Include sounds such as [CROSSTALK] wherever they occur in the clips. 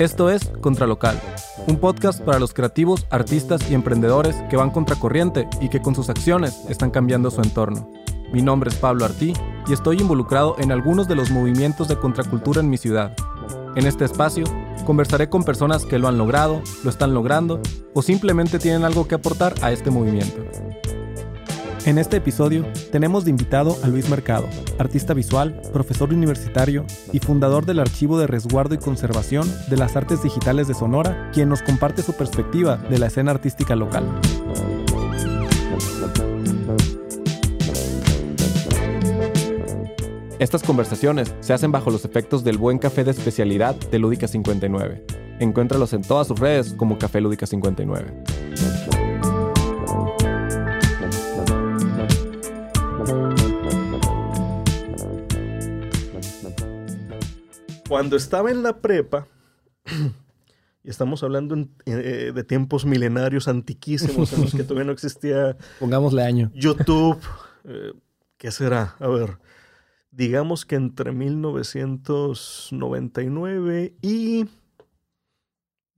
Esto es Contralocal, un podcast para los creativos, artistas y emprendedores que van contracorriente y que con sus acciones están cambiando su entorno. Mi nombre es Pablo Artí y estoy involucrado en algunos de los movimientos de contracultura en mi ciudad. En este espacio conversaré con personas que lo han logrado, lo están logrando o simplemente tienen algo que aportar a este movimiento. En este episodio tenemos de invitado a Luis Mercado, artista visual, profesor universitario y fundador del Archivo de Resguardo y Conservación de las Artes Digitales de Sonora, quien nos comparte su perspectiva de la escena artística local. Estas conversaciones se hacen bajo los efectos del buen café de especialidad de Lúdica 59. Encuéntralos en todas sus redes como Café Lúdica 59. Cuando estaba en la prepa, [CLEARS THROAT] y estamos hablando eh, de tiempos milenarios antiquísimos en los que todavía no existía. [LAUGHS] Pongámosle año. YouTube. Eh, ¿Qué será? A ver. Digamos que entre 1999 y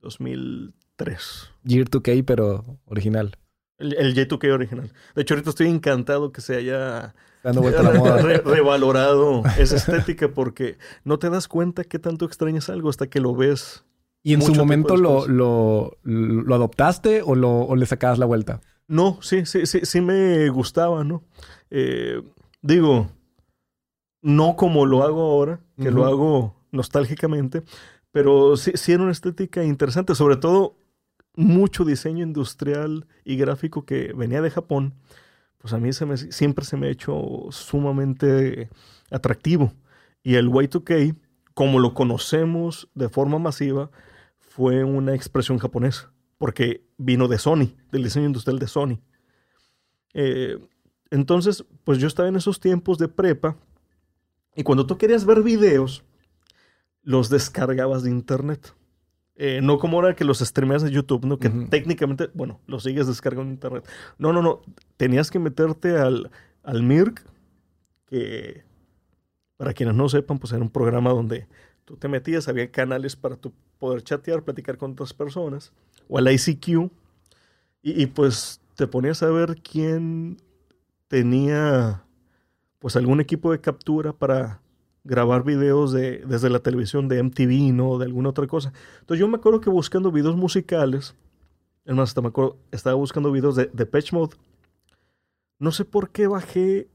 2003. Year 2K, pero original. El, el J2K original. De hecho, ahorita estoy encantado que se haya Dando vuelta a la [LAUGHS] moda. re- revalorado esa estética porque no te das cuenta qué tanto extrañas algo hasta que lo ves. ¿Y en su momento lo, lo, lo adoptaste o, lo, o le sacabas la vuelta? No, sí, sí, sí, sí me gustaba, ¿no? Eh, digo, no como lo hago ahora, que lo hago nostálgicamente, pero sí, sí era una estética interesante, sobre todo mucho diseño industrial y gráfico que venía de Japón, pues a mí siempre se me ha hecho sumamente atractivo. Y el Y2K, como lo conocemos de forma masiva, fue una expresión japonesa, porque vino de Sony, del diseño industrial de Sony. Eh, entonces, pues yo estaba en esos tiempos de prepa, y cuando tú querías ver videos, los descargabas de internet. Eh, no como ahora que los streameas de YouTube, ¿no? Que técnicamente, bueno, los sigues descargando de internet. No, no, no. Tenías que meterte al, al MIRC, que para quienes no sepan, pues era un programa donde tú te metías, había canales para poder chatear, platicar con otras personas, o al ICQ, y, y, pues te ponías a ver quién tenía pues algún equipo de captura para grabar videos de, desde la televisión de MTV, ¿no? De alguna otra cosa. Entonces yo me acuerdo que buscando videos musicales, es más, hasta me acuerdo, estaba buscando videos de, de Patch Mode. No sé por qué bajé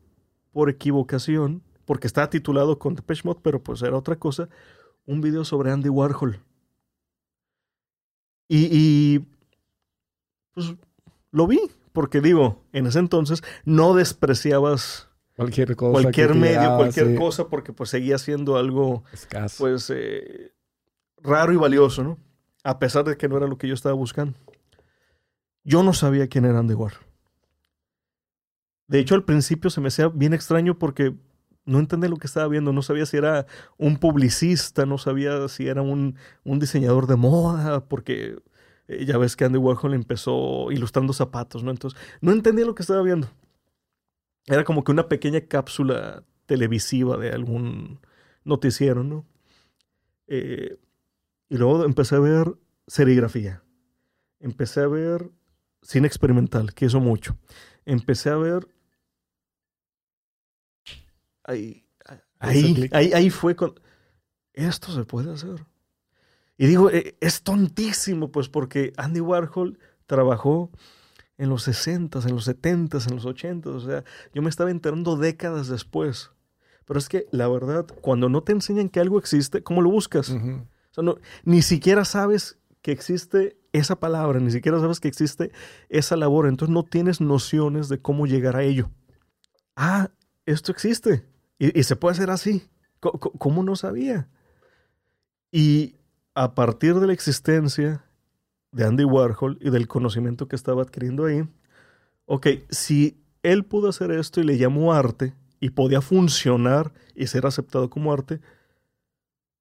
por equivocación, porque estaba titulado con Depeche Mode, pero pues era otra cosa, un video sobre Andy Warhol. Y, y, pues lo vi, porque digo, en ese entonces no despreciabas Cualquier cosa. cualquier medio, llegaba, cualquier sí, cosa, porque pues seguía siendo algo escaso. pues eh, raro y valioso, ¿no? A pesar de que no era lo que yo estaba buscando. Yo no sabía quién era Andy Warhol. De hecho, al principio se me hacía bien extraño porque no entendía lo que estaba viendo. No sabía si era un publicista, no sabía si era un, un diseñador de moda, porque eh, ya ves que Andy Warhol empezó ilustrando zapatos, ¿no? Entonces, no entendía lo que estaba viendo. Era como que una pequeña cápsula televisiva de algún noticiero, ¿no? Eh, y luego empecé a ver serigrafía. Empecé a ver cine experimental, que hizo mucho. Empecé a ver. Ahí, ahí, ahí, ahí fue con. Esto se puede hacer. Y digo, eh, es tontísimo, pues, porque Andy Warhol trabajó en los 60s, en los 70s, en los 80s. O sea, yo me estaba enterando décadas después. Pero es que la verdad, cuando no te enseñan que algo existe, ¿cómo lo buscas? O sea, no- ni siquiera sabes que existe esa palabra, ni siquiera sabes que existe esa labor. Entonces no tienes nociones de cómo llegar a ello. Ah, esto existe. Y, y se puede hacer así. Co- ¿Cómo no sabía? Y a partir de la existencia de Andy Warhol y del conocimiento que estaba adquiriendo ahí, ok, si él pudo hacer esto y le llamó arte y podía funcionar y ser aceptado como arte,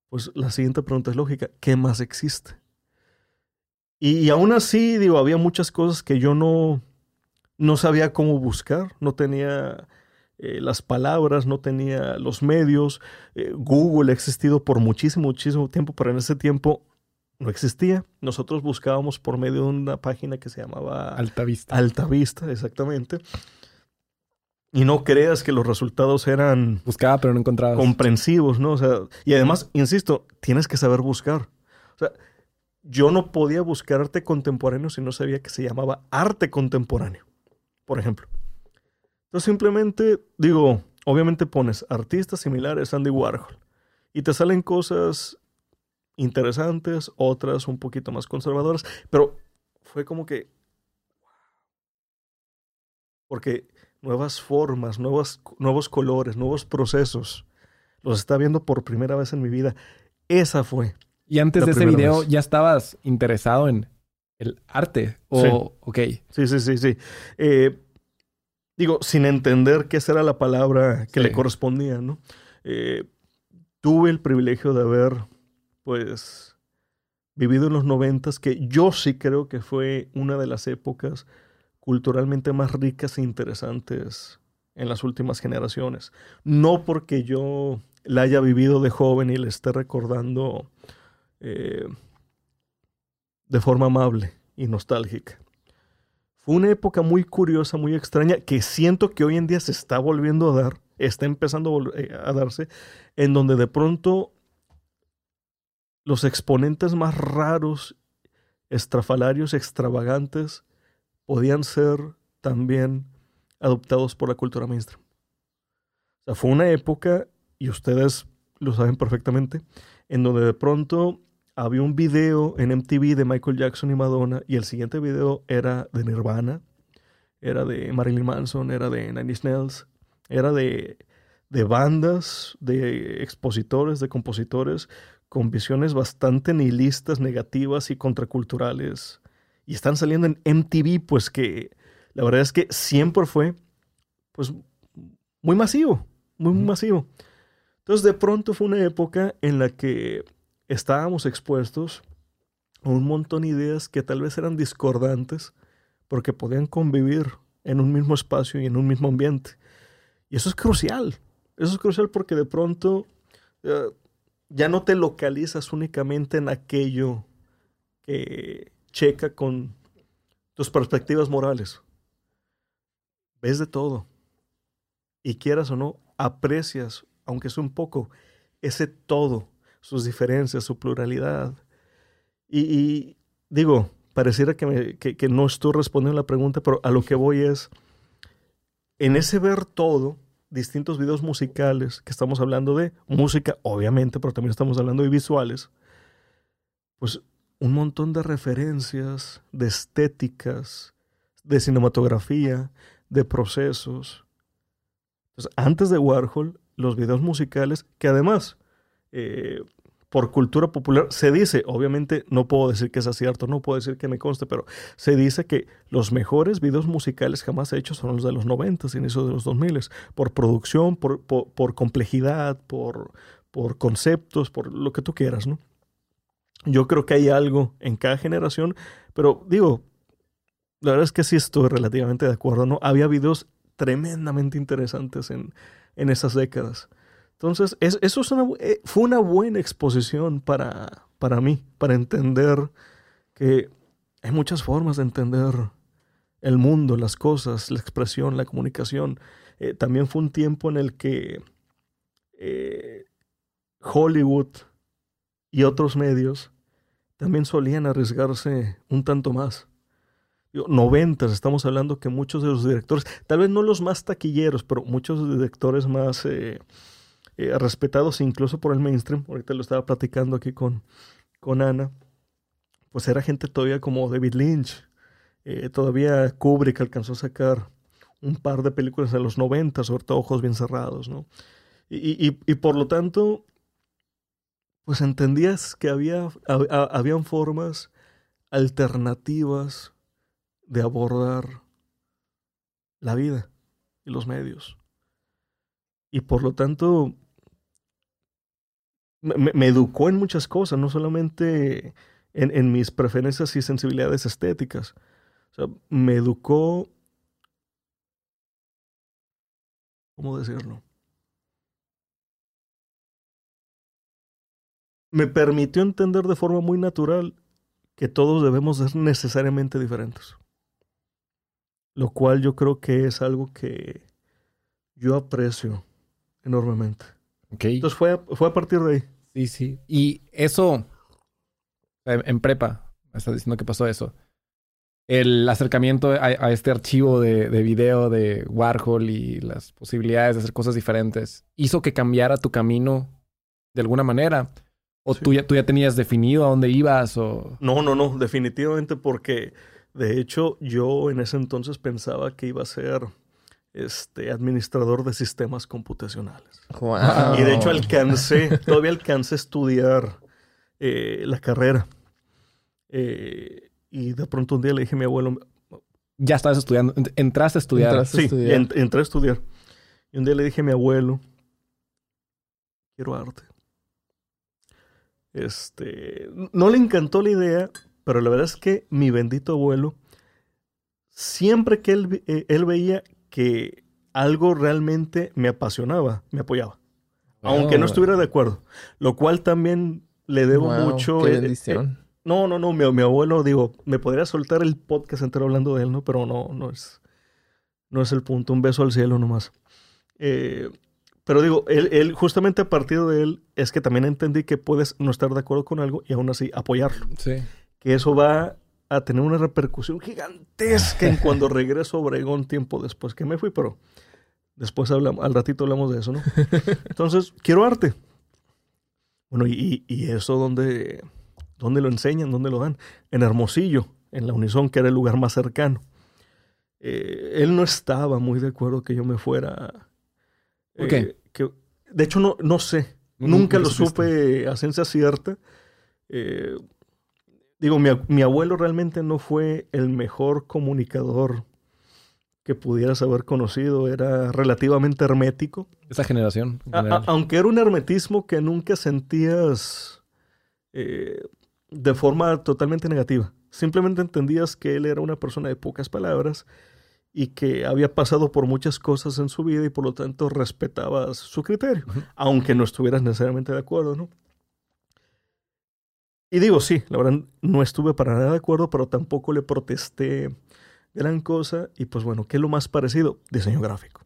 pues la siguiente pregunta es lógica, ¿qué más existe? Y, aún así, digo, había muchas cosas que yo no, no sabía cómo buscar, no tenía eh, las palabras, no tenía los medios. Eh, Google ha existido por muchísimo, muchísimo tiempo, pero en ese tiempo no existía. Nosotros buscábamos por medio de una página que se llamaba Altavista. Altavista, exactamente. Y no creas que los resultados eran Buscaba, pero no encontraba. comprensivos, ¿no? O sea, y además, insisto, tienes que saber buscar. O sea, yo no podía buscar arte contemporáneo si no sabía que se llamaba arte contemporáneo, por ejemplo. Entonces simplemente digo, obviamente pones artistas similares a Andy Warhol y te salen cosas interesantes, otras un poquito más conservadoras, pero fue como que... Porque nuevas formas, nuevos, nuevos colores, nuevos procesos, los está viendo por primera vez en mi vida. Esa fue. Y antes de ese video, vez. ¿ya estabas interesado en el arte? O, Sí. ok. Sí, sí, sí, sí. Eh, digo, sin entender qué era la palabra que Sí. le correspondía, ¿no? Eh, tuve el privilegio de haber, pues, vivido en los noventas, que yo sí creo que fue una de las épocas culturalmente más ricas e interesantes en las últimas generaciones. No porque yo la haya vivido de joven y le esté recordando eh, de forma amable y nostálgica. Fue una época muy curiosa, muy extraña, que siento que hoy en día se está volviendo a dar, está empezando a, eh, a darse, en donde de pronto los exponentes más raros, estrafalarios, extravagantes, podían ser también adoptados por la cultura mainstream. O sea, fue una época, y ustedes lo saben perfectamente, en donde de pronto había un video en MTV de Michael Jackson y Madonna, y el siguiente video era de Nirvana, era de Marilyn Manson, era de Nine Inch era de, de bandas, de expositores, de compositores, con visiones bastante nihilistas, negativas y contraculturales. Y están saliendo en MTV, pues que la verdad es que siempre fue, pues, muy masivo, muy, masivo. Entonces, de pronto fue una época en la que estábamos expuestos a un montón de ideas que tal vez eran discordantes, porque podían convivir en un mismo espacio y en un mismo ambiente. Y eso es crucial. Eso es crucial porque de pronto eh, ya no te localizas únicamente en aquello que checa con tus perspectivas morales. Ves de todo. Y quieras o no, aprecias, aunque sea un poco, ese todo, sus diferencias, su pluralidad. Y, digo, pareciera que, que- que no estoy respondiendo la pregunta, pero a lo que voy es, en ese ver todo, distintos videos musicales, que estamos hablando de música, obviamente, pero también estamos hablando de visuales, pues un montón de referencias, de estéticas, de cinematografía, de procesos. Entonces, antes de Warhol, los videos musicales, que además, eh, por cultura popular, se dice, obviamente no puedo decir que sea cierto, no puedo decir que me conste, pero se dice que los mejores videos musicales jamás hechos son los de los 90, inicios de los 2000, por producción, por, por, por complejidad, por, por conceptos, por lo que tú quieras, ¿no? Yo creo que hay algo en cada generación, pero digo, la verdad es que sí estoy relativamente de acuerdo, ¿no? Había videos tremendamente interesantes en, en esas décadas. Entonces, es- eso es una eh, fue una buena exposición para, para mí, para entender que hay muchas formas de entender el mundo, las cosas, la expresión, la comunicación. Eh, también fue un tiempo en el que eh, Hollywood y otros medios también solían arriesgarse un tanto más. Noventas, estamos hablando que muchos de los directores, tal vez no los más taquilleros, pero muchos directores más eh, respetados incluso por el mainstream, ahorita lo estaba platicando aquí con, con Ana, pues era gente todavía como David Lynch, eh, todavía Kubrick alcanzó a sacar un par de películas en los 90, sobre todo Ojos Bien Cerrados, ¿no? Y, y- y- por lo tanto, pues entendías que había, hab- ha- habían formas alternativas de abordar la vida y los medios. Y por lo tanto, me, educó en muchas cosas, no solamente en, en mis preferencias y sensibilidades estéticas. O sea, me educó, ¿cómo decirlo? me permitió entender de forma muy natural que todos debemos ser necesariamente diferentes. Lo cual yo creo que es algo que yo aprecio enormemente. Entonces fue fue a partir de ahí. Sí, sí. Y eso, en prepa, me estás diciendo que pasó eso. El acercamiento a, a este archivo de, de video de Warhol y las posibilidades de hacer cosas diferentes hizo que cambiara tu camino de alguna manera. O Sí. tú, ya, tú ya tenías definido a dónde ibas o... No, no, no, definitivamente porque de hecho yo en ese entonces pensaba que iba a ser este administrador de sistemas computacionales. Wow. Y de hecho alcancé, todavía alcancé a estudiar eh, la carrera. Eh, y de pronto un día le dije a mi abuelo, Ya estabas estudiando. ent- Entraste a estudiar. Entraste. a sí, estudiar. ent- entré a estudiar. Y un día le dije a mi abuelo, quiero arte. Este, no le encantó la idea, pero la verdad es que mi bendito abuelo, siempre que él, eh, él veía que algo realmente me apasionaba, me apoyaba. Aunque no estuviera de acuerdo. Lo cual también le debo Wow, mucho. Qué eh, eh, bendición. no, no, no, mi, mi abuelo, digo, me podría soltar el podcast entero hablando de él, ¿no? Pero no, no es, no es el punto. Un beso al cielo nomás. Eh, pero digo, él, él, justamente a partir de él, es que también entendí que puedes no estar de acuerdo con algo y aún así apoyarlo. Sí. Que eso va a tener una repercusión gigantesca en cuando [LAUGHS] regreso a Obregón tiempo después que me fui, pero después hablamos, al ratito hablamos de eso, ¿no? [LAUGHS] Entonces, quiero arte. Bueno, y, y eso donde, ¿Dónde lo enseñan? ¿Dónde lo dan? En Hermosillo, en la Unison, que era el lugar más cercano. Eh, él no estaba muy de acuerdo que yo me fuera. ¿Por qué? que- de hecho, no, no sé. Nunca Nunca lo supiste. supe a ciencia cierta. Eh, digo, mi, mi abuelo realmente no fue el mejor comunicador que pudieras haber conocido. Era relativamente hermético. Esa generación. A- a- aunque era un hermetismo que nunca sentías eh, de forma totalmente negativa. Simplemente entendías que él era una persona de pocas palabras y que había pasado por muchas cosas en su vida y por lo tanto respetabas su criterio, aunque no estuvieras necesariamente de acuerdo, ¿no? Y digo, sí, la verdad no estuve para nada de acuerdo, pero tampoco le protesté gran cosa. Y pues bueno, ¿qué es lo más parecido? Diseño gráfico.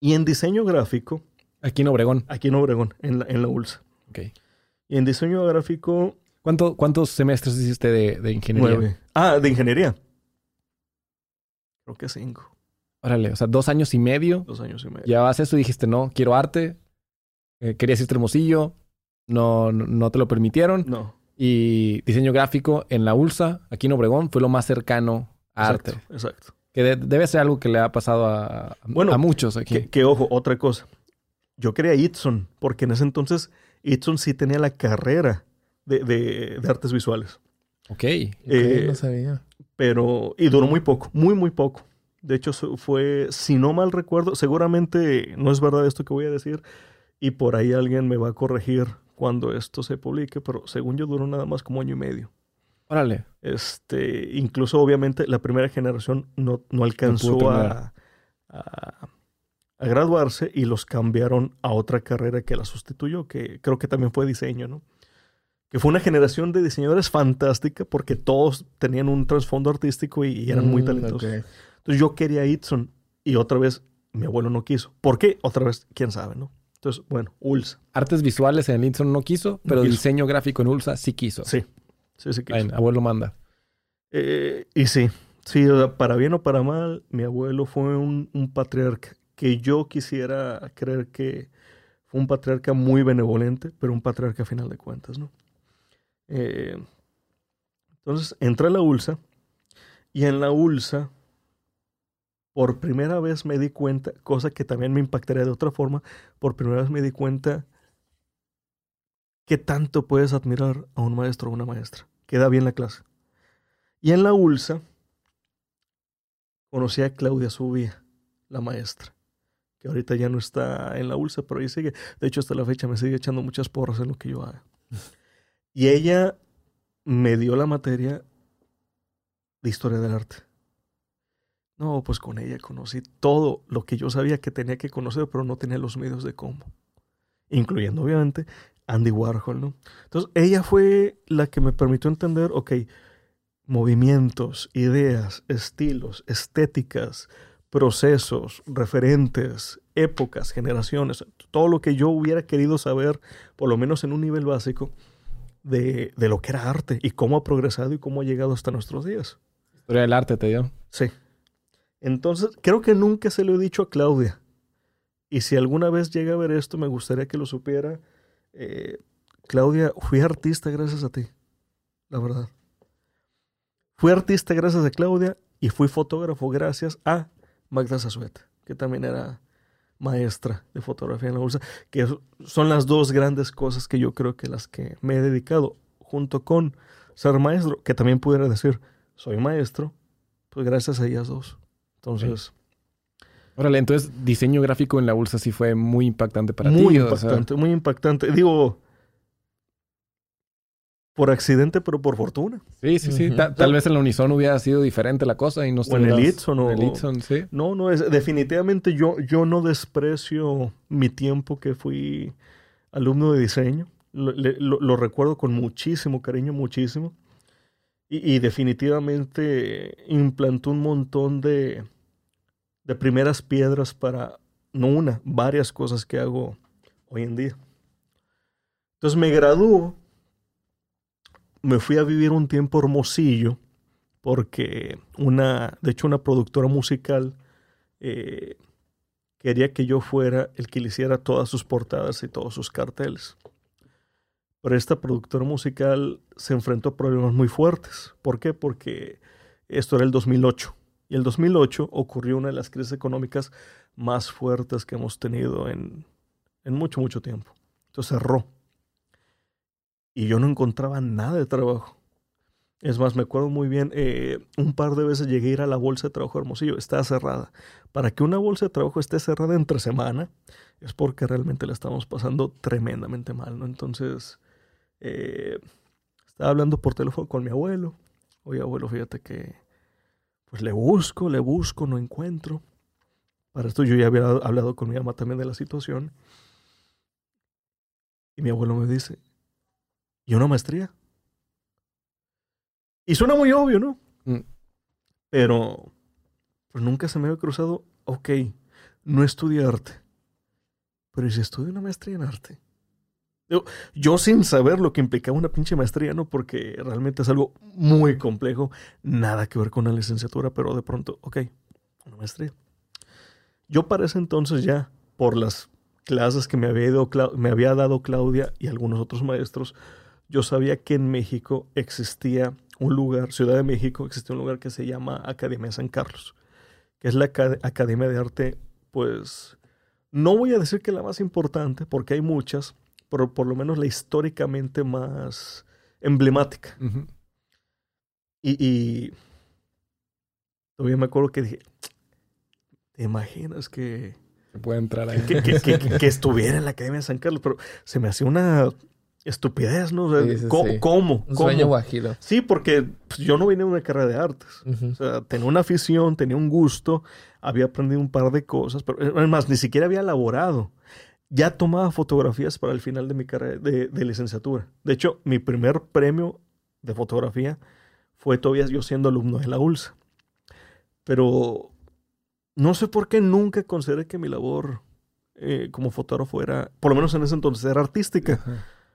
Y en diseño gráfico, Aquí en Obregón. aquí en Obregón, en la, en la ULSA. Ok. Y en diseño gráfico, ¿Cuánto- ¿Cuántos semestres hiciste de, de ingeniería? nueve. Ah, de ingeniería. Creo que cinco, Órale, o sea, dos años y medio. dos años y medio. Llevabas eso y dijiste, no, quiero arte. Eh, querías irte Hermosillo. No, no, te lo permitieron. No, Y diseño gráfico en la ULSA, aquí en Obregón, fue lo más cercano a exacto, arte. exacto. Que de- debe ser algo que le ha pasado a, a- Bueno, a muchos aquí. Que, que, ojo, otra cosa. Yo quería Itson, porque en ese entonces Itson sí tenía la carrera de, de- de artes visuales. Ok. Eh, no sabía. pero y duró muy poco, muy muy poco. De hecho fue, si no mal recuerdo, seguramente no es verdad esto que voy a decir y por ahí alguien me va a corregir cuando esto se publique, pero según yo duró nada más como año y medio. Órale. Este, incluso obviamente la primera generación no, no alcanzó a, a- a graduarse y los cambiaron a otra carrera que la sustituyó, que creo que también fue diseño, ¿no? Que fue una generación de diseñadores fantástica porque todos tenían un trasfondo artístico y, y eran muy Mm, talentosos. Entonces yo quería Itson y otra vez mi abuelo no quiso. ¿Por qué? Otra vez, quién sabe, ¿no? Entonces, bueno, ULSA. Artes visuales en Linson no quiso, pero quiso. diseño gráfico en ULSA sí quiso. Sí, sí, sí quiso. Abuelo manda. Eh, y sí, sí, o sea, para bien o para mal, mi abuelo fue un, un patriarca que yo quisiera creer que fue un patriarca muy benevolente, pero un patriarca a final de cuentas, ¿no? Eh, entonces, entré a la ULSA y en la ULSA, por primera vez me di cuenta, cosa que también me impactaría de otra forma, por primera vez me di cuenta que tanto puedes admirar a un maestro o una maestra, que da bien la clase. Y en la ULSA conocí a Claudia Subía, la maestra, que ahorita ya no está en la ULSA, pero ahí sigue. De hecho, hasta la fecha me sigue echando muchas porras en lo que yo haga. [LAUGHS] Y ella me dio la materia de historia del arte. No, pues con ella conocí todo lo que yo sabía que tenía que conocer, pero no tenía los medios de cómo. Incluyendo, obviamente, Andy Warhol, ¿no? Entonces, ella fue la que me permitió entender, ok, movimientos, ideas, estilos, estéticas, procesos, referentes, épocas, generaciones, todo lo que yo hubiera querido saber, por lo menos en un nivel básico, de, de lo que era arte y cómo ha progresado y cómo ha llegado hasta nuestros días. Historia del arte te dio. Sí. Entonces, creo que nunca se lo he dicho a Claudia. Y si alguna vez llega a ver esto, me gustaría que lo supiera. Eh, Claudia, fui artista gracias a ti, la verdad. Fui artista gracias a Claudia y fui fotógrafo gracias a Magda Zazueta, que también era maestra de fotografía en la bolsa, que son las dos grandes cosas que yo creo que las que me he dedicado, junto con ser maestro, que también pudiera decir, soy maestro, pues gracias a ellas dos. Entonces... Órale, entonces diseño gráfico en la bolsa sí fue muy impactante para ti. Muy impactante, muy impactante. Digo, por accidente, pero por fortuna. Sí, sí, sí. tal vez en la Unison hubiera sido diferente la cosa y no O en el Itson. O, el Itson, sí. No, no, es, definitivamente yo, yo no desprecio mi tiempo que fui alumno de diseño. Lo, recuerdo con muchísimo cariño, muchísimo. Y, y, definitivamente implantó un montón de, de primeras piedras para, no una, varias cosas que hago hoy en día. Entonces me graduó me fui a vivir un tiempo hermosillo porque una, de hecho una productora musical eh, quería que yo fuera el que le hiciera todas sus portadas y todos sus carteles. Pero esta productora musical se enfrentó a problemas muy fuertes. ¿Por qué? Porque esto era el 2008. Y el 2008 ocurrió una de las crisis económicas más fuertes que hemos tenido en, en mucho, mucho tiempo. Entonces cerró y yo no encontraba nada de trabajo. Es más, me acuerdo muy bien, eh, un par de veces llegué a ir a la bolsa de trabajo Hermosillo, estaba cerrada. Para que una bolsa de trabajo esté cerrada entre semana, es porque realmente la estamos pasando tremendamente mal, ¿no? Entonces, eh, estaba hablando por teléfono con mi abuelo. Oye, abuelo, fíjate que, pues le busco, le busco, no encuentro. Para esto yo ya había hablado con mi mamá también de la situación. Y mi abuelo me dice, y una maestría. Y suena muy obvio, ¿no? Mm. Pero pues nunca se me había cruzado, ok, no estudié arte, pero si estudio una maestría en arte? Yo, sin saber lo que implicaba una pinche maestría, ¿no? Porque realmente es algo muy complejo, nada que ver con la licenciatura, pero de pronto, ok, una maestría. Yo para ese entonces ya, por las clases que me había, me había dado Claudia y algunos otros maestros, yo sabía que en México existía un lugar, Ciudad de México, existía un lugar que se llama Academia San Carlos, que es la Academia de Arte, pues no voy a decir que la más importante, porque hay muchas, pero por lo menos la históricamente más emblemática. y, y, todavía me acuerdo que dije, ¿te imaginas que... puede entrar ahí. Que, que, [LAUGHS] estuviera en la Academia de San Carlos, pero se me hacía una estupidez, ¿no? ¿cómo, Un sueño guajiro. Sí, porque pues, yo no vine de una carrera de artes. O sea, tenía una afición, tenía un gusto, había aprendido un par de cosas, pero además ni siquiera había elaborado. Ya tomaba fotografías para el final de mi carrera de, de, licenciatura. De hecho, mi primer premio de fotografía fue todavía yo siendo alumno de la ULSA. Pero no sé por qué nunca consideré que mi labor eh, como fotógrafo era, por lo menos en ese entonces, era artística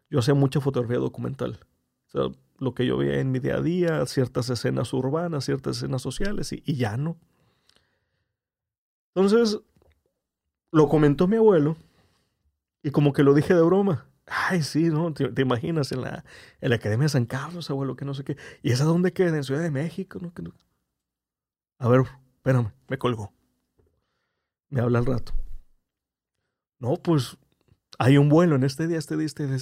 yo hacía mucha fotografía documental. O sea, lo que yo veía en mi día a día, ciertas escenas urbanas, ciertas escenas sociales, y, ya no. Entonces, lo comentó mi abuelo, y como que lo dije de broma. Ay, sí, ¿no? Te, imaginas en la, en la Academia de San Carlos, abuelo, que no sé qué. ¿Y esa dónde queda? En Ciudad de México, ¿no? A ver, espérame, me colgó. Me habla al rato. No, pues hay un vuelo en este día, este día, este día.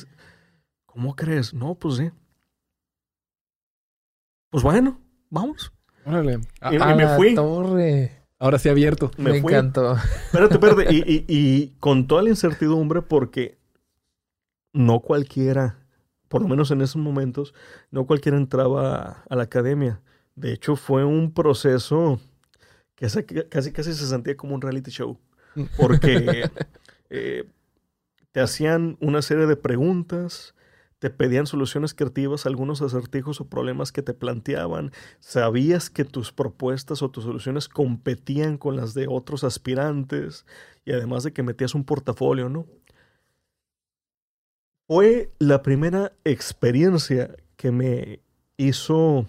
¿Cómo crees? No, pues sí. Pues bueno, vamos. Órale. Y, me fui. Ahora sí abierto. Me, encantó. Espérate, espérate. Y, y, con toda la incertidumbre, porque no cualquiera, por lo menos en esos momentos, no cualquiera entraba a la academia. De hecho, fue un proceso que casi casi se sentía como un reality show. Porque [LAUGHS] eh, te hacían una serie de preguntas, te pedían soluciones creativas algunos acertijos o problemas que te planteaban, sabías que tus propuestas o tus soluciones competían con las de otros aspirantes y además de que metías un portafolio, ¿no? Fue la primera experiencia que me hizo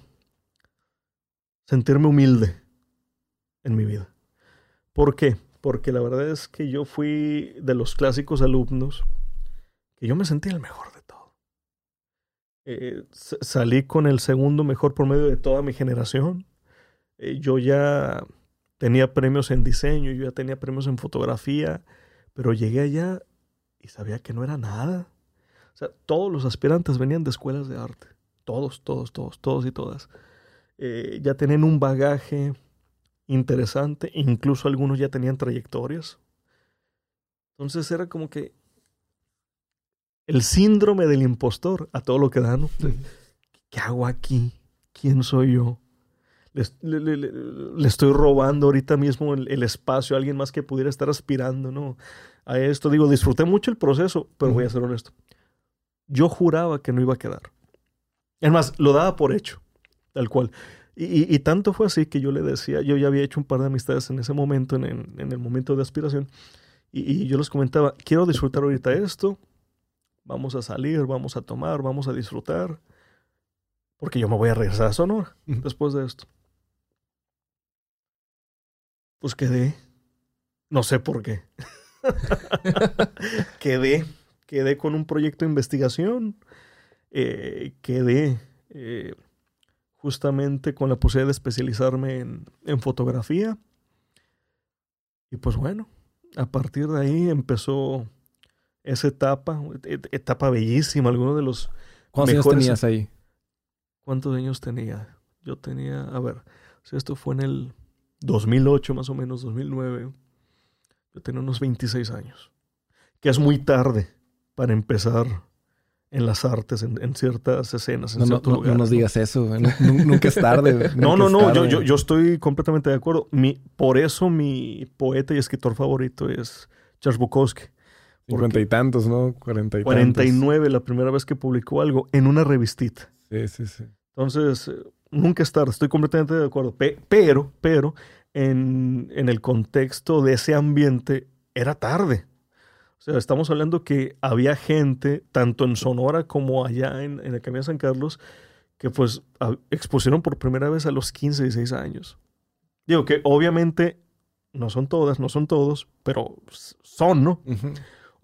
sentirme humilde en mi vida. ¿Por qué? Porque la verdad es que yo fui de los clásicos alumnos que yo me sentía el mejor. Eh, salí con el segundo mejor promedio de toda mi generación. Eh, yo ya tenía premios en diseño, yo ya tenía premios en fotografía, pero llegué allá y sabía que no era nada. O sea, todos los aspirantes venían de escuelas de arte. Todos, todos, todos, todos y todas. Eh, ya tenían un bagaje interesante, incluso algunos ya tenían trayectorias. Entonces era como que el síndrome del impostor a todo lo que dan. ¿Qué hago aquí? ¿Quién soy yo? Le, estoy robando ahorita mismo el, espacio a alguien más que pudiera estar aspirando, ¿no? A esto digo, disfruté mucho el proceso, pero voy a ser honesto. Yo juraba que no iba a quedar. Es más, lo daba por hecho, tal cual. Y, tanto fue así que yo le decía, yo ya había hecho un par de amistades en ese momento, en, el momento de aspiración, y, yo les comentaba, quiero disfrutar ahorita esto, vamos a salir, vamos a tomar, vamos a disfrutar, porque yo me voy a regresar a Sonora después de esto. Pues quedé, no sé por qué, [LAUGHS] quedé, quedé con un proyecto de investigación, eh, quedé... Eh, justamente con la posibilidad de especializarme en, fotografía. Y pues bueno, a partir de ahí empezó esa etapa, etapa bellísima, algunos de los... ¿Cuántos años tenías ahí? ¿Cuántos años tenía? Yo tenía, a ver, esto fue en el 2008 más o menos, 2009. Yo tenía unos 26 años, que es muy tarde para empezar en las artes, en, ciertas escenas. En no, no, no, nos digas eso, [LAUGHS] nunca es tarde. [LAUGHS] no, no, no, yo, yo, yo, estoy completamente de acuerdo. Mi, por eso mi poeta y escritor favorito es Charles Bukowski. Cuarenta y tantos, ¿no? Cuarenta y Cuarenta y nueve, la primera vez que publicó algo en una revistita. Sí, sí, sí. Entonces, nunca es tarde, estoy completamente de acuerdo. pero, pero, en, en el contexto de ese ambiente, era tarde. O sea, estamos hablando que había gente, tanto en Sonora como allá en, el Camino de San Carlos, que pues expusieron por primera vez a los 15, 16 años. Digo que obviamente no son todas, no son todos, pero son, ¿no?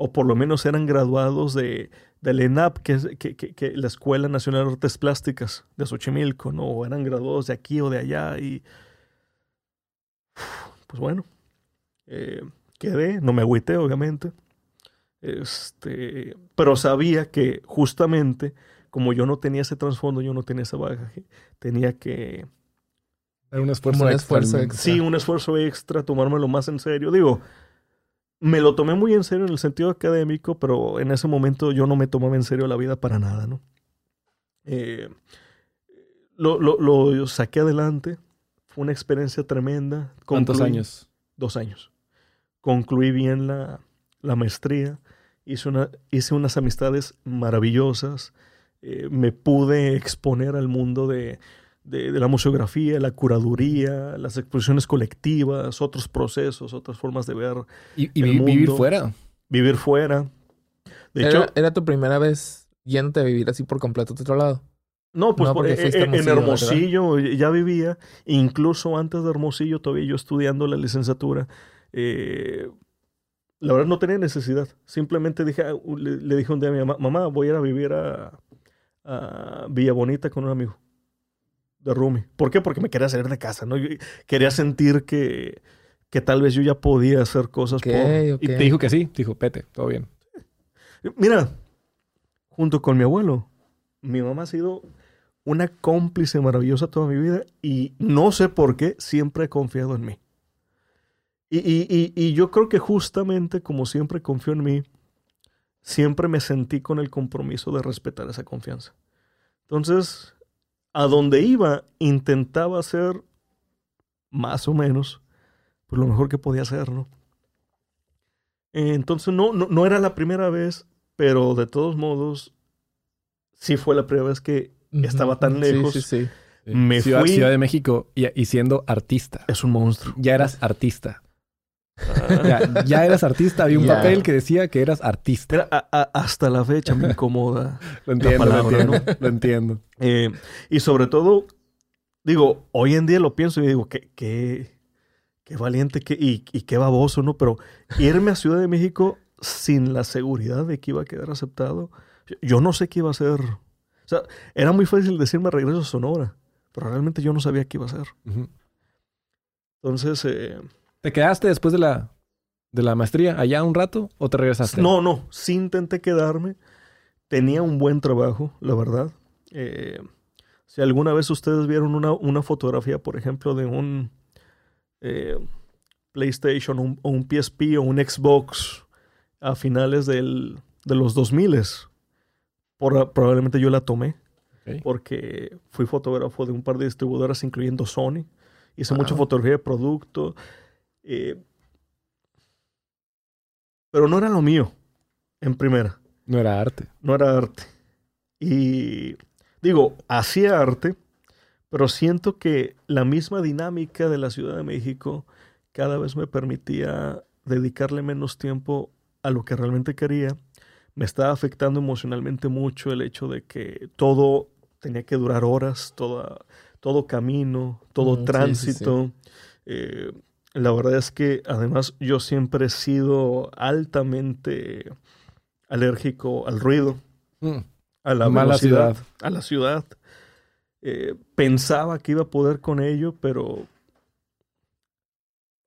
O por lo menos eran graduados de, del ENAP, que es que, la Escuela Nacional de Artes Plásticas de Xochimilco, ¿no? O eran graduados de aquí o de allá y... Pues bueno, eh, quedé, no me agüité, obviamente. Este, pero sabía que justamente como yo no tenía ese trasfondo, yo no tenía ese bagaje, tenía que... un esfuerzo, extra, Sí, un esfuerzo extra, tomármelo más en serio. Digo, me lo tomé muy en serio en el sentido académico, pero en ese momento yo no me tomaba en serio la vida para nada, ¿no? Eh, lo, lo, lo, saqué adelante, fue una experiencia tremenda. ¿Cuántos años? Dos años. Concluí bien la, la maestría hice, una, hice unas amistades maravillosas, eh, me pude exponer al mundo de, la museografía, la curaduría, las exposiciones colectivas, otros procesos, otras formas de ver. Y, vivir fuera. Vivir fuera. De ¿Era, hecho, ¿Era tu primera vez yéndote a vivir así por completo a otro lado? No, pues eh, eh, en Hermosillo ya vivía, incluso antes de Hermosillo, todavía yo estudiando la licenciatura. Eh, la verdad no tenía necesidad. Simplemente dije, ah, le, dije un día a mi mamá, mamá, voy a ir a vivir a, Villa Bonita con un amigo de Rumi. ¿Por qué? Porque me quería salir de casa, ¿no? quería sentir que, que tal vez yo ya podía hacer cosas por... Y te dijo que sí, dijo, pete, todo bien. Mira, junto con mi abuelo, mi mamá ha sido una cómplice maravillosa toda mi vida y no sé por qué siempre ha confiado en mí. Y, yo creo que justamente como siempre confío en mí, siempre me sentí con el compromiso de respetar esa confianza. Entonces, a donde iba, intentaba hacer más o menos, pues lo mejor que podía hacer, ¿no? Eh, entonces no, no, no era la primera vez, pero de todos modos, sí fue la primera vez que estaba tan lejos. Sí, sí, sí. Me Ciudad, fui. Ciudad de México y, y siendo artista. Es un monstruo. Ya eras artista. [LAUGHS] Ya, ya eras artista. Había un Ya. papel que decía que eras artista. A- a- hasta la fecha me incomoda. [LAUGHS] Lo entiendo, palabra, lo entiendo. Lo entiendo. Eh, y sobre todo, digo, hoy en día lo pienso y digo, qué, qué, qué valiente qué, y, y qué baboso, ¿no? Pero irme a Ciudad de México sin la seguridad de que iba a quedar aceptado, yo no sé qué iba a hacer. O sea, era muy fácil decirme regreso a Sonora, pero realmente yo no sabía qué iba a hacer. Ujú. Entonces, eh, ¿Te quedaste después de la, de la maestría allá un rato o te regresaste? no, no, sí intenté quedarme. Tenía un buen trabajo, la verdad. Eh, si alguna vez ustedes vieron una, una fotografía, por ejemplo, de un eh, PlayStation un, o un PSP o un Xbox a finales del- de los 2000, por, probablemente yo la tomé porque fui fotógrafo de un par de distribuidoras, incluyendo Sony. Hice Wow. mucha fotografía de producto. Eh, pero no era lo mío, en primera. No era arte. No era arte. Y digo, hacía arte, pero siento que la misma dinámica de la Ciudad de México cada vez me permitía dedicarle menos tiempo a lo que realmente quería. Me estaba afectando emocionalmente mucho el hecho de que todo tenía que durar horas, toda, todo camino, todo Mm, sí, sí, tránsito. Eh, la verdad es que además yo siempre he sido altamente alérgico al ruido, Mm. a la Mala velocidad, ciudad. a la ciudad. Eh, pensaba que iba a poder con ello, pero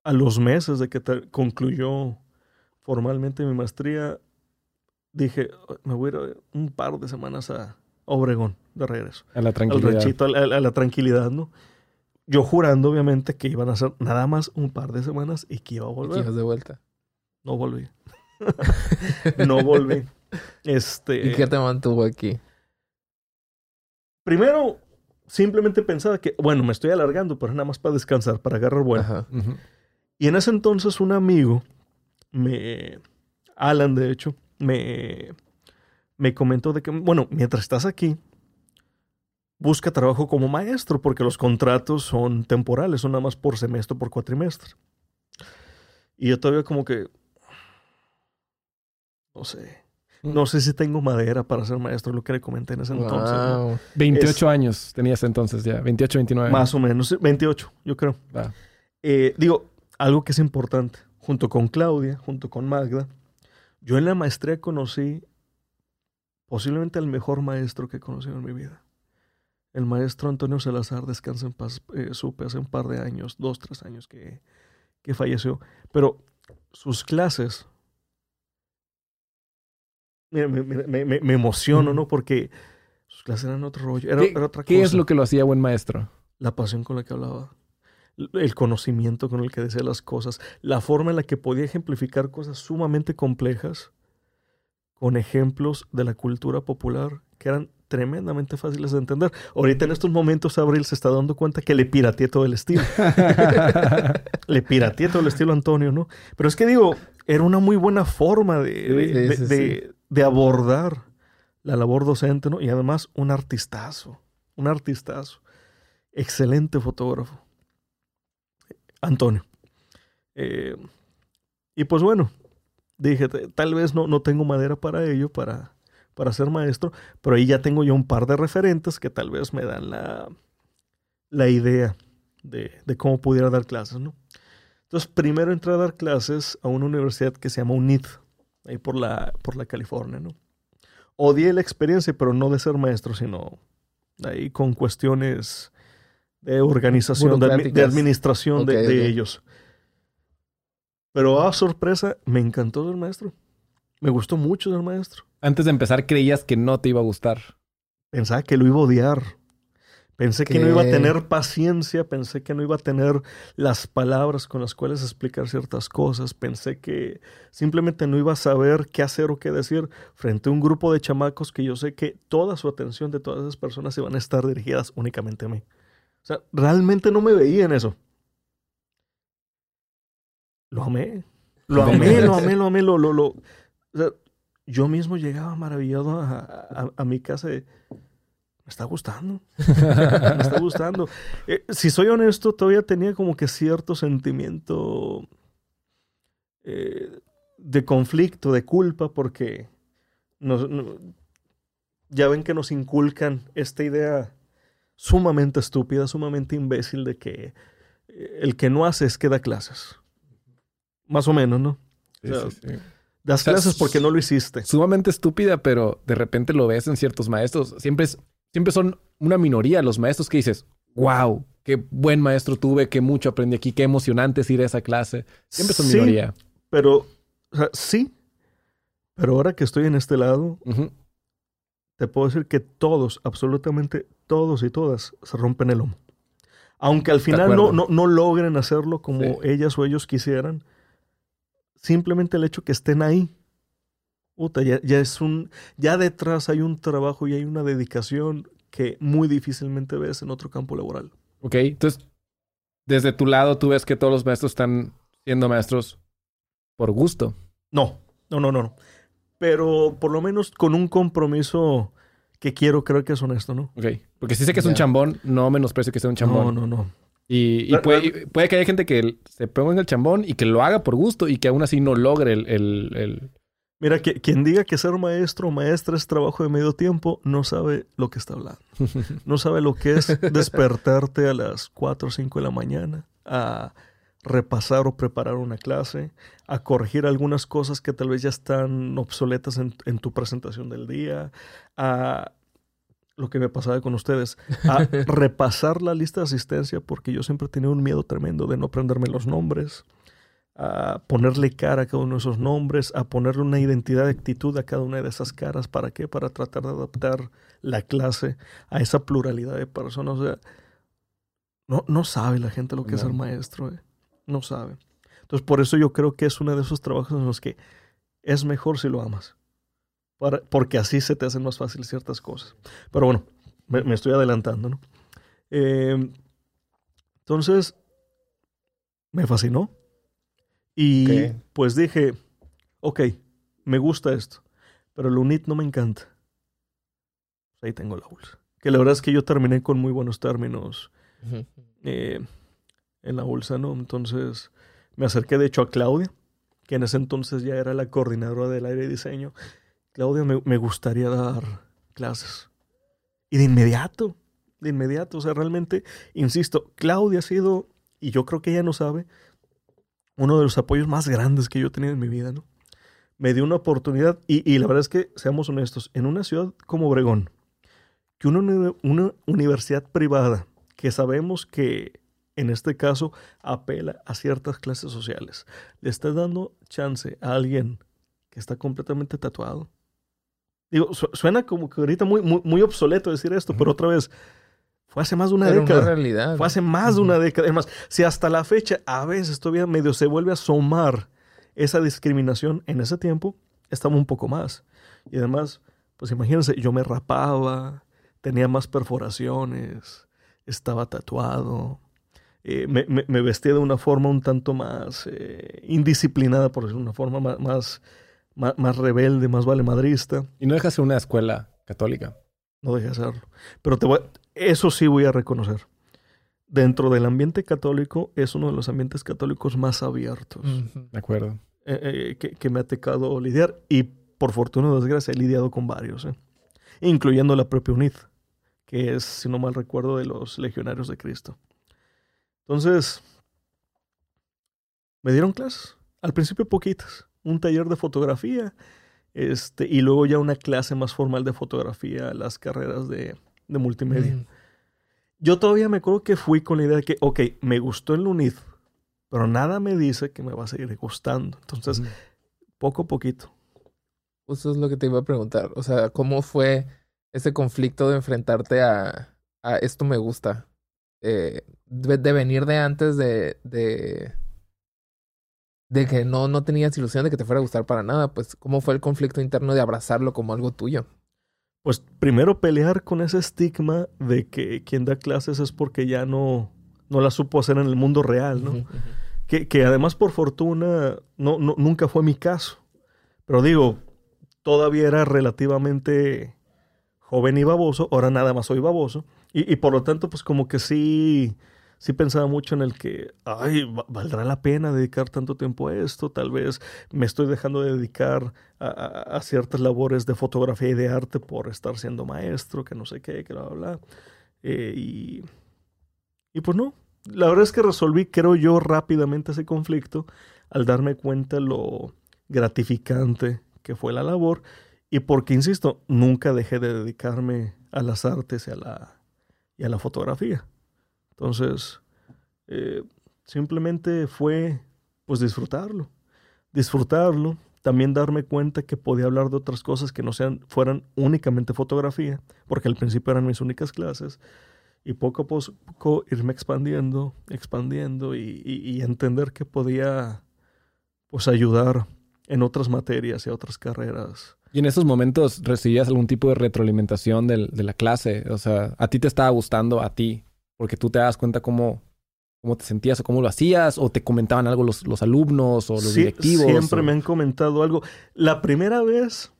a los meses de que concluyó formalmente mi maestría, dije, me voy a ir un par de semanas a Obregón de regreso. A la Al tranquilidad. ranchito, a la, a la tranquilidad, ¿no? Yo jurando, obviamente, que iban a ser nada más un par de semanas y que iba a volver. ibas de vuelta. No volví. [LAUGHS] no volví. Este. ¿Y qué te mantuvo aquí? Primero, simplemente pensaba que, bueno, me estoy alargando, pero nada más para descansar, para agarrar vuelo. Y en ese entonces un amigo, me, Alan de hecho, me, me comentó de que, bueno, mientras estás aquí, busca trabajo como maestro, porque los contratos son temporales, son nada más por semestre, por cuatrimestre. Y yo todavía como que, no sé, no sé si tengo madera para ser maestro, lo que le comenté en ese entonces. ¿no? Wow. [LAUGHS] 28 años tenías entonces ya. 28, 29. Más o menos, sí, 28, yo creo. Va. Eh, digo, algo que es importante, junto con Claudia, junto con Magda, yo en la maestría conocí posiblemente el mejor maestro que he conocido en mi vida. El maestro Antonio Salazar, descansa en paz, eh, supe hace un par de años, dos, tres años que, que falleció. Pero sus clases, mira, me, me- me- me emociono, ¿no? Porque sus clases eran otro rollo, era, ¿Qué, era otra qué es lo que lo hacía buen maestro? la pasión con la que hablaba, el conocimiento con el que decía las cosas, la forma en la que podía ejemplificar cosas sumamente complejas con ejemplos de la cultura popular que eran tremendamente fáciles de entender. Ahorita en estos momentos Abril se está dando cuenta que le pirateé todo el estilo. [LAUGHS] le pirateé todo el estilo a Antonio, ¿no? Pero es que digo, era una muy buena forma de, de- Sí, de- sí, de- de abordar la labor docente, ¿no? Y además un artistazo, un artistazo. Excelente fotógrafo. Antonio. Eh, y pues bueno, dije, "T- tal vez no, no tengo madera para ello, para, para ser maestro, pero ahí ya tengo yo un par de referentes que tal vez me dan la, la idea de, de cómo pudiera dar clases, ¿no? Entonces, primero entré a dar clases a una universidad que se llama UNIT, ahí por la, por la California, ¿no? Odié la experiencia, pero no de ser maestro, sino ahí con cuestiones de organización, de, administración de, ellos. Pero a sorpresa, me encantó ser maestro. Me gustó mucho ser maestro. Antes de empezar creías que no te iba a gustar. Pensaba que lo iba a odiar. Pensé que no iba a tener paciencia, pensé que no iba a tener las palabras con las cuales explicar ciertas cosas, pensé que simplemente no iba a saber qué hacer o qué decir frente a un grupo de chamacos que yo sé que toda su atención de todas esas personas se van a estar dirigidas únicamente a mí. O sea, realmente no me veía en eso. Lo amé. Lo amé, lo amé, lo amé, lo, lo, lo. Yo mismo llegaba maravillado a, a, mi casa de, me está gustando. me está gustando. [LAUGHS] Eh, si soy honesto, todavía tenía como que cierto sentimiento eh, de conflicto, de culpa, porque nos, ya ven que nos inculcan esta idea sumamente estúpida, sumamente imbécil de que eh, el que no hace es que da clases. Más o menos, ¿no? Das clases porque no lo hiciste. Sumamente estúpida, pero de repente lo ves en ciertos maestros. Siempre, siempre son una minoría los maestros que dices, wow, qué buen maestro tuve, qué mucho aprendí aquí, qué emocionante es ir a esa clase. Siempre son minoría. Pero, sí, pero ahora que estoy en este lado, te puedo decir que todos, absolutamente todos y todas, se rompen el lomo. Aunque al final no, no, logren hacerlo como ellas o ellos quisieran, simplemente el hecho que estén ahí, ya, ya, es un, ya detrás hay un trabajo y hay una dedicación que muy difícilmente ves en otro campo laboral. Ok, entonces, desde tu lado, tú ves que todos los maestros están siendo maestros por gusto. No, no, no, no pero por lo menos con un compromiso que quiero creer que es honesto, ¿no? Ok, porque si sé que es un chambón, no menosprecio que sea un chambón. No, no, no. Y, puede, puede, que haya gente que se ponga en el chambón y que lo haga por gusto y que aún así no logre el... el, Mira, que, quien diga que ser maestro o maestra es trabajo de medio tiempo, no sabe lo que está hablando. [LAUGHS] No sabe lo que es despertarte a las 4 o 5 de la mañana a repasar o preparar una clase, a corregir algunas cosas que tal vez ya están obsoletas en, tu presentación del día, a lo que me pasaba con ustedes, a [LAUGHS] repasar la lista de asistencia porque yo siempre tenía un miedo tremendo de no aprenderme los nombres, a ponerle cara a cada uno de esos nombres, a ponerle una identidad de actitud a cada una de esas caras. ¿Para qué? Para tratar de adaptar la clase a esa pluralidad de personas. O sea, no, no sabe la gente lo que es ser maestro. Eh no sabe. Entonces, por eso yo creo que es uno de esos trabajos en los que es mejor si lo amas. Porque así se te hacen más fáciles ciertas cosas. Pero bueno, me, estoy adelantando, ¿no? Em, entonces, me fascinó. Y pues dije, ok, me gusta esto, pero el UNIT no me encanta. Ahí tengo la bolsa. Que la verdad es que yo terminé con muy buenos términos en la bolsa, ¿no? Entonces me acerqué de hecho a Claudia, que en ese entonces ya era la coordinadora del aire y diseño. Claudia, me, gustaría dar clases. Y de inmediato, de inmediato, o sea, realmente, insisto, Claudia ha sido, y yo creo que ella no sabe, uno de los apoyos más grandes que yo he tenido en mi vida, ¿no? Me dio una oportunidad, y, la verdad es que, seamos honestos, en una ciudad como Obregón, que una, una universidad privada, que sabemos que en este caso, apela a ciertas clases sociales. Le está dando chance a alguien que está completamente tatuado. Digo, suena como que ahorita muy, muy, obsoleto decir esto, pero otra vez, fue hace más de una década. realidad. Fue hace más de una década. Además, si hasta la fecha a veces todavía medio se vuelve a asomar esa discriminación en ese tiempo, estaba un poco más. Y además, pues imagínense, yo me rapaba, tenía más perforaciones, estaba tatuado, eh, me, me, vestía de una forma un tanto más eh, indisciplinada, por decirlo de una forma más, más, más, rebelde, más valemadrista. Y no deja ser una escuela católica. No deja serlo. Pero te voy, eso sí voy a reconocer. Dentro del ambiente católico es uno de los ambientes católicos más abiertos. De acuerdo. Eh, que, que, me ha tocado lidiar y por fortuna o desgracia he lidiado con varios, incluyendo la propia UNID, que es, si no mal recuerdo, de los legionarios de Cristo. Entonces, me dieron clases. Al principio poquitas. Un taller de fotografía. Este, y luego ya una clase más formal de fotografía, las carreras de, multimedia. Mm. Yo todavía me acuerdo que fui con la idea de que, ok, me gustó el UNID, pero nada me dice que me va a seguir gustando. Entonces, poco a poquito. Eso es lo que te iba a preguntar. O sea, ¿cómo fue ese conflicto de enfrentarte a, a esto me gusta? Eh, de, venir de antes de, de, de que no, no tenías ilusión de que te fuera a gustar para nada, pues ¿cómo fue el conflicto interno de abrazarlo como algo tuyo? Pues primero pelear con ese estigma de que quien da clases es porque ya no, no la supo hacer en el mundo real, ¿no? Que, que además, por fortuna, no, no, nunca fue mi caso. Pero digo, todavía era relativamente joven y baboso, ahora nada más soy baboso. Y, y por lo tanto, pues como que sí, sí pensaba mucho en el que, ay, va- valdrá la pena dedicar tanto tiempo a esto, tal vez me estoy dejando de dedicar a, ciertas labores de fotografía y de arte por estar siendo maestro, que no sé qué, que bla, bla, bla. Eh, y, y pues no, la verdad es que resolví, creo yo, rápidamente ese conflicto al darme cuenta lo gratificante que fue la labor y porque, insisto, nunca dejé de dedicarme a las artes a la, y a la fotografía. Entonces, eh, simplemente fue pues disfrutarlo, disfrutarlo, también darme cuenta que podía hablar de otras cosas que no sean, fueran únicamente fotografía, porque al principio eran mis únicas clases, y poco a poco irme expandiendo, expandiendo y, entender que podía pues ayudar en otras materias y otras carreras. Y en esos momentos recibías algún tipo de retroalimentación del- de la clase. O sea, a ti te estaba gustando, a ti, porque tú te das cuenta cómo, cómo te sentías o cómo lo hacías, o te comentaban algo los, los alumnos o los Sí, directivos. Siempre o- me han comentado algo. La primera vez...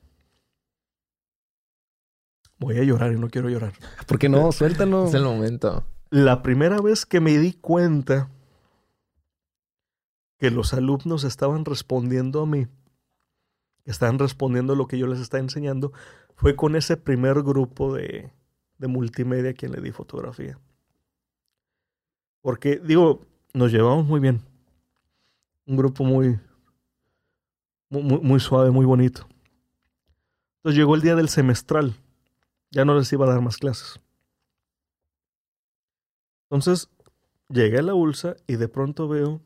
Voy a llorar y no quiero llorar. [LAUGHS] ¿Por qué no? Suéltalo. Es el momento. La primera vez que me di cuenta que los alumnos estaban respondiendo a mí, que estaban respondiendo lo que yo les estaba enseñando, fue con ese primer grupo de, de multimedia a quien le di fotografía. Porque, digo, nos llevamos muy bien. Un grupo muy, muy, muy- suave, muy bonito. Entonces llegó el día del semestral. Ya no les iba a dar más clases. Entonces llegué a la ULSA y de pronto veo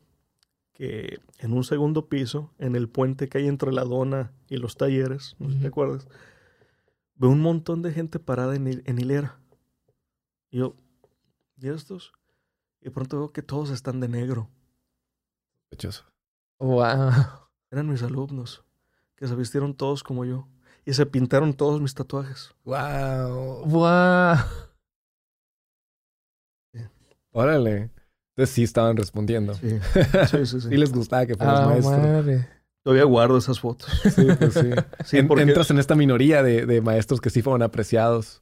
que en un segundo piso, en el puente que hay entre la dona y los talleres, no sé si te acuerdas, veo un montón de gente parada en, en hilera. Y yo, ¿y estos? Y de pronto veo que todos están de negro. Sospechoso. Wow. Eran mis alumnos, que se vistieron todos como yo. Y se pintaron todos mis tatuajes. Wow. Wow. Órale. Entonces sí estaban respondiendo. Sí, sí, sí. sí. [LAUGHS] Sí les gustaba que fueras maestro. madre. Todavía guardo esas fotos. Sí, pues sí. Sí, En- porque Entras en esta minoría de, de maestros que sí fueron apreciados.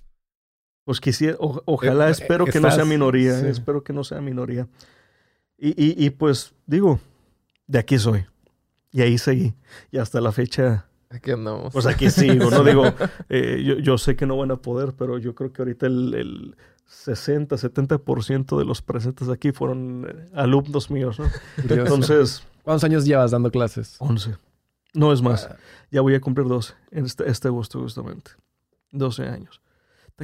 Pues quisiera, o- ojalá, Eh, espero que no sea minoría, sí. espero que no sea minoría. Y, y, y pues digo, de aquí soy. Y ahí seguí. Y hasta la fecha, Aquí andamos. pues aquí sigo. No digo, [LAUGHS] eh, yo, yo sé que no van a poder, pero yo creo que ahorita el, el 60, 70% de los presentes aquí fueron eh, alumnos míos, ¿no? Curioso. Entonces, ¿Cuántos años llevas dando clases? 11. No es más. Ah, Ya voy a cumplir 12 en este, este agosto justamente. 12 años.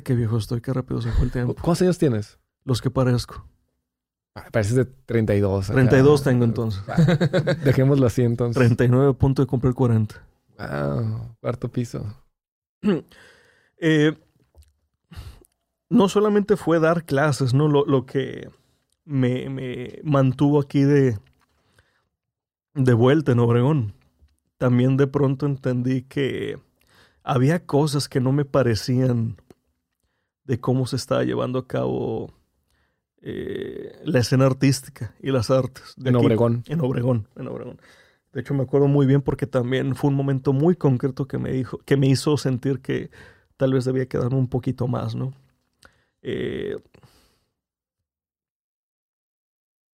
Qué viejo estoy, qué rápido se fue el tiempo. ¿Cuántos años tienes? Los que parezco. Ah, Pareces de 32. acá. 32 tengo entonces. Ah, Dejémoslo así entonces. 39 a punto de cumplir 40. Wow, cuarto piso. [CLEARS THROAT] Eh, no solamente fue dar clases, ¿no? Lo, lo que me, me mantuvo aquí de, de vuelta en Obregón. También de pronto entendí que había cosas que no me parecían de cómo se estaba llevando a cabo eh, la escena artística y las artes. de En aquí. Obregón. En Obregón, en Obregón. De hecho, me acuerdo muy bien porque también fue un momento muy concreto que me dijo, que me hizo sentir que tal vez debía quedarme un poquito más, ¿no? Eh,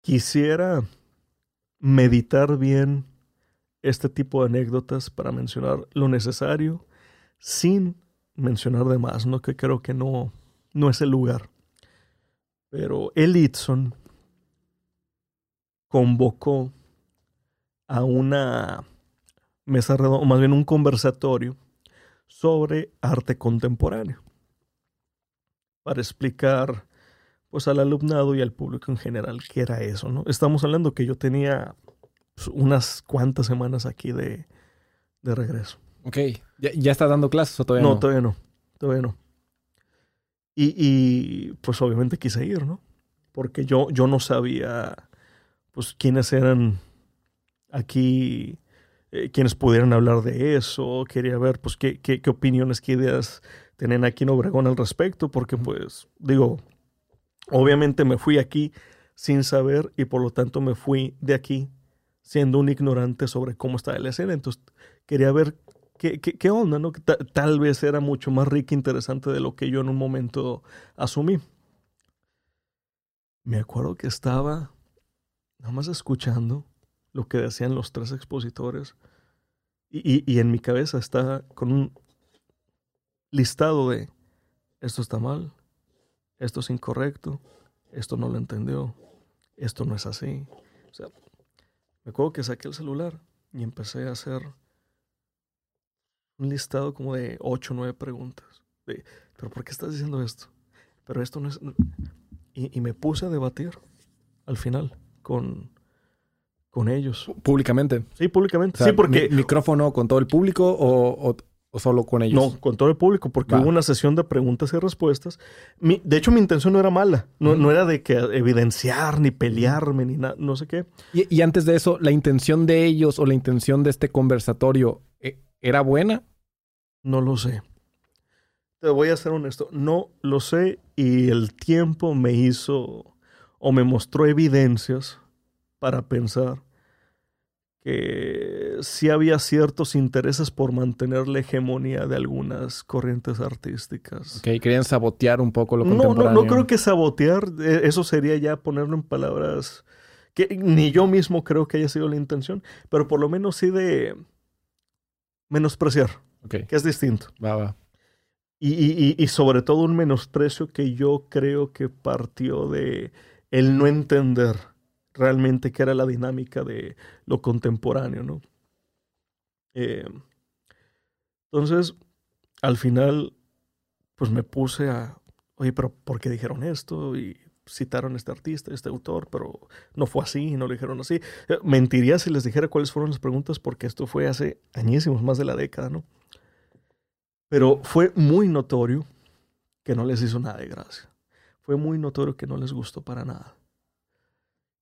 quisiera meditar bien este tipo de anécdotas para mencionar lo necesario sin mencionar de más, ¿no? Que creo que no, no es el lugar. Pero el Itson convocó a una mesa redonda, o más bien un conversatorio sobre arte contemporáneo para explicar pues al alumnado y al público en general qué era eso, ¿no? Estamos hablando que yo tenía pues, unas cuantas semanas aquí de, de regreso. Ok. ¿Ya, ya estás dando clases o todavía No, no? todavía no, todavía no. Y, pues obviamente quise ir, ¿no? Porque yo, yo no sabía pues quiénes eran aquí, eh, quienes pudieran hablar de eso, quería ver pues qué, qué, opiniones, qué ideas tienen aquí en Obregón al respecto, porque pues digo, obviamente me fui aquí sin saber y por lo tanto me fui de aquí siendo un ignorante sobre cómo estaba la escena. Entonces quería ver qué, onda, ¿no? tal vez era mucho más rica e interesante de lo que yo en un momento asumí. Me acuerdo que estaba nada más escuchando lo que decían los tres expositores y, y en mi cabeza está con un listado de esto está mal, esto es incorrecto, esto no lo entendió, esto no es así. O sea, me acuerdo que saqué el celular y empecé a hacer un listado como de ocho o nueve preguntas. pero ¿por qué estás diciendo esto? Pero esto no es... Y, y me puse a debatir al final con, con ellos. ¿Públicamente? Sí, públicamente. sí, porque... ¿Micrófono con todo el público o, ¿O solo con ellos? No, con todo el público, porque hubo una sesión de preguntas y respuestas. de hecho, mi intención no era mala. No, no era de que evidenciar, ni pelearme, ni nada, no sé qué. Y, y, antes de eso, ¿la intención de ellos o la intención de este conversatorio eh, era buena? No lo sé. Te voy a ser honesto. No lo sé y el tiempo me hizo o me mostró evidencias para pensar que sí había ciertos intereses por mantener la hegemonía de algunas corrientes artísticas. Ok, querían sabotear un poco lo no, contemporáneo. No, no creo que sabotear, eh, eso sería ya ponerlo en palabras que ni yo mismo creo que haya sido la intención, pero por lo menos sí de menospreciar, okay. que es distinto. Va, va. Y, y, y sobre todo un menosprecio que yo creo que partió de el no entender realmente qué era la dinámica de lo contemporáneo, ¿no? Eh, entonces, al final, pues me puse a, oye, pero ¿por qué dijeron esto? Y citaron a este artista, este autor, pero no fue así, no lo dijeron así. Eh, mentiría si les dijera cuáles fueron las preguntas, porque esto fue hace añísimos, más de la década, ¿no? Pero fue muy notorio que no les hizo nada de gracia. Fue muy notorio que no les gustó para nada.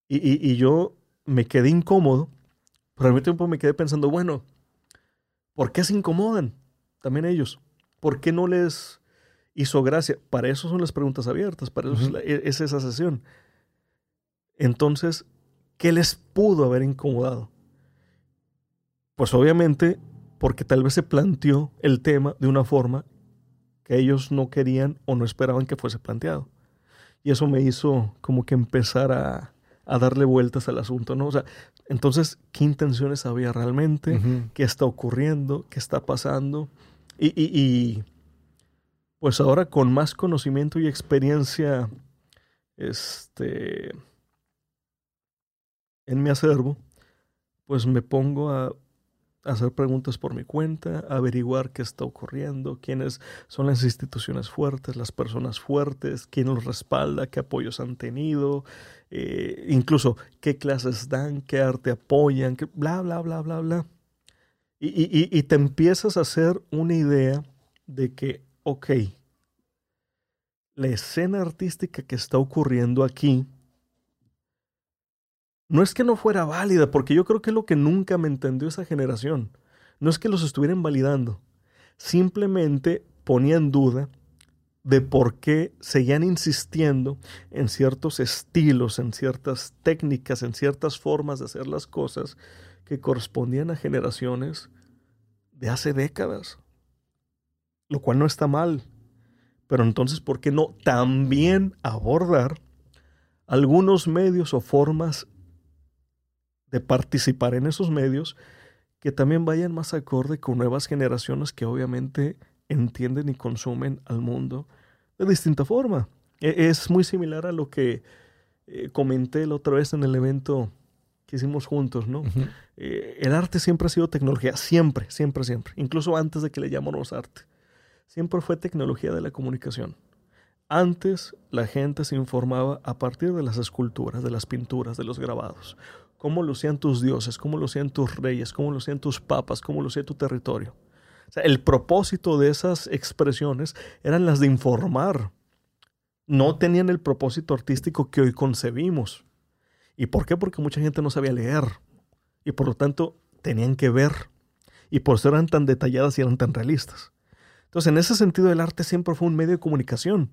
Y, yo me quedé incómodo, pero al mismo tiempo me quedé pensando, bueno, ¿por qué se incomodan también ellos? ¿Por qué no les hizo gracia? Para eso son las preguntas abiertas, para eso es, es esa sesión. Entonces, ¿qué les pudo haber incomodado? Pues obviamente porque tal vez se planteó el tema de una forma que ellos no querían o no esperaban que fuese planteado. Y eso me hizo como que empezar a, a darle vueltas al asunto, ¿no? O sea, entonces, ¿qué intenciones había realmente? ¿Qué está ocurriendo? ¿Qué está pasando? Y, y, pues ahora con más conocimiento y experiencia este, en mi acervo, pues me pongo a hacer preguntas por mi cuenta, averiguar qué está ocurriendo, quiénes son las instituciones fuertes, las personas fuertes, quién los respalda, qué apoyos han tenido, eh, incluso qué clases dan, qué arte apoyan, qué, bla, bla, bla, bla, bla. Y, y, y te empiezas a hacer una idea de que, ok, la escena artística que está ocurriendo aquí, no es que no fuera válida, porque yo creo que es lo que nunca me entendió esa generación. No es que los estuvieran validando, simplemente ponía en duda de por qué seguían insistiendo en ciertos estilos, en ciertas técnicas, en ciertas formas de hacer las cosas que correspondían a generaciones de hace décadas. Lo cual no está mal. Pero entonces, ¿por qué no también abordar algunos medios o formas de participar en esos medios que también vayan más acorde con nuevas generaciones que obviamente entienden y consumen al mundo de distinta forma. E, es muy similar a lo que eh, comenté la otra vez en el evento que hicimos juntos, ¿no? Eh, el arte siempre ha sido tecnología, siempre, siempre, siempre, incluso antes de que le llamáramos arte. Siempre fue tecnología de la comunicación. Antes la gente se informaba a partir de las esculturas, de las pinturas, de los grabados cómo lucían tus dioses, cómo lucían tus reyes, cómo lucían tus papas, cómo lucía tu territorio. O sea, el propósito de esas expresiones eran las de informar. No tenían el propósito artístico que hoy concebimos. ¿Y por qué? Porque mucha gente no sabía leer. Y por lo tanto tenían que ver. Y por eso eran tan detalladas y eran tan realistas. Entonces, en ese sentido, el arte siempre fue un medio de comunicación.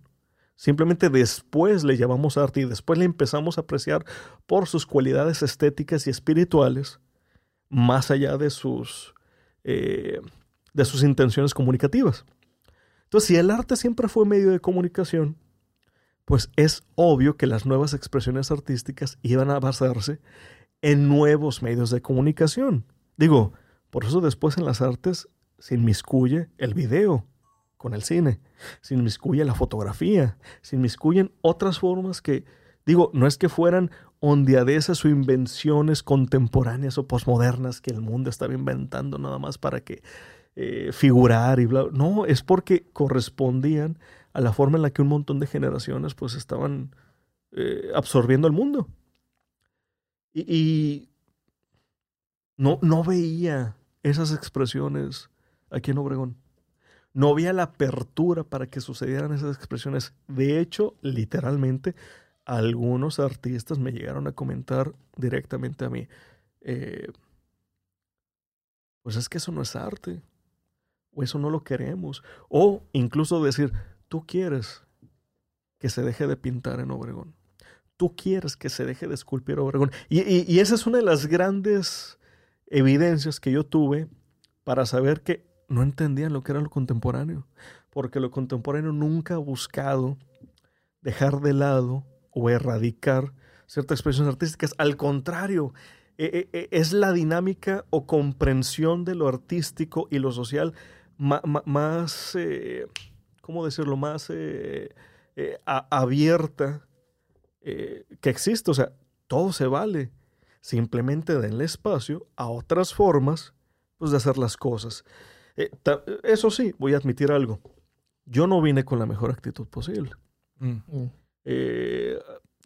Simplemente después le llamamos arte y después le empezamos a apreciar por sus cualidades estéticas y espirituales, más allá de sus, eh, de sus intenciones comunicativas. Entonces, si el arte siempre fue medio de comunicación, pues es obvio que las nuevas expresiones artísticas iban a basarse en nuevos medios de comunicación. Digo, por eso después en las artes se inmiscuye el video con el cine, se inmiscuye la fotografía, se inmiscuyen otras formas que, digo, no es que fueran ondeadesas o invenciones contemporáneas o posmodernas que el mundo estaba inventando nada más para que eh, figurar y bla. No, es porque correspondían a la forma en la que un montón de generaciones pues estaban eh, absorbiendo el mundo. Y, no, no veía esas expresiones aquí en Obregón. No había la apertura para que sucedieran esas expresiones. De hecho, literalmente, algunos artistas me llegaron a comentar directamente a mí, eh, pues es que eso no es arte, o eso no lo queremos, o incluso decir, Tú quieres que se deje de pintar en Obregón. Tú quieres que se deje de esculpir Obregón. Y, esa es una de las grandes evidencias que yo tuve para saber que no entendían lo que era lo contemporáneo. Porque lo contemporáneo nunca ha buscado dejar de lado o erradicar ciertas expresiones artísticas. Al contrario, e, e, e, es la dinámica o comprensión de lo artístico y lo social más, eh, ¿cómo decirlo?, más eh, eh, abierta eh, que existe. O sea, todo se vale. Simplemente denle espacio a otras formas pues, de hacer las cosas. Eso sí, voy a admitir algo. Yo no vine con la mejor actitud posible. Mm. Mm.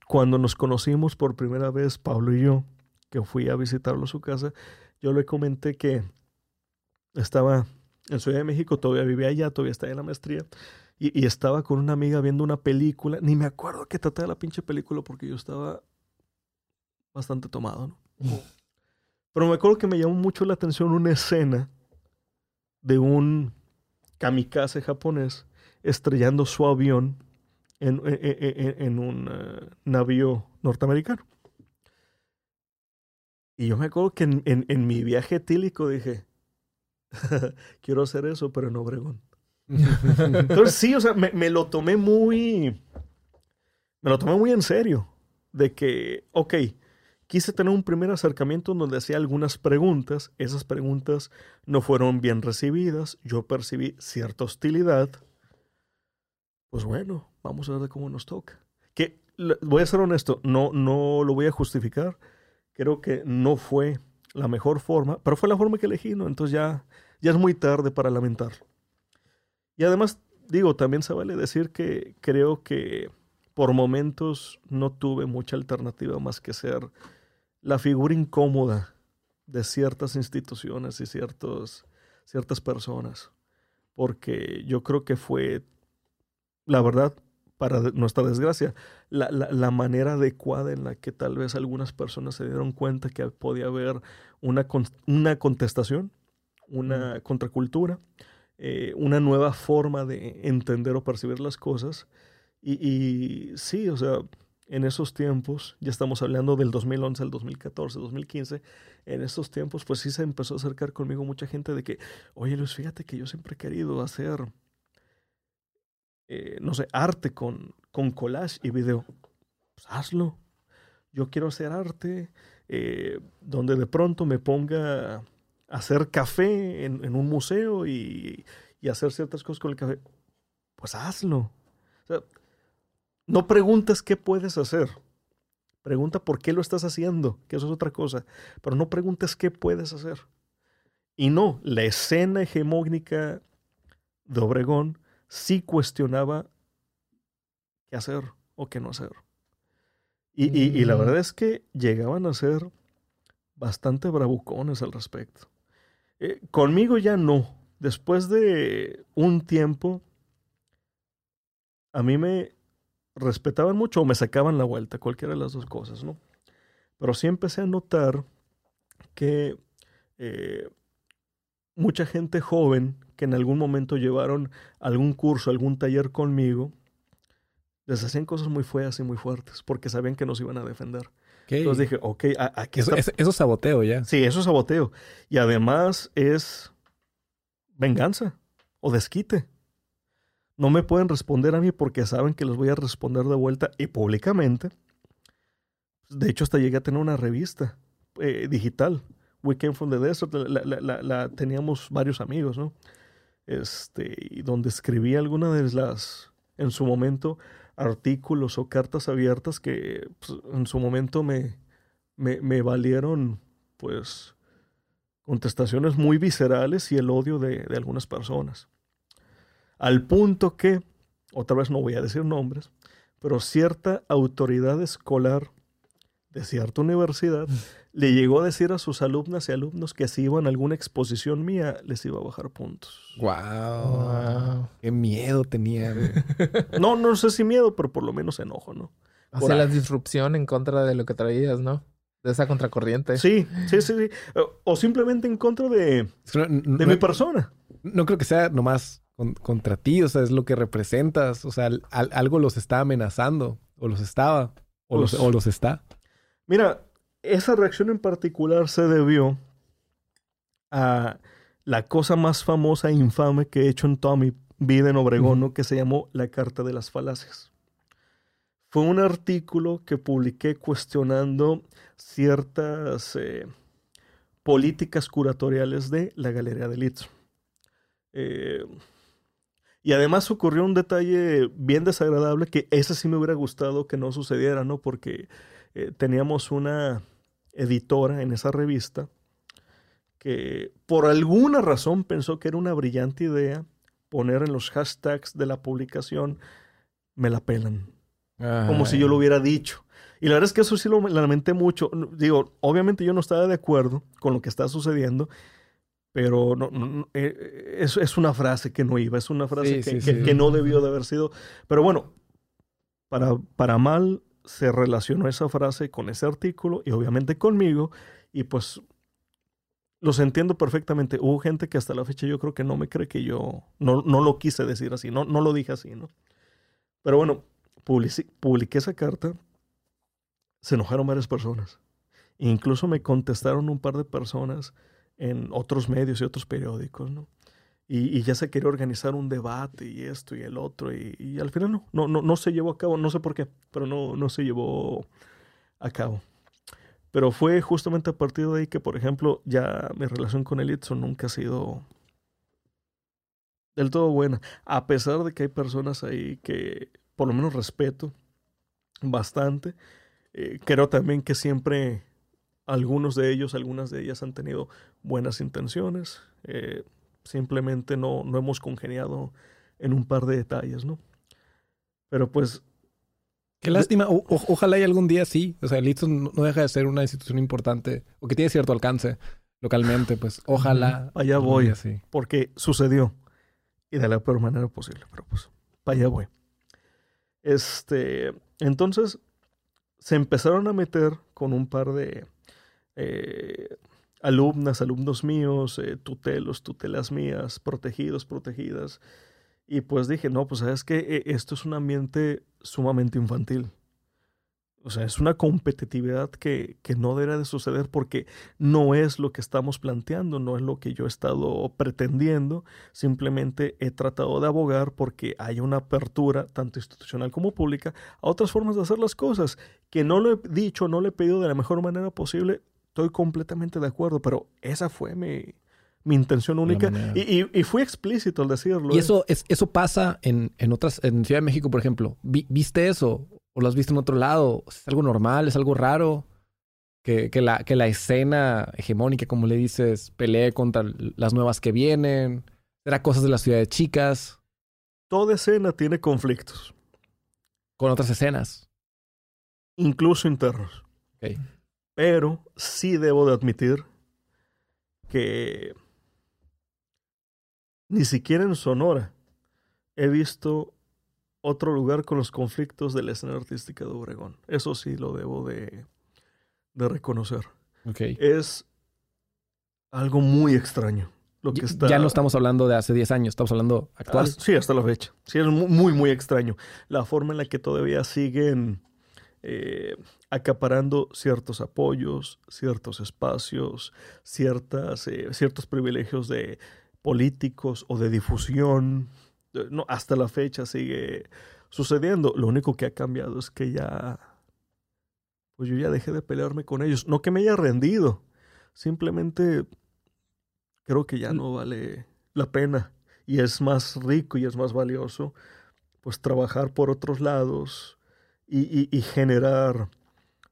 cuando nos conocimos por primera vez, Pablo y yo, que fui a visitarlo a su casa, yo le comenté que estaba en Ciudad de México, todavía vivía allá, todavía estaba en la maestría. Y, estaba con una amiga viendo una película. Ni me acuerdo qué trataba la pinche película porque yo estaba bastante tomado, ¿no? Pero me acuerdo que me llamó mucho la atención una escena de un kamikaze japonés estrellando su avión en, en, un eh, navío norteamericano. Y yo me acuerdo que en, mi viaje etílico dije, [LAUGHS] quiero hacer eso, pero en Obregón. [LAUGHS] Entonces sí, o sea, me, lo tomé muy, me lo tomé muy en serio, de que, ok, quise tener un primer acercamiento donde hacía algunas preguntas, esas preguntas no fueron bien recibidas, yo percibí cierta hostilidad, pues bueno, vamos a ver cómo nos toca. Que voy a ser honesto, no, no lo voy a justificar, creo que no fue la mejor forma, pero fue la forma que elegí, ¿no? Entonces ya, ya es muy tarde para lamentar. Y además, digo, también se vale decir que creo que por momentos no tuve mucha alternativa más que ser la figura incómoda de ciertas instituciones y ciertos, ciertas personas. Porque yo creo que fue, la verdad, para nuestra desgracia, la, la, manera adecuada en la que tal vez algunas personas se dieron cuenta que podía haber una, una contestación, una contracultura, eh, una nueva forma de entender o percibir las cosas. Y, sí, o sea, en esos tiempos, ya estamos hablando del 2011 al 2014, 2015, en esos tiempos, pues sí se empezó a acercar conmigo mucha gente de que, oye Luis, fíjate que yo siempre he querido hacer eh, no sé, arte con, con collage y video. Pues hazlo. Yo quiero hacer arte eh, donde de pronto me ponga a hacer café en, un museo y, hacer ciertas cosas con el café. Pues hazlo. No preguntes qué puedes hacer. Pregunta por qué lo estás haciendo, que eso es otra cosa. Pero no preguntes qué puedes hacer. Y no, la escena hegemónica de Obregón sí cuestionaba qué hacer o qué no hacer. Y, la mm. verdad es que llegaban a ser bastante bravucones al respecto. Eh, conmigo ya no. Después de un tiempo, a mí me respetaban mucho o me sacaban la vuelta, cualquiera de las dos cosas, ¿no? Pero sí empecé a notar que eh, mucha gente joven que en algún momento llevaron algún curso, algún taller conmigo, les hacían cosas muy feas y muy fuertes porque sabían que nos iban a defender. Entonces dije, ok, aquí eso, está. es- eso es saboteo ya. Sí, eso es saboteo. Y además es venganza o desquite. No me pueden responder a mí porque saben que les voy a responder de vuelta y públicamente. De hecho, hasta llegué a tener una revista eh, digital. We Came from the Desert. La, teníamos varios amigos, ¿no? Este, donde escribí algunas de las, en su momento, artículos o cartas abiertas que pues, en su momento me, me, me valieron, pues, contestaciones muy viscerales y el odio de, de algunas personas. Al punto que, otra vez no voy a decir nombres, pero cierta autoridad escolar de cierta universidad le llegó a decir a sus alumnas y alumnos que si iban a alguna exposición mía les iba a bajar puntos. Wow. Wow. Qué miedo tenía. [LAUGHS] No, no sé si miedo, pero por lo menos enojo, ¿no? O sea, la disrupción en contra de lo que traías, ¿no? De esa contracorriente. Sí, sí, sí, sí. O- O simplemente en contra de, Es que no- no- de no- mi persona. no creo que sea nomás con- contra ti, o sea, es lo que representas. O sea, al- al- algo los está amenazando, o los estaba, o, los, Pues- o los está. Mira, esa reacción en particular se debió a la cosa más famosa e infame que he hecho en toda mi vida en Obregón, ¿no? que se llamó La Carta de las Falacias. Fue un artículo que publiqué cuestionando ciertas eh, políticas curatoriales de la Galería de Litz. Eh, y además ocurrió un detalle bien desagradable que ese sí me hubiera gustado que no sucediera, ¿no? Porque eh, teníamos una editora en esa revista que por alguna razón pensó que era una brillante idea poner en los hashtags de la publicación me la pelan, como si yo lo hubiera dicho. Y la verdad es que eso sí lo lamenté mucho. Digo, obviamente yo no estaba de acuerdo con lo que está sucediendo, pero no, eh, es, es una frase que no iba, es una frase Sí, que, sí, que- sí. que no debió de haber sido. Pero bueno, para, para mal se relacionó esa frase con ese artículo y obviamente conmigo, y pues los entiendo perfectamente. Hubo gente que hasta la fecha yo creo que no me cree que yo no, no lo quise decir así, no, no lo dije así, ¿no? Pero bueno, publici- publiqué esa carta, se enojaron varias personas. Incluso me contestaron un par de personas en otros medios y otros periódicos, ¿no? Y, y ya se quería organizar un debate y esto y el otro, y, y al final no, no, no, no se llevó a cabo, no sé por qué, pero no, no se llevó a cabo. Pero fue justamente a partir de ahí que, por ejemplo, ya mi relación con el Itzo nunca ha sido del todo buena. A pesar de que hay personas ahí que por lo menos respeto bastante. Eh, creo también que siempre algunos de ellos, algunas de ellas han tenido buenas intenciones. Eh, simplemente no, no hemos congeniado en un par de detalles, ¿no? Pero pues Qué lástima. O- o- ojalá y algún día sí. O sea, el Itzo no deja de ser una institución importante o que tiene cierto alcance localmente. Pues ojalá. Allá voy. porque sucedió y de la peor manera posible, pero pues para allá voy. Este, entonces se empezaron a meter con un par de eh, alumnas, alumnos míos, eh, tutelos, tutelas mías, protegidos, protegidas. Y pues dije, no, pues sabes que esto es un ambiente sumamente infantil. O sea, es una competitividad que, que no debería de suceder porque no es lo que estamos planteando, no es lo que yo he estado pretendiendo. Simplemente he tratado de abogar porque haya una apertura, tanto institucional como pública, a otras formas de hacer las cosas. Que no lo he dicho, no lo he pedido de la mejor manera posible, estoy completamente de acuerdo, pero esa fue mi, mi intención única. Y, y- y fui explícito al decirlo. Y ¿eh? eso, es, eso pasa en, en otras, en Ciudad de México, por ejemplo. Vi- ¿Viste eso? ¿O lo has visto en otro lado? ¿Es algo normal? ¿Es algo raro? Que, que, la, que la escena hegemónica, como le dices, pelee contra las nuevas que vienen. Era cosas de las ciudades chicas Toda escena tiene conflictos, con otras escenas. incluso internos. Ok. Pero sí debo de admitir que ni siquiera en Sonora he visto otro lugar con los conflictos de la escena artística de Obregón. Eso sí lo debo de, de reconocer. Ok. Es algo muy extraño. lo que Ya- está... Ya no estamos hablando de hace 10 años, estamos hablando actual. Ah, sí, hasta la fecha. Sí, es mu- muy, muy extraño. La forma en la que todavía siguen eh, acaparando ciertos apoyos, ciertos espacios, ciertas, eh, ciertos privilegios de políticos o de difusión. Eh, No, hasta la fecha sigue sucediendo. Lo único que ha cambiado es que ya, pues yo ya dejé de pelearme con ellos. No que me haya rendido, simplemente creo que ya no vale la pena y es más rico y es más valioso pues trabajar por otros lados y, y- y generar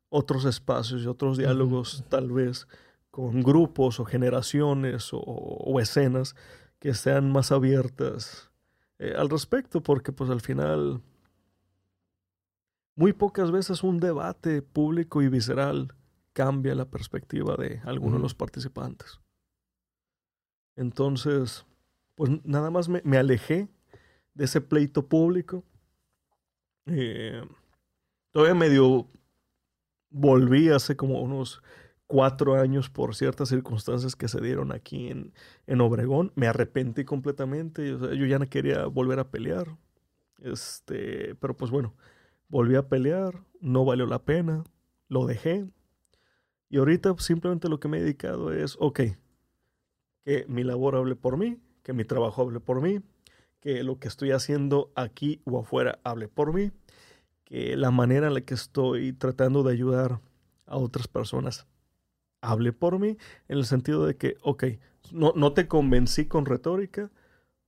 otros espacios y otros diálogos tal vez con grupos o generaciones o, o escenas que sean más abiertas eh, al respecto porque pues al final muy pocas veces un debate público y visceral cambia la perspectiva de alguno de los participantes. Entonces, pues nada más me, me alejé de ese pleito público. Eh, todavía medio volví hace como unos cuatro años por ciertas circunstancias que se dieron aquí en, en Obregón. Me arrepentí completamente. yo ya no quería volver a pelear. Este, pero pues bueno, volví a pelear, no valió la pena, lo dejé. Y ahorita simplemente lo que me he dedicado es, ok, que mi labor hable por mí, que mi trabajo hable por mí, que lo que estoy haciendo aquí o afuera hable por mí, que la manera en la que estoy tratando de ayudar a otras personas hable por mí, en el sentido de que, ok, no, no te convencí con retórica,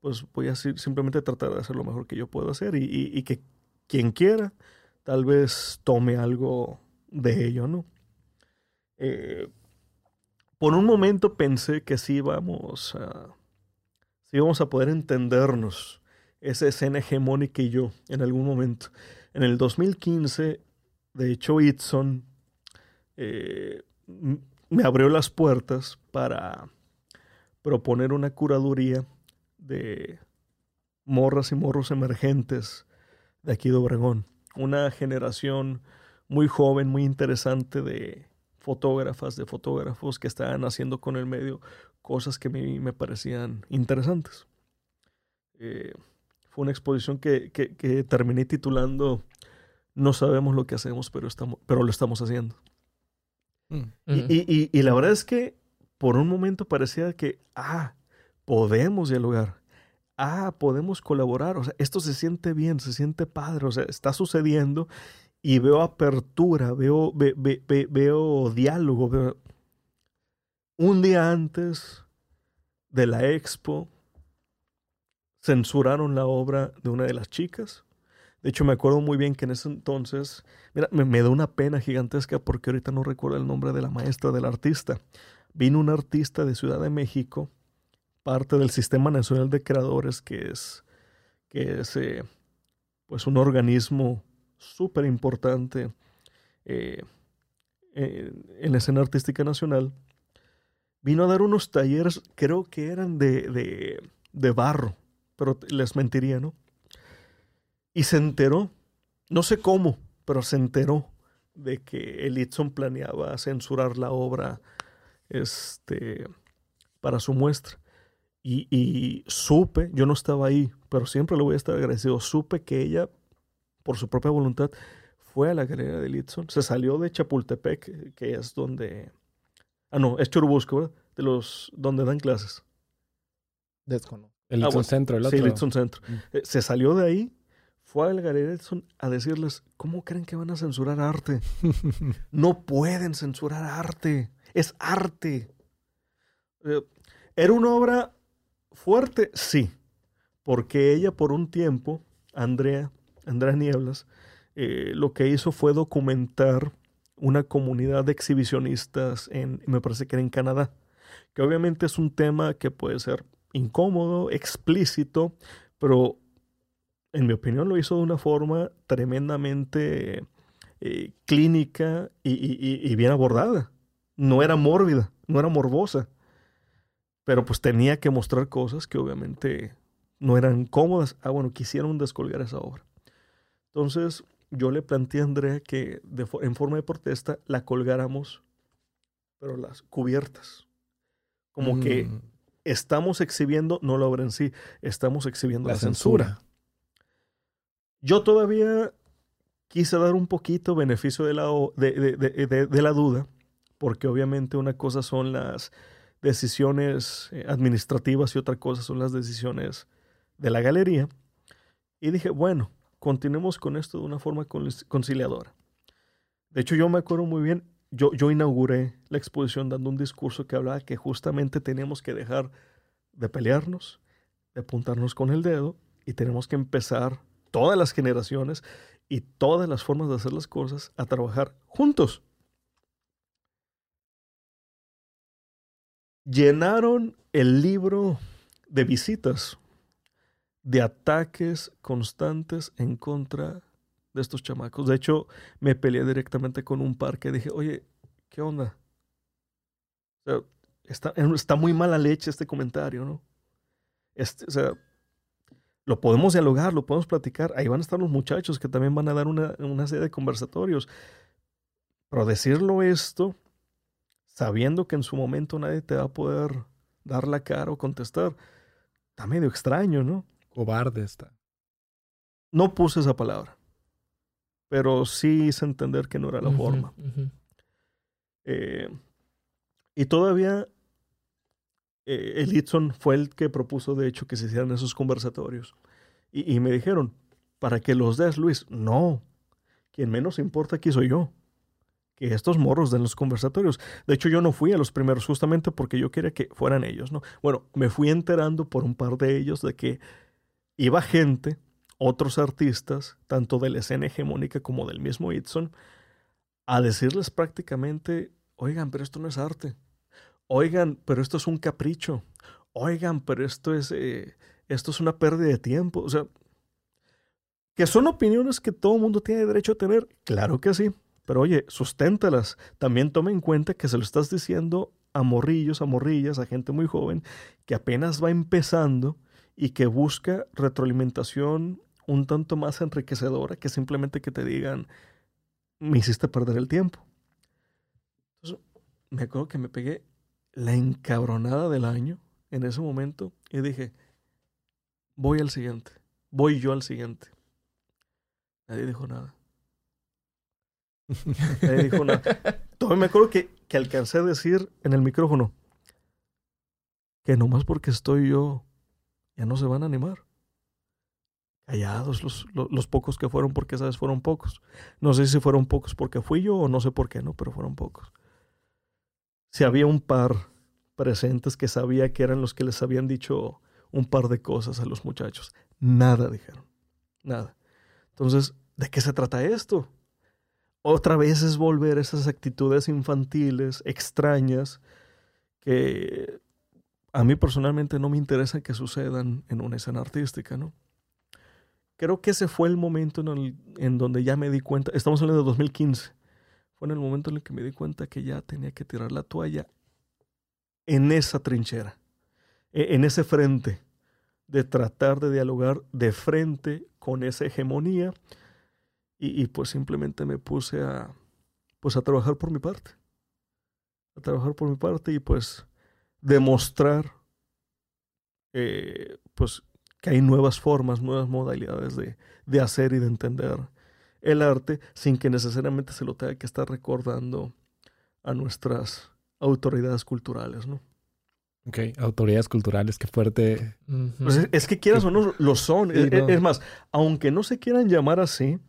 pues voy a si- simplemente tratar de hacer lo mejor que yo puedo hacer y, y- que quien quiera tal vez tome algo de ello, ¿no? Eh, por un momento pensé que sí íbamos a, sí íbamos a poder entendernos, esa escena hegemónica y yo, en algún momento. En el 2015, de hecho, Itson eh, me abrió las puertas para proponer una curaduría de morras y morros emergentes de aquí de Obregón. Una generación muy joven, muy interesante de fotógrafas, de fotógrafos que estaban haciendo con el medio cosas que a mí me parecían interesantes. Eh, fue una exposición que, que- que terminé titulando No sabemos lo que hacemos, pero, estamos, pero lo estamos haciendo. Mm. Y, y- y- y la verdad es que por un momento parecía que, ah, podemos dialogar, ah, podemos colaborar, o sea, esto se siente bien, se siente padre, o sea, está sucediendo y veo apertura, veo, ve- ve- ve- veo diálogo. veo- Un día antes de la expo, censuraron la obra de una de las chicas. De hecho, me acuerdo muy bien que en ese entonces, mira, me, me da una pena gigantesca porque ahorita no recuerdo el nombre de la maestra del artista. Vino un artista de Ciudad de México, parte del Sistema Nacional de Creadores, que es, que es eh, pues un organismo súper importante eh, en, en la escena artística nacional. Vino a dar unos talleres, creo que eran de, de, de barro, pero les mentiría, ¿no? Y se enteró, no sé cómo, pero se enteró de que el Itson planeaba censurar la obra este, para su muestra. Y, y supe, yo no estaba ahí, pero siempre le voy a estar agradecido, supe que ella, por su propia voluntad, fue a la galería de Litson, se salió de Chapultepec, que es donde... Ah, no, es Churubusco, ¿verdad? De los... donde dan clases. Desconozco. El Ah, Litson bueno. Centro, el Sí, otro. Litson Centro. Mm. Eh, se salió de ahí, fue a la galería de Litson a decirles, ¿cómo creen que van a censurar arte? [LAUGHS] No pueden censurar arte. Es arte. Eh, ¿Era una obra fuerte? Sí. Porque ella por un tiempo, Andrea, Andrea Nieblas, eh, lo que hizo fue documentar una comunidad de exhibicionistas en, me parece que era en Canadá. Que obviamente es un tema que puede ser incómodo, explícito, pero en mi opinión lo hizo de una forma tremendamente eh, clínica y, y- y- y bien abordada. No era mórbida, no era morbosa, pero pues tenía que mostrar cosas que obviamente no eran cómodas. Ah, bueno, quisieron descolgar esa obra. Entonces yo le planteé a Andrea que de en forma de protesta la colgáramos, pero las cubiertas. Como que Mm. Estamos exhibiendo no la obra en sí, estamos exhibiendo la, censura. Yo todavía quise dar un poquito beneficio de la, de, la duda, porque obviamente una cosa son las decisiones eh, administrativas y otra cosa son las decisiones de la galería. Y dije, bueno, continuemos con esto de una forma conciliadora. De hecho, yo me acuerdo muy bien, yo, yo inauguré la exposición dando un discurso que hablaba que justamente teníamos que dejar de pelearnos, de apuntarnos con el dedo y tenemos que empezar todas las generaciones y todas las formas de hacer las cosas a trabajar juntos. Llenaron el libro de visitas, de ataques constantes en contra de estos chamacos. De hecho, me peleé directamente con un par que dije, oye, ¿qué onda? está, está muy mala leche este comentario, ¿no? Este, o sea, lo podemos dialogar, lo podemos platicar. Ahí van a estar los muchachos que también van a dar una, serie de conversatorios. Pero decirlo esto, sabiendo que en su momento nadie te va a poder dar la cara o contestar, está medio extraño, ¿no? Cobarde está. No puse esa palabra, pero sí hice entender que no era la forma. Eh, y todavía eh, el Itson fue el que propuso, de hecho, que se hicieran esos conversatorios. Y, me dijeron, para que los des, Luis, no. Quien menos importa aquí soy yo. Que estos morros den los conversatorios. De hecho, yo no fui a los primeros justamente porque yo quería que fueran ellos, ¿no? Bueno, me fui enterando por un par de ellos de que iba gente, otros artistas, tanto de la escena hegemónica como del mismo Itson, a decirles prácticamente, oigan, pero esto no es arte oigan, pero esto es un capricho, oigan, pero esto es, eh, esto es una pérdida de tiempo. O sea, que son opiniones que todo mundo tiene derecho a tener, claro que sí, pero oye, susténtalas. También toma en cuenta que se lo estás diciendo a morrillos, a morrillas, a gente muy joven que apenas va empezando y que busca retroalimentación un tanto más enriquecedora que simplemente que te digan, me hiciste perder el tiempo. Entonces, me acuerdo que me pegué la encabronada del año en ese momento y dije, voy al siguiente, voy yo al siguiente. Nadie dijo nada. Nadie dijo nada. [LAUGHS] Todavía me acuerdo que, que alcancé a decir en el micrófono que nomás porque estoy yo, ya no se van a animar. Callados los, los, los pocos que fueron, porque sabes, fueron pocos. No sé si fueron pocos porque fui yo o no sé por qué, no, pero fueron pocos si había un par presentes que sabía que eran los que les habían dicho un par de cosas a los muchachos. Nada dijeron. Nada. Entonces, ¿de qué se trata esto? Otra vez es volver a esas actitudes infantiles, extrañas, que a mí personalmente no me interesa que sucedan en una escena artística, ¿no? Creo que ese fue el momento en, en donde ya me di cuenta, estamos hablando de 2015, fue en el momento en el que me di cuenta que ya tenía que tirar la toalla en esa trinchera, e, en ese frente, de tratar de dialogar de frente con esa hegemonía y, pues simplemente me puse a, pues a trabajar por mi parte, a trabajar por mi parte y pues demostrar eh, pues que hay nuevas formas, nuevas modalidades de, de hacer y de entender el arte sin que necesariamente se lo tenga que estar recordando a nuestras autoridades culturales, ¿no? Ok, autoridades culturales, qué fuerte. Pues es, que quieras o no, lo son. es, más, aunque no se quieran llamar así,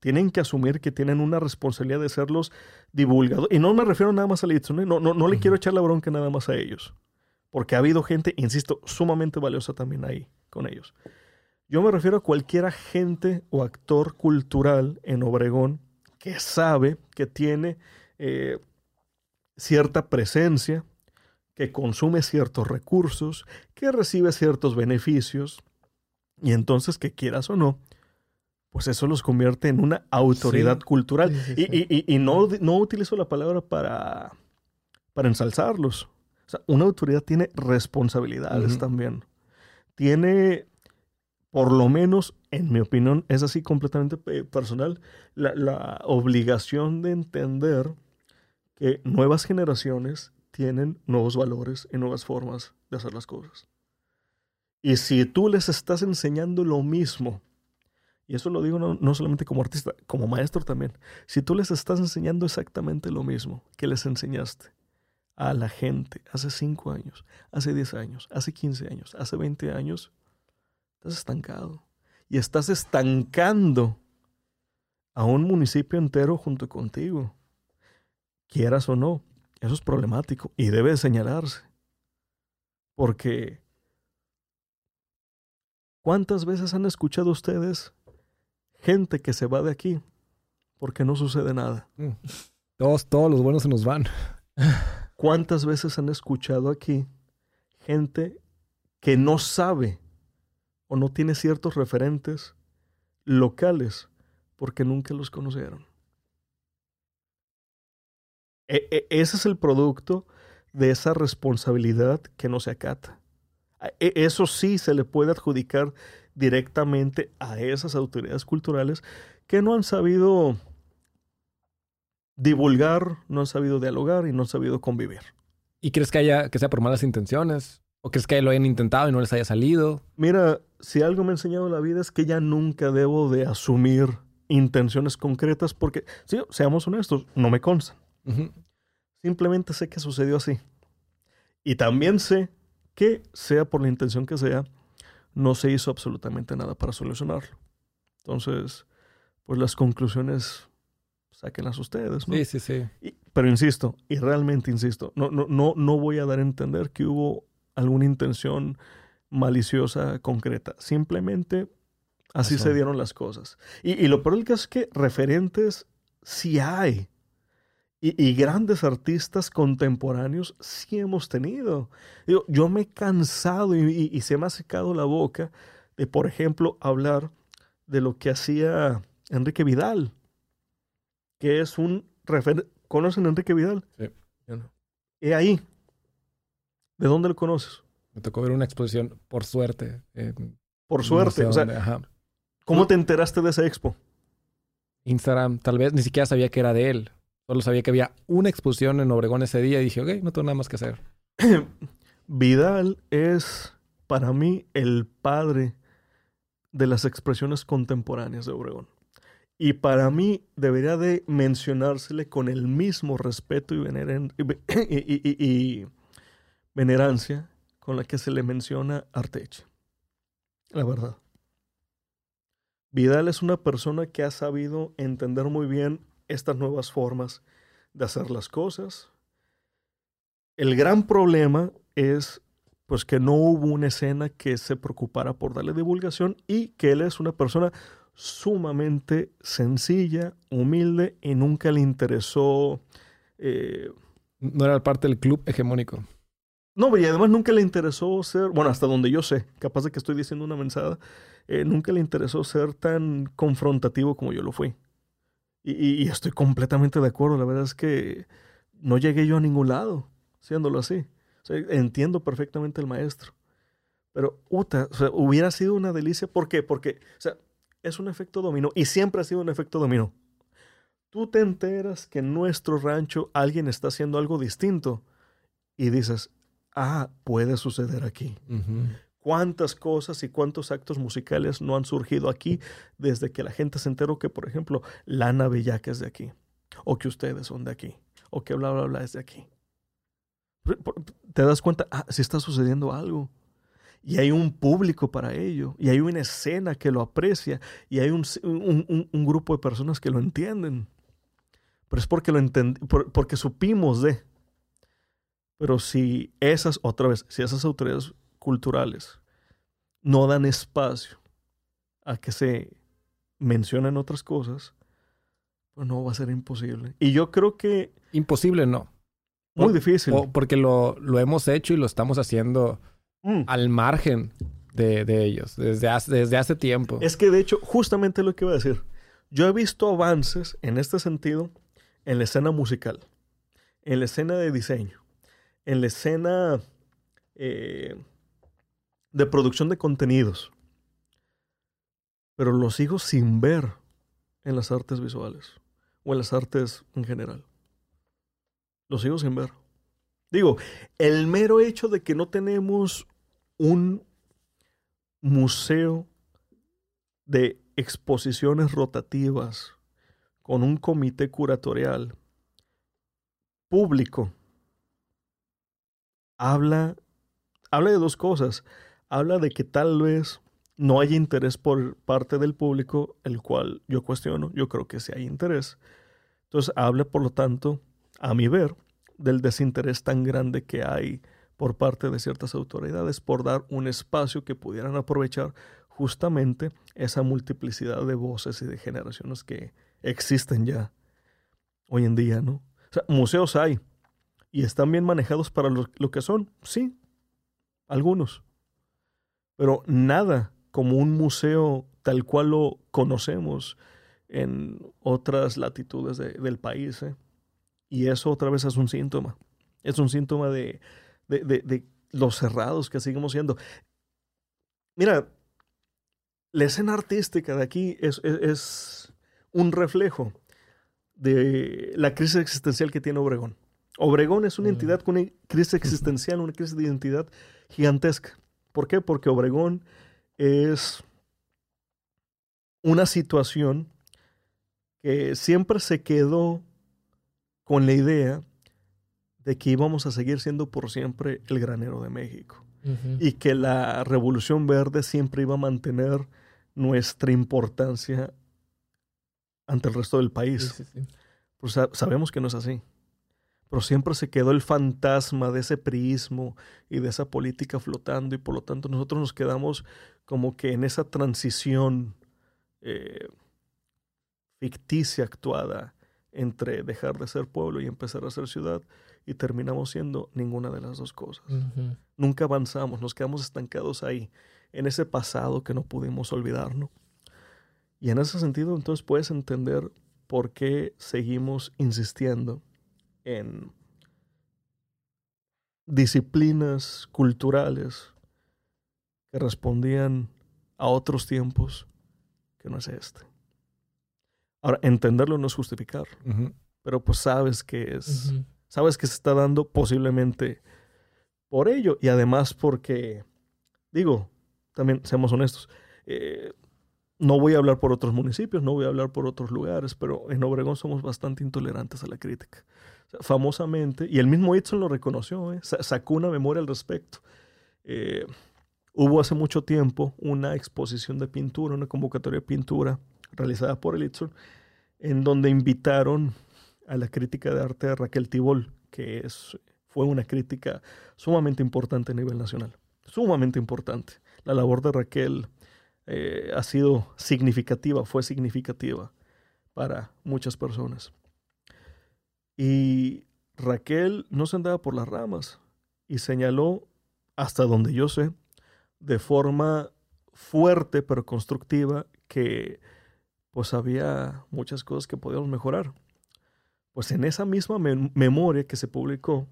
tienen que asumir que tienen una responsabilidad de ser los divulgadores. Y no me refiero nada más a Litson, ¿eh? no, no, no le quiero echar la bronca nada más a ellos. Porque ha habido gente, insisto, sumamente valiosa también ahí con ellos. Yo me refiero a cualquier agente o actor cultural en Obregón que sabe que tiene eh, cierta presencia, que consume ciertos recursos, que recibe ciertos beneficios, y entonces que quieras o no, pues eso los convierte en una autoridad cultural. y, no, no, utilizo la palabra para, para ensalzarlos. O sea, una autoridad tiene responsabilidades también. Tiene por lo menos en mi opinión, es así completamente eh, personal, la, obligación de entender que nuevas generaciones tienen nuevos valores y nuevas formas de hacer las cosas. Y si tú les estás enseñando lo mismo, y eso lo digo no, no, solamente como artista, como maestro también, si tú les estás enseñando exactamente lo mismo que les enseñaste a la gente hace 5 años, hace 10 años, hace 15 años, hace 20 años, estás estancado. Y estás estancando a un municipio entero junto contigo. Quieras o no, eso es problemático y debe señalarse. Porque ¿cuántas veces han escuchado ustedes gente que se va de aquí porque no sucede nada? Mm. Todos, todos los buenos se nos van. [LAUGHS] ¿Cuántas veces han escuchado aquí gente que no sabe o no tiene ciertos referentes locales porque nunca los conocieron? E -e ese es el producto de esa responsabilidad que no se acata. E eso sí se le puede adjudicar directamente a esas autoridades culturales que no han sabido divulgar, no han sabido dialogar y no han sabido convivir. ¿Y crees que haya que sea por malas intenciones? ¿O crees que lo hayan intentado y no les haya salido? Mira, si algo me ha enseñado la vida es que ya nunca debo de asumir intenciones concretas porque, sí, seamos honestos, no me constan. Uh -huh. Simplemente sé que sucedió así. Y también sé que, sea por la intención que sea, no se hizo absolutamente nada para solucionarlo. Entonces, pues las conclusiones sáquenlas ustedes, ¿no? Sí, sí, sí. Y, pero insisto, y realmente insisto, no, no, no, no voy a dar a entender que hubo alguna intención maliciosa concreta. Simplemente así Eso. se dieron las cosas. Y, y lo peor es que referentes sí hay. Y, y, grandes artistas contemporáneos sí hemos tenido. Digo, yo me he cansado y, y, se me ha secado la boca de, por ejemplo, hablar de lo que hacía Enrique Vidal, que es un referente. ¿Conocen a Enrique Vidal? Sí, yo no. He ahí. ¿De dónde lo conoces? Me tocó ver una exposición, por suerte. En por suerte. o sea, dónde. ¿Cómo te enteraste de esa expo? Instagram, tal vez ni siquiera sabía que era de él. Solo sabía que había una exposición en Obregón ese día y dije, ok, no tengo nada más que hacer. [COUGHS] Vidal es para mí el padre de las expresiones contemporáneas de Obregón. Y para mí debería de mencionársele con el mismo respeto y, veneren y, [COUGHS] y, venerancia con la que se le menciona Arteche. La verdad. Vidal es una persona que ha sabido entender muy bien estas nuevas formas de hacer las cosas. El gran problema es pues que no hubo una escena que se preocupara por darle divulgación y que él es una persona sumamente sencilla, humilde y nunca le interesó... Eh, no era parte del club hegemónico. No, y además nunca le interesó ser, bueno, hasta donde yo sé, capaz de que estoy diciendo una mensada, eh, nunca le interesó ser tan confrontativo como yo lo fui. Y, y, y, estoy completamente de acuerdo. La verdad es que no llegué yo a ningún lado siéndolo así. O sea, entiendo perfectamente el maestro. Pero, uta, o sea, hubiera sido una delicia. ¿Por qué? Porque, o sea, es un efecto dominó y siempre ha sido un efecto dominó. Tú te enteras que en nuestro rancho alguien está haciendo algo distinto y dices, ah, puede suceder aquí. Uh -huh. ¿Cuántas cosas y cuántos actos musicales no han surgido aquí desde que la gente se enteró que, por ejemplo, Lana Bellaca es de aquí? O que ustedes son de aquí. O que bla, bla, bla es de aquí. Te das cuenta, ah, si está sucediendo algo. Y hay un público para ello. Y hay una escena que lo aprecia. Y hay un, un, un, un grupo de personas que lo entienden. Pero es porque lo entend por, porque supimos de. Pero si esas, otra vez, si esas autoridades culturales no dan espacio a que se mencionen otras cosas, pues no va a ser imposible. Y yo creo que... Imposible no. Muy por, difícil. O porque lo, lo, hemos hecho y lo estamos haciendo mm. al margen de, de, ellos, desde hace, desde hace tiempo. Es que de hecho, justamente lo que iba a decir, yo he visto avances en este sentido en la escena musical, en la escena de diseño, en la escena eh, de producción de contenidos, pero los sigo sin ver en las artes visuales o en las artes en general. Los sigo sin ver. Digo, el mero hecho de que no tenemos un museo de exposiciones rotativas con un comité curatorial público habla habla de dos cosas. Habla de que tal vez no haya interés por parte del público, el cual yo cuestiono, yo creo que sí hay interés. Entonces habla, por lo tanto, a mi ver, del desinterés tan grande que hay por parte de ciertas autoridades por dar un espacio que pudieran aprovechar justamente esa multiplicidad de voces y de generaciones que existen ya hoy en día, ¿no? Museos hay y están bien manejados para lo, lo que son, sí, algunos. Pero nada como un museo tal cual lo conocemos en otras latitudes del país. ¿eh? Y eso otra vez es un síntoma. Es un síntoma de, de, los cerrados que seguimos siendo. Mira, la escena artística de aquí es, es, un reflejo de la crisis existencial que tiene Obregón. Obregón es una mm. entidad con una crisis existencial, una crisis de identidad gigantesca. ¿Por qué? Porque Obregón es una situación que siempre se quedó con la idea de que íbamos a seguir siendo por siempre el granero de México. Y que la revolución verde siempre iba a mantener nuestra importancia ante el resto del país. Pues sabemos que no es así. Pero siempre se quedó el fantasma de ese priismo y de esa política flotando y por lo tanto nosotros nos quedamos como que en esa transición eh, ficticia actuada entre dejar de ser pueblo y empezar a ser ciudad y terminamos siendo ninguna de las dos cosas. Nunca avanzamos, nos quedamos estancados ahí, en ese pasado que no pudimos olvidar, Y en ese sentido entonces puedes entender por qué seguimos insistiendo en disciplinas culturales que respondían a otros tiempos que no es este. Ahora, entenderlo no es justificar, pero pues sabes que es, sabes que se está dando posiblemente por ello y además porque, digo, también seamos honestos, eh, no voy a hablar por otros municipios, no voy a hablar por otros lugares, pero en Obregón somos bastante intolerantes a la crítica famosamente, y el mismo Edson lo reconoció, ¿eh? sacó una memoria al respecto. Eh, hubo hace mucho tiempo una exposición de pintura, una convocatoria de pintura realizada por el Edson, en donde invitaron a la crítica de arte de Raquel Tibol, que es, fue una crítica sumamente importante a nivel nacional, sumamente importante. La labor de Raquel eh, ha sido significativa, fue significativa para muchas personas. Y Raquel no se andaba por las ramas y señaló, hasta donde yo sé, de forma fuerte pero constructiva que pues había muchas cosas que podíamos mejorar. Pues en esa misma memoria que se publicó,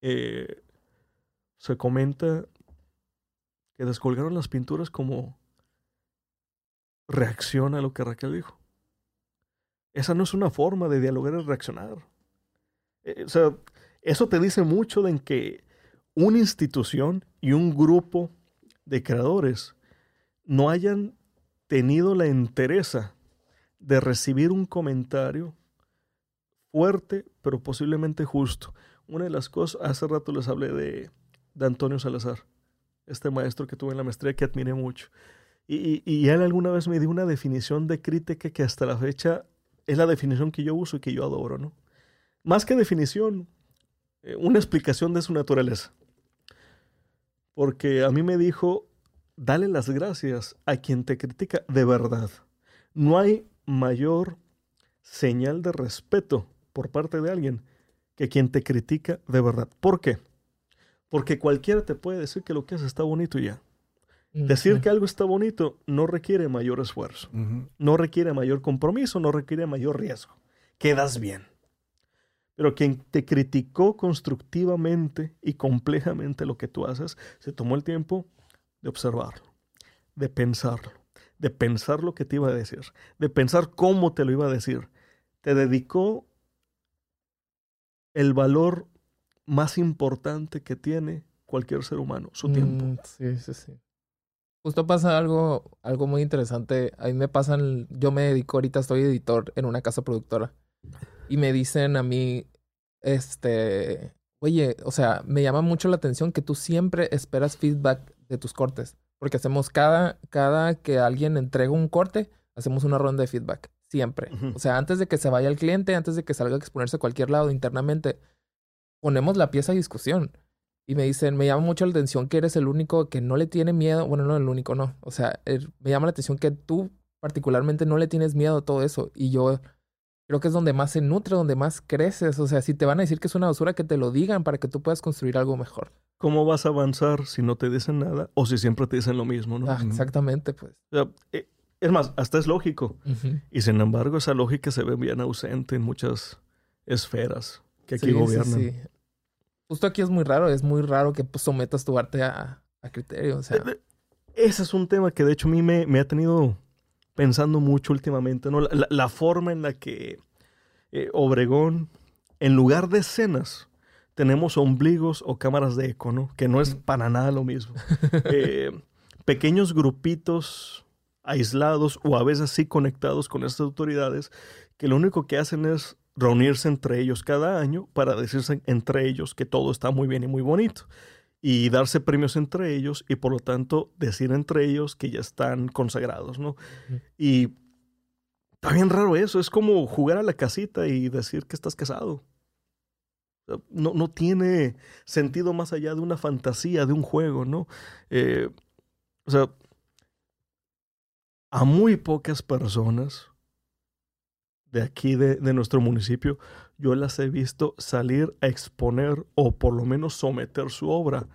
eh, se comenta que descolgaron las pinturas como reacción a lo que Raquel dijo. Esa no es una forma de dialogar y reaccionar. Eh, o sea, eso te dice mucho de en que una institución y un grupo de creadores no hayan tenido la entereza de recibir un comentario fuerte, pero posiblemente justo. Una de las cosas, hace rato les hablé de, de Antonio Salazar, este maestro que tuve en la maestría que admiré mucho. Y, y, él alguna vez me dio una definición de crítica que hasta la fecha es la definición que yo uso y que yo adoro, ¿no? Más que definición, eh, una explicación de su naturaleza. Porque a mí me dijo, dale las gracias a quien te critica de verdad. No hay mayor señal de respeto por parte de alguien que quien te critica de verdad. ¿Por qué? Porque cualquiera te puede decir que lo que haces está bonito y ya. Decir que algo está bonito no requiere mayor esfuerzo, no requiere mayor compromiso, no requiere mayor riesgo. Quedas bien. Pero quien te criticó constructivamente y complejamente lo que tú haces, se tomó el tiempo de observarlo, de pensarlo, de pensar lo que te iba a decir, de pensar cómo te lo iba a decir. Te dedicó el valor más importante que tiene cualquier ser humano, su tiempo. Mm, sí, sí, sí. Justo pasa algo, algo muy interesante. A mí me pasan, yo me dedico ahorita, estoy editor en una casa productora. Y me dicen a mí, este, oye, o sea, me llama mucho la atención que tú siempre esperas feedback de tus cortes. Porque hacemos cada, cada que alguien entrega un corte, hacemos una ronda de feedback. Siempre. Ujú. O sea, antes de que se vaya el cliente, antes de que salga a exponerse a cualquier lado internamente, ponemos la pieza a discusión. Y me dicen, me llama mucho la atención que eres el único que no le tiene miedo. Bueno, no el único, no. O sea, me llama la atención que tú particularmente no le tienes miedo a todo eso. Y yo creo que es donde más se nutre, donde más creces. O sea, si te van a decir que es una basura, que te lo digan para que tú puedas construir algo mejor. ¿Cómo vas a avanzar si no te dicen nada o si siempre te dicen lo mismo, no? Ah, exactamente, pues. O sea, eh, es más, hasta es lógico. Y sin embargo, esa lógica se ve bien ausente en muchas esferas que aquí Sí, sí, gobiernan. sí. Justo aquí es muy raro, es muy raro que pues, sometas tu arte a, a criterio. O sea, Eh, Ese es un tema que de hecho a mí me, me ha tenido pensando mucho últimamente, ¿no? La, la- la forma en la que eh, Obregón, en lugar de escenas, tenemos ombligos o cámaras de eco, ¿no? Que no es para nada lo mismo. [LAUGHS] Eh, pequeños grupitos aislados o a veces sí conectados con estas autoridades que lo único que hacen es reunirse entre ellos cada año para decirse entre ellos que todo está muy bien y muy bonito y darse premios entre ellos y por lo tanto decir entre ellos que ya están consagrados, ¿no? Y está bien raro eso, es como jugar a la casita y decir que estás casado. No, no tiene sentido más allá de una fantasía, de un juego, ¿no? Eh, o sea, a muy pocas personas de aquí, de, de nuestro municipio, yo las he visto salir a exponer o por lo menos someter su obra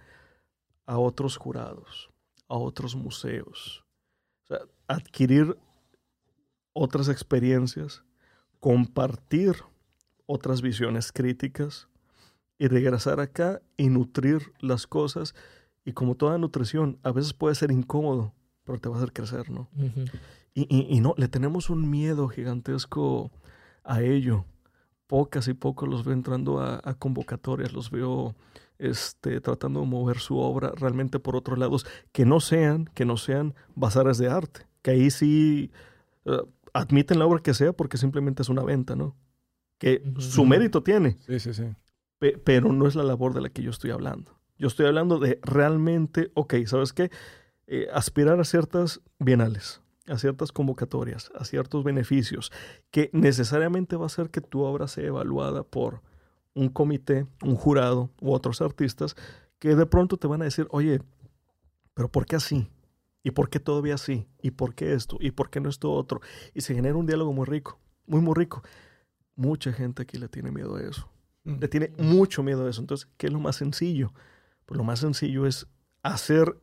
a otros jurados, a otros museos. Adquirir otras experiencias, compartir otras visiones críticas y regresar acá y nutrir las cosas. Y como toda nutrición, a veces puede ser incómodo, pero te va a hacer crecer, ¿no? Y, y- y no, le tenemos un miedo gigantesco a ello. Pocas y pocos los veo entrando a, a convocatorias, los veo este, tratando de mover su obra realmente por otros lados, que no sean, que no sean bazares de arte, que ahí sí eh, admiten la obra que sea porque simplemente es una venta, ¿no? Que su mérito tiene, Sí, sí, sí. pe- pero no es la labor de la que yo estoy hablando. Yo estoy hablando de realmente, ok, ¿sabes qué? Eh, aspirar a ciertas bienales, a ciertas convocatorias, a ciertos beneficios, que necesariamente va a hacer que tu obra sea evaluada por un comité, un jurado u otros artistas que de pronto te van a decir, oye, pero ¿por qué así? ¿Y por qué todavía así? ¿Y por qué esto? ¿Y por qué no esto otro? Y se genera un diálogo muy rico, muy, muy rico. Mucha gente aquí le tiene miedo a eso le tiene mucho miedo a eso. Entonces, ¿qué es lo más sencillo? Pues lo más sencillo es hacer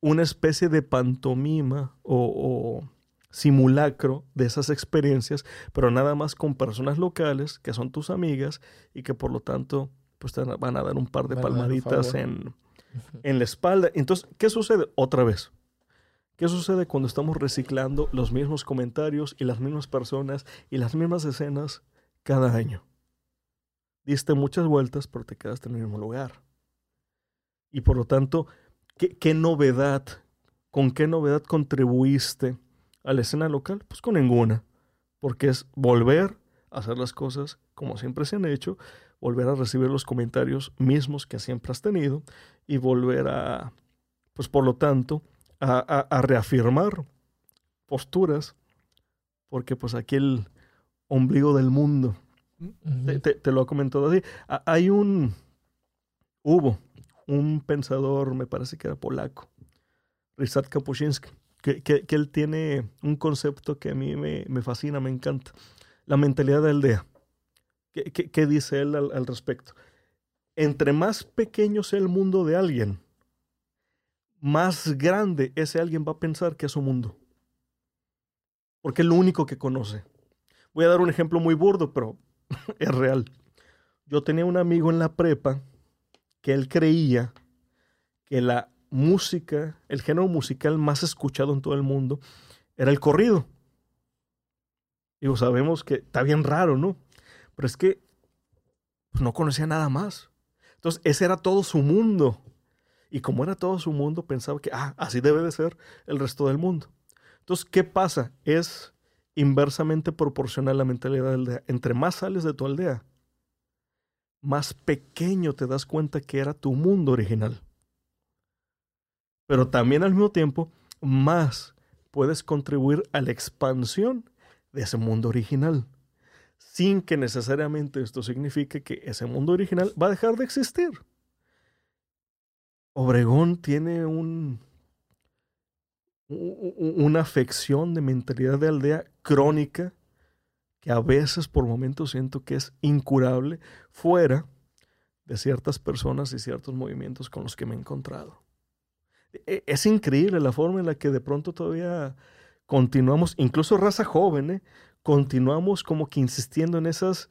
una especie de pantomima o, o simulacro de esas experiencias, pero nada más con personas locales que son tus amigas y que por lo tanto pues te van a dar un par de palmaditas en, en la espalda. Entonces, ¿qué sucede? Otra vez. ¿Qué sucede cuando estamos reciclando los mismos comentarios y las mismas personas y las mismas escenas cada año? Diste muchas vueltas, pero te quedaste en el mismo lugar. Y por lo tanto, ¿qué, qué novedad, con qué novedad contribuiste a la escena local? Pues con ninguna. Porque es volver a hacer las cosas como siempre se han hecho, volver a recibir los comentarios mismos que siempre has tenido y volver a, pues por lo tanto, a, a- a reafirmar posturas, porque pues aquí el ombligo del mundo, te, te- te lo ha comentado así, Ha- hay un, hubo un pensador, me parece que era polaco, Ryszard Kapuscinski, que, que- él tiene un concepto que a mí me, me fascina, me encanta, la mentalidad de aldea. ¿Qué, qué- qué dice él al- al respecto? Entre más pequeño sea el mundo de alguien, más grande ese alguien va a pensar que es su mundo. Porque es lo único que conoce. Voy a dar un ejemplo muy burdo, pero [LAUGHS] es real. Yo tenía un amigo en la prepa que él creía que la música, el género musical más escuchado en todo el mundo, era el corrido. Digo, sabemos que está bien raro, ¿no? Pero es que pues, no conocía nada más. Entonces, ese era todo su mundo. Y como era todo su mundo, pensaba que, ah, así debe de ser el resto del mundo. Entonces, ¿qué pasa? Es inversamente proporcional la mentalidad de la aldea. Entre más sales de tu aldea, más pequeño te das cuenta que era tu mundo original. Pero también al mismo tiempo, más puedes contribuir a la expansión de ese mundo original, sin que necesariamente esto signifique que ese mundo original va a dejar de existir. Obregón tiene un, una afección de mentalidad de aldea crónica a veces por momentos siento que es incurable fuera de ciertas personas y ciertos movimientos con los que me he encontrado. E, es increíble la forma en la que de pronto todavía continuamos, incluso raza joven, ¿eh? continuamos como que insistiendo en esas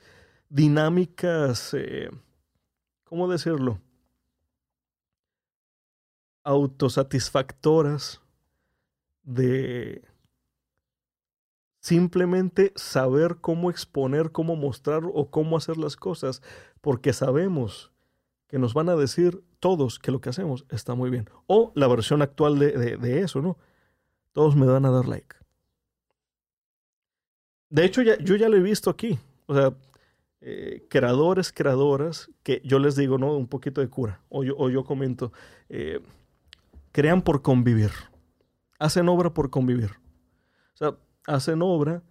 dinámicas, eh, ¿cómo decirlo? Autosatisfactoras de simplemente saber cómo exponer, cómo mostrar o cómo hacer las cosas, porque sabemos que nos van a decir todos que lo que hacemos está muy bien. O la versión actual de, eso, ¿no? Todos me van a dar like. De hecho, ya, yo ya lo he visto aquí. O sea, eh, creadores, creadoras, que yo les digo, ¿no? Un poquito de cura. O yo, o yo comento, eh, crean por convivir. Hacen obra por convivir. O sea, hacen obra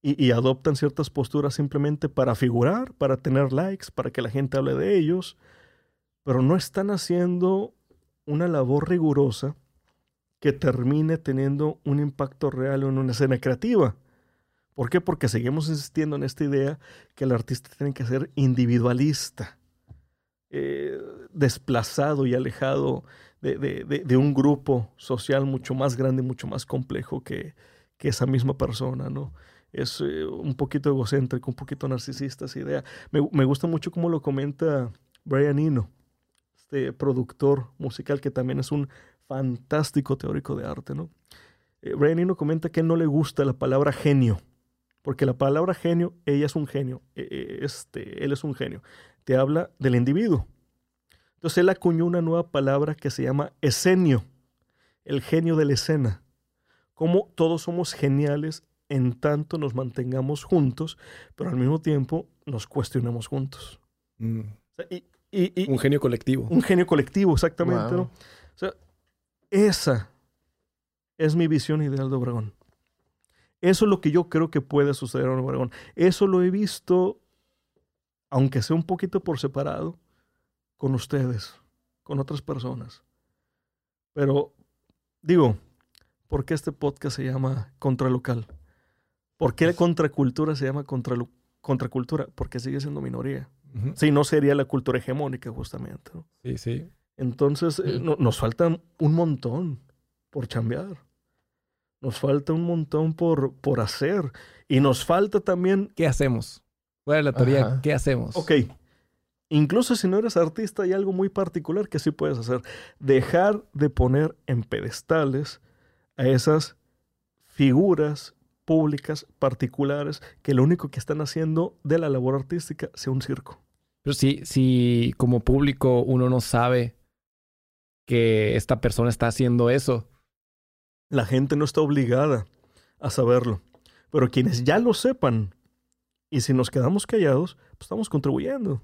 y, adoptan ciertas posturas simplemente para figurar, para tener likes, para que la gente hable de ellos, pero no están haciendo una labor rigurosa que termine teniendo un impacto real en una escena creativa. ¿Por qué? Porque seguimos insistiendo en esta idea que el artista tiene que ser individualista, eh, desplazado y alejado de, de, un grupo social mucho más grande y mucho más complejo que, que esa misma persona, ¿no? Es eh, un poquito egocéntrico, un poquito narcisista esa idea. Me, me gusta mucho cómo lo comenta Brian Eno, este productor musical que también es un fantástico teórico de arte, ¿no? Eh, Brian Eno comenta que no le gusta la palabra genio, porque la palabra genio, ella es un genio, e, e, este, él es un genio. Te habla del individuo. Entonces él acuñó una nueva palabra que se llama escenio, el genio de la escena cómo todos somos geniales en tanto nos mantengamos juntos, pero al mismo tiempo nos cuestionemos juntos. Mm. un genio colectivo. Un genio colectivo, exactamente. O sea, esa es mi visión ideal de Obregón. Eso es lo que yo creo que puede suceder en Obregón. Eso lo he visto, aunque sea un poquito por separado, con ustedes, con otras personas. Pero digo, ¿por qué este podcast se llama Contralocal? ¿Por qué la contracultura se llama contracultura? Porque sigue siendo minoría. Si no sería la cultura hegemónica, justamente. Sí, sí. Entonces, eh, nos falta un montón por chambear. Nos falta un montón por, por hacer. Y nos falta también. ¿Qué hacemos? ¿Cuál es la teoría? ¿Qué hacemos? Ok. Incluso si no eres artista, hay algo muy particular que sí puedes hacer. Dejar de poner en pedestales a esas figuras públicas particulares que lo único que están haciendo de la labor artística sea un circo. Pero si, si como público uno no sabe que esta persona está haciendo eso. La gente no está obligada a saberlo. Pero quienes ya lo sepan, y si nos quedamos callados, pues estamos contribuyendo.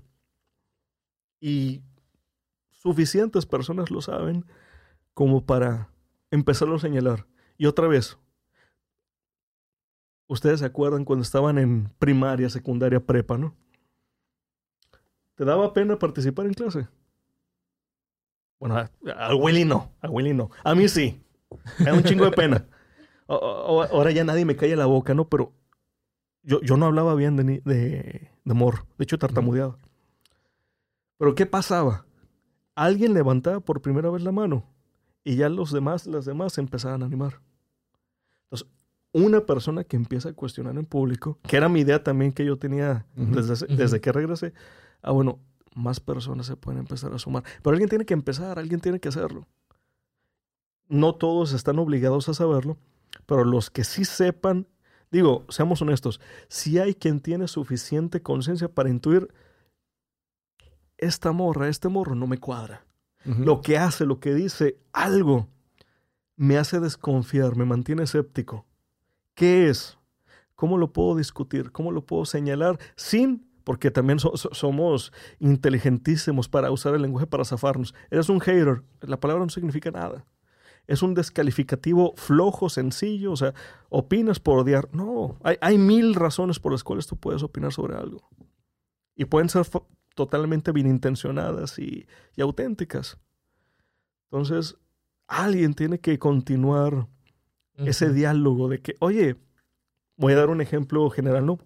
Y suficientes personas lo saben como para empezarlo a señalar. Y otra vez, ustedes se acuerdan cuando estaban en primaria, secundaria, prepa, ¿no? ¿Te daba pena participar en clase? Bueno, a, Willy no, a Willy no. A mí sí. Me da un chingo de pena. ahora ya nadie me calla la boca, ¿no? Pero yo, yo no hablaba bien de, de, de amor. De hecho, tartamudeaba. Pero ¿qué pasaba? Alguien levantaba por primera vez la mano y ya los demás, las demás se empezaban a animar. Entonces, una persona que empieza a cuestionar en público, que era mi idea también que yo tenía desde, desde que regresé, ah, bueno, más personas se pueden empezar a sumar. Pero alguien tiene que empezar, alguien tiene que hacerlo. No todos están obligados a saberlo, pero los que sí sepan, digo, seamos honestos, si hay quien tiene suficiente conciencia para intuir, esta morra, este morro no me cuadra. Lo que hace, lo que dice, algo me hace desconfiar, me mantiene escéptico. ¿Qué es? ¿Cómo lo puedo discutir? ¿Cómo lo puedo señalar sin porque también somos inteligentísimos para usar el lenguaje para zafarnos. Eres un hater, la palabra no significa nada. Es un descalificativo flojo, sencillo, o sea, opinas por odiar. No, hay, hay mil razones por las cuales tú puedes opinar sobre algo. Y pueden ser totalmente bien intencionadas y, y auténticas. Entonces, alguien tiene que continuar ese diálogo de que, oye, voy a dar un ejemplo general, ¿no?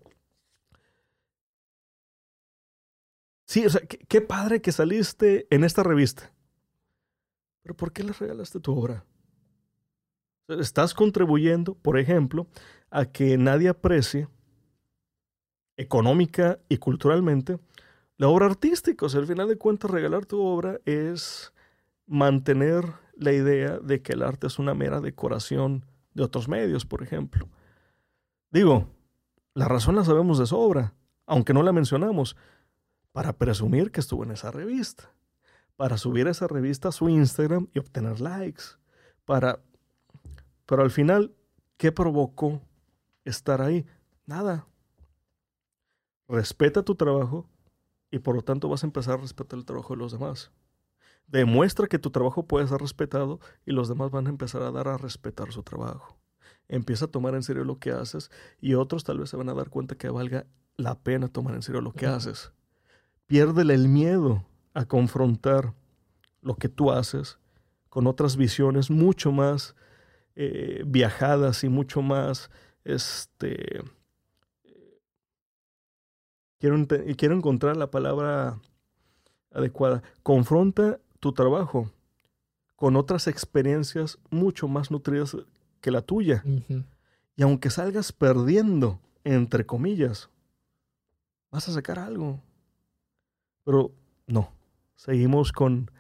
Sí, o sea, qué, padre que saliste en esta revista. Pero ¿por qué le regalaste tu obra? Estás contribuyendo, por ejemplo, a que nadie aprecie económica y culturalmente la obra artística. O sea, al final de cuentas, regalar tu obra es mantener la idea de que el arte es una mera decoración de otros medios, por ejemplo. Digo, la razón la sabemos de sobra, aunque no la mencionamos para presumir que estuvo en esa revista, para subir esa revista a su Instagram y obtener likes, para... Pero al final, ¿qué provocó estar ahí? Nada. Respeta tu trabajo y por lo tanto vas a empezar a respetar el trabajo de los demás. Demuestra que tu trabajo puede ser respetado y los demás van a empezar a dar a respetar su trabajo. Empieza a tomar en serio lo que haces y otros tal vez se van a dar cuenta que valga la pena tomar en serio lo que haces. Piérdele el miedo a confrontar lo que tú haces con otras visiones mucho más eh, viajadas y mucho más, este, quiero, quiero encontrar la palabra adecuada. Confronta tu trabajo con otras experiencias mucho más nutridas que la tuya. Y aunque salgas perdiendo, entre comillas, vas a sacar algo. Pero no, seguimos con,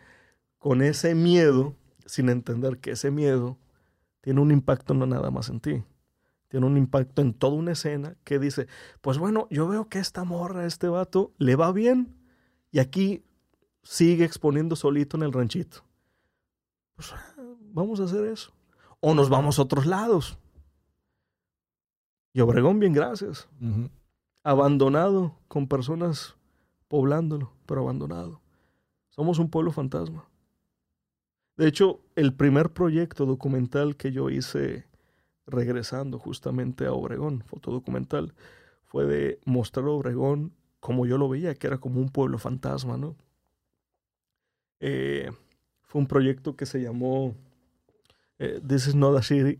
con ese miedo sin entender que ese miedo tiene un impacto no nada más en ti. Tiene un impacto en toda una escena que dice, pues bueno, yo veo que esta morra, este vato, le va bien y aquí sigue exponiendo solito en el ranchito. Pues vamos a hacer eso. O nos vamos a otros lados. Y Obregón, bien, gracias. Abandonado con personas poblándolo, pero abandonado. Somos un pueblo fantasma. De hecho, el primer proyecto documental que yo hice regresando justamente a Obregón, fotodocumental, fue de mostrar Obregón como yo lo veía, que era como un pueblo fantasma, ¿no? Eh, fue un proyecto que se llamó eh, This is not a city,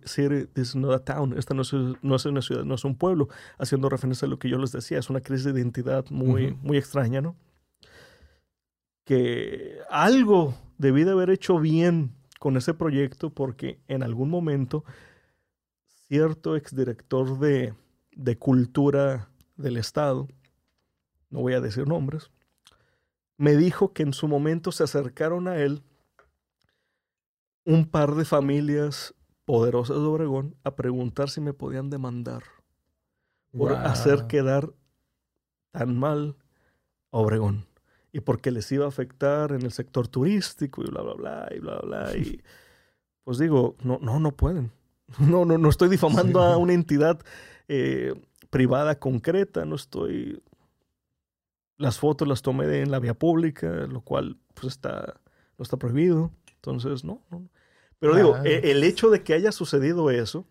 this is not a town. Esta no es, no es, una ciudad, no es un pueblo, haciendo referencia a lo que yo les decía, es una crisis de identidad muy, muy extraña, ¿no? Que algo debí de haber hecho bien con ese proyecto porque en algún momento cierto exdirector de, de cultura del Estado, no voy a decir nombres, me dijo que en su momento se acercaron a él un par de familias poderosas de Obregón a preguntar si me podían demandar por hacer quedar tan mal a Obregón y porque les iba a afectar en el sector turístico y bla bla bla y bla bla y [LAUGHS] pues digo no no no pueden [LAUGHS] no no no estoy difamando a una entidad eh, privada concreta no estoy las fotos las tomé en la vía pública lo cual pues está no está prohibido entonces no, no pero digo, e, el hecho de que haya sucedido eso,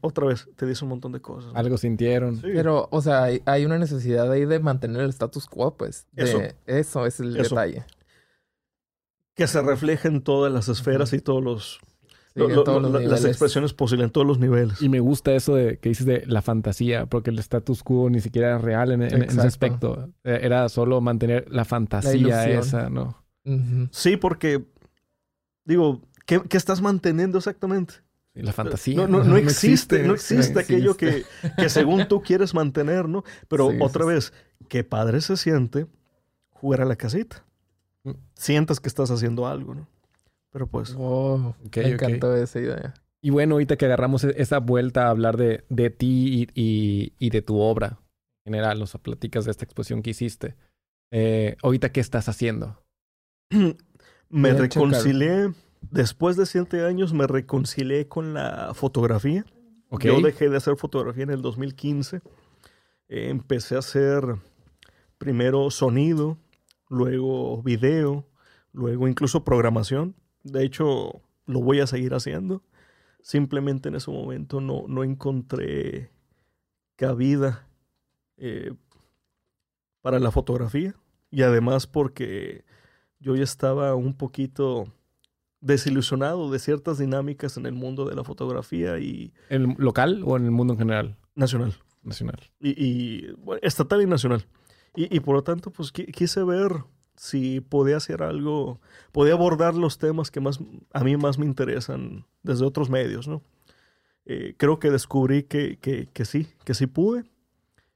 otra vez te dice un montón de cosas. Algo sintieron. Pero, o sea, hay, una necesidad ahí de mantener el status quo, pues. eso. eso es el detalle. Que se refleje en todas las esferas y todos los... las expresiones posibles en todos los niveles. Y me gusta eso de que dices de la fantasía, porque el status quo ni siquiera era real en, ese aspecto. E, era solo mantener la fantasía esa, ¿no? Sí, porque, digo, ¿Qué, estás manteniendo exactamente? La fantasía. No, no, no, [LAUGHS] existe, no existe aquello Que, que, según tú quieres mantener, ¿no? Pero otra vez, qué padre se siente jugar a la casita. Mm. Sientas que estás haciendo algo, ¿no? Pero pues. Oh, me encantó esa idea. Y bueno, ahorita que agarramos e-, esa vuelta a hablar de, de ti y, y, de tu obra en general, nos platicas de esta exposición que hiciste. Eh, ahorita, ¿qué estás haciendo? [CLEARS THROAT] me reconcilié, después de siete años, me reconcilié con la fotografía. Yo dejé de hacer fotografía en el 2015. Eh, empecé a hacer primero sonido, luego video, luego incluso programación. De hecho, lo voy a seguir haciendo. Simplemente en ese momento no, no encontré cabida eh, para la fotografía. Y además porque yo ya estaba un poquito desilusionado de ciertas dinámicas en el mundo de la fotografía y... ¿En el local o en el mundo en general? Nacional. Nacional. Y, estatal y nacional. Y, por lo tanto, pues quise ver si podía hacer algo, podía abordar los temas que más a mí más me interesan desde otros medios, ¿no? Eh, creo que descubrí que, que, sí, que sí pude.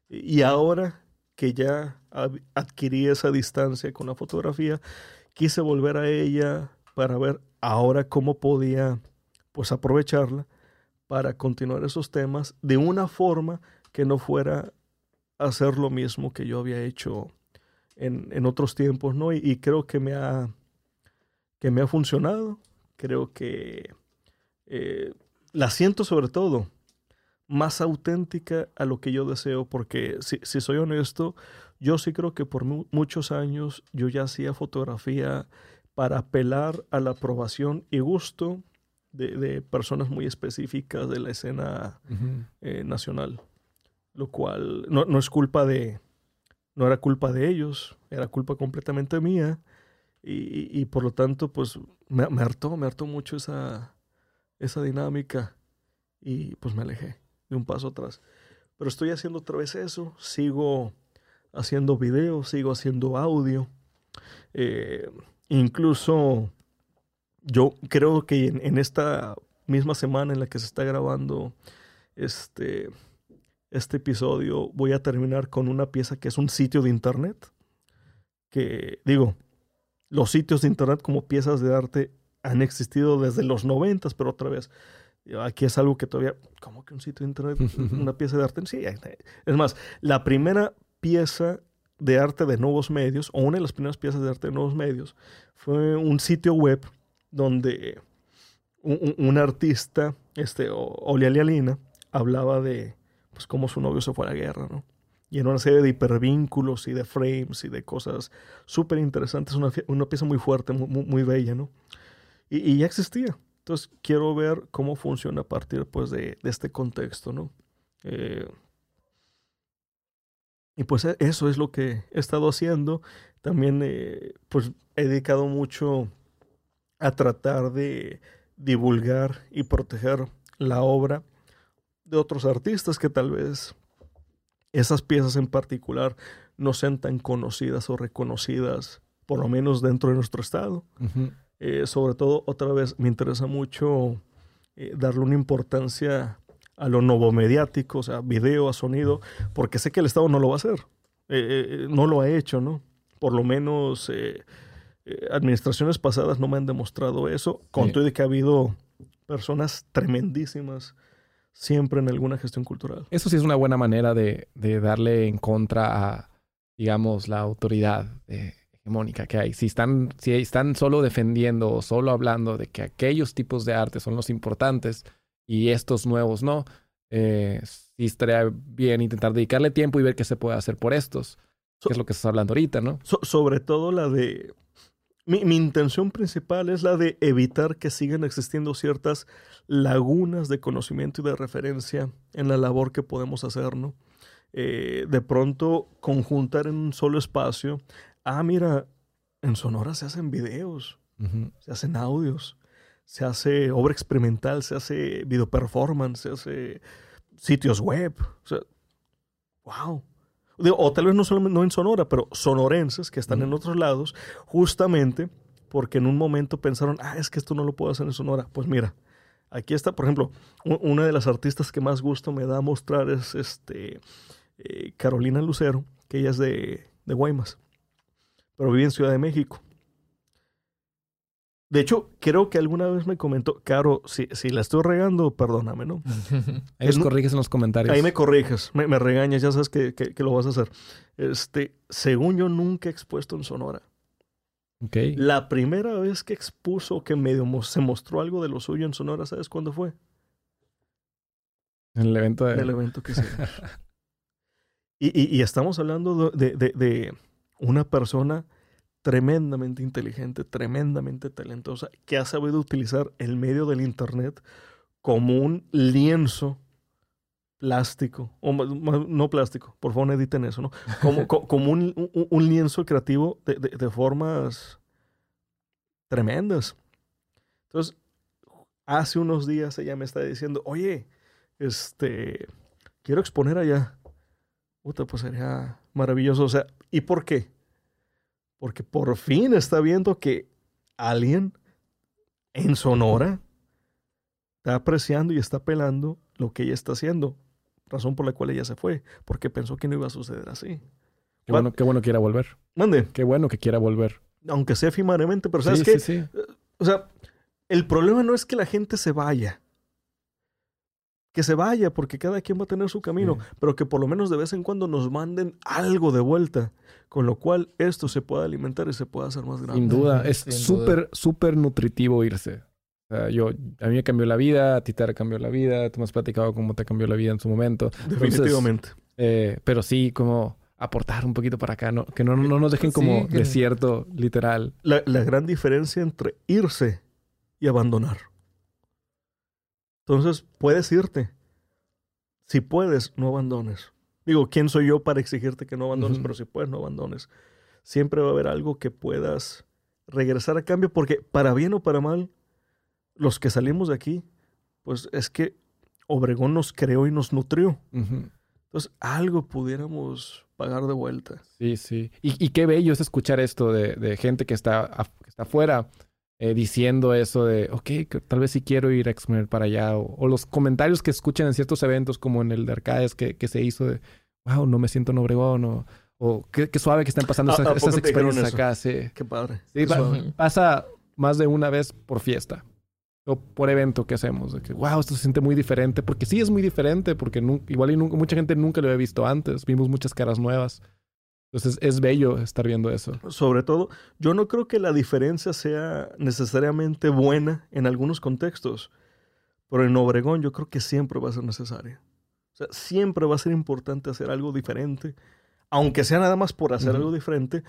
Y ahora que ya adquirí esa distancia con la fotografía, quise volver a ella para ver ahora cómo podía pues aprovecharla para continuar esos temas de una forma que no fuera hacer lo mismo que yo había hecho en, otros tiempos, ¿no? Y, creo que me ha, que me ha funcionado. Creo que eh, la siento sobre todo más auténtica a lo que yo deseo, porque si, soy honesto, yo sí creo que por muchos años yo ya hacía fotografía para apelar a la aprobación y gusto de, personas muy específicas de la escena eh, nacional, lo cual no, no, es culpa de, no era culpa de ellos, era culpa completamente mía y, por lo tanto pues me, me, hartó, me hartó mucho esa, esa dinámica y pues me alejé de un paso atrás. Pero estoy haciendo otra vez eso, sigo haciendo videos, sigo haciendo audio. Eh, incluso yo creo que en, esta misma semana en la que se está grabando este, este episodio voy a terminar con una pieza que es un sitio de internet. Que digo, los sitios de internet como piezas de arte han existido desde los noventas, pero otra vez, Aquí es algo que todavía, ¿cómo que un sitio de internet? [LAUGHS] Una pieza de arte. Sí, es más, la primera pieza de arte de nuevos medios, o una de las primeras piezas de arte de nuevos medios, fue un sitio web donde un, artista, este, Olialialina, hablaba de pues, cómo su novio se fue a la guerra, ¿no? Y en una serie de hipervínculos y de frames y de cosas súper interesantes, una, una, pieza muy fuerte, muy, muy bella, ¿no? Y, ya existía. Entonces quiero ver cómo funciona a partir pues, de, este contexto, ¿no? Eh, y pues e, eso es lo que he estado haciendo. También eh, pues he dedicado mucho a tratar de divulgar y proteger la obra de otros artistas que tal vez esas piezas en particular no sean tan conocidas o reconocidas, por lo menos dentro de nuestro estado. Eh, sobre todo, otra vez, me interesa mucho eh, darle una importancia a lo novomediático, o sea, video, a sonido, porque sé que el Estado no lo va a hacer. Eh, no lo ha hecho, ¿no? Por lo menos administraciones pasadas no me han demostrado eso, con todo de que ha habido personas tremendísimas siempre en alguna gestión cultural. Eso sí es una buena manera de, de darle en contra a, digamos, la autoridad de hegemónica que hay. Si están, si están solo defendiendo o solo hablando de que aquellos tipos de arte son los importantes y estos nuevos no, eh, sí estaría bien intentar dedicarle tiempo y ver qué se puede hacer por estos. que es lo que estás hablando ahorita, ¿no? sobre todo la de... Mi, intención principal es la de evitar que sigan existiendo ciertas lagunas de conocimiento y de referencia en la labor que podemos hacer, ¿no? Eh, de pronto conjuntar en un solo espacio ah, mira, en Sonora se hacen videos, se hacen audios, se hace obra experimental, se hace video performance, se hace sitios web. O sea, wow. O tal vez no solamente no en Sonora, pero sonorenses que están en otros lados, justamente porque en un momento pensaron, ah, es que esto no lo puedo hacer en Sonora. Pues mira, aquí está, por ejemplo, una de las artistas que más gusto me da mostrar es este, eh, Carolina Lucero, que ella es de, de Guaymas pero viví en Ciudad de México. De hecho, creo que alguna vez me comentó, Caro, si, si la estoy regando, perdóname, ¿no? [LAUGHS] Ahí los corriges en los comentarios. Ahí me corriges, me, me regañas, ya sabes que, que- que lo vas a hacer. Este, según yo, nunca he expuesto en Sonora. Ok. La primera vez que expuso, que medio se mostró algo de lo suyo en Sonora, ¿sabes cuándo fue? En el evento En el de... evento que hicimos. [LAUGHS] y, y- y estamos hablando de, de- de una persona tremendamente inteligente, tremendamente talentosa, que ha sabido utilizar el medio del Internet como un lienzo plástico, o no plástico, por favor editen eso, ¿no? Como, co- [LAUGHS] como un, lienzo creativo de, de- de formas tremendas. Entonces, hace unos días ella me está diciendo, oye, este, quiero exponer allá. Puta, pues sería maravilloso. O sea, ¿y por qué? Porque por fin está viendo que alguien en Sonora está apreciando y está pelando lo que ella está haciendo. Razón por la cual ella se fue, porque pensó que no iba a suceder así. Qué bueno, qué bueno que quiera volver. Mande, Qué bueno que quiera volver. aunque sea efímeramente, pero ¿sabes sí, qué? sí, sí. O sea, el problema no es que la gente se vaya. Que se vaya, porque cada quien va a tener su camino, Sí. pero que por lo menos de vez en cuando nos manden algo de vuelta, con lo cual esto se pueda alimentar y se pueda hacer más grande. Sin duda. Es súper, súper nutritivo irse. Sea, yo, a mí me cambió la vida, a ti te cambió la vida, tú me has platicado cómo te cambió la vida en su momento. Definitivamente. Eh, pero sí, como aportar un poquito para acá, ¿no? Que no, no nos dejen como Sí, que- desierto, literal. La, la gran diferencia entre irse y abandonar. Entonces, puedes irte. Si puedes, no abandones. Digo, ¿quién soy yo para exigirte que no abandones? Ujú. Pero si puedes, no abandones. Siempre va a haber algo que puedas regresar a cambio, porque para bien o para mal, los que salimos de aquí, pues es que Obregón nos creó y nos nutrió. Entonces, algo pudiéramos pagar de vuelta. Sí, sí. Y, y qué bello es escuchar esto de, de gente que está, que está afuera eh, diciendo eso de, ok, que tal vez sí quiero ir a exponer para allá. O, o los comentarios que escuchan en ciertos eventos, como en el de Arcades que, que se hizo de, wow, no me siento en Obregón. O, o qué, qué suave que están pasando ¿A- esas, experiencias acá. Sí, Qué padre. Sí, Qué pa- suave. pasa más de una vez por fiesta. O por evento que hacemos. De que, wow, esto se siente muy diferente. Porque sí es muy diferente. Porque igual y nunca, mucha gente nunca lo había visto antes. Vimos muchas caras nuevas. Entonces es bello estar viendo eso. Sobre todo, yo no creo que la diferencia sea necesariamente buena en algunos contextos, pero en Obregón yo creo que siempre va a ser necesaria. O sea, siempre va a ser importante hacer algo diferente, aunque sea nada más por hacer algo diferente,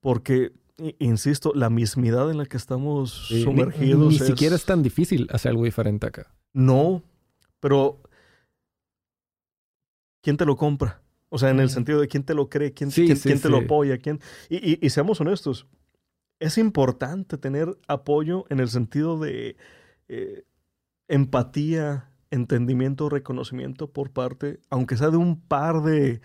porque, insisto, la mismidad en la que estamos Sí, ni- sumergidos Ni, es- siquiera es tan difícil hacer algo diferente acá. No, pero ¿quién te lo compra? O sea, en el Mm. sentido de quién te lo cree, quién, Sí, quién- sí, quién te lo apoya, quién... Y, y- y seamos honestos, es importante tener apoyo en el sentido de eh, empatía, entendimiento, reconocimiento por parte, aunque sea de un par de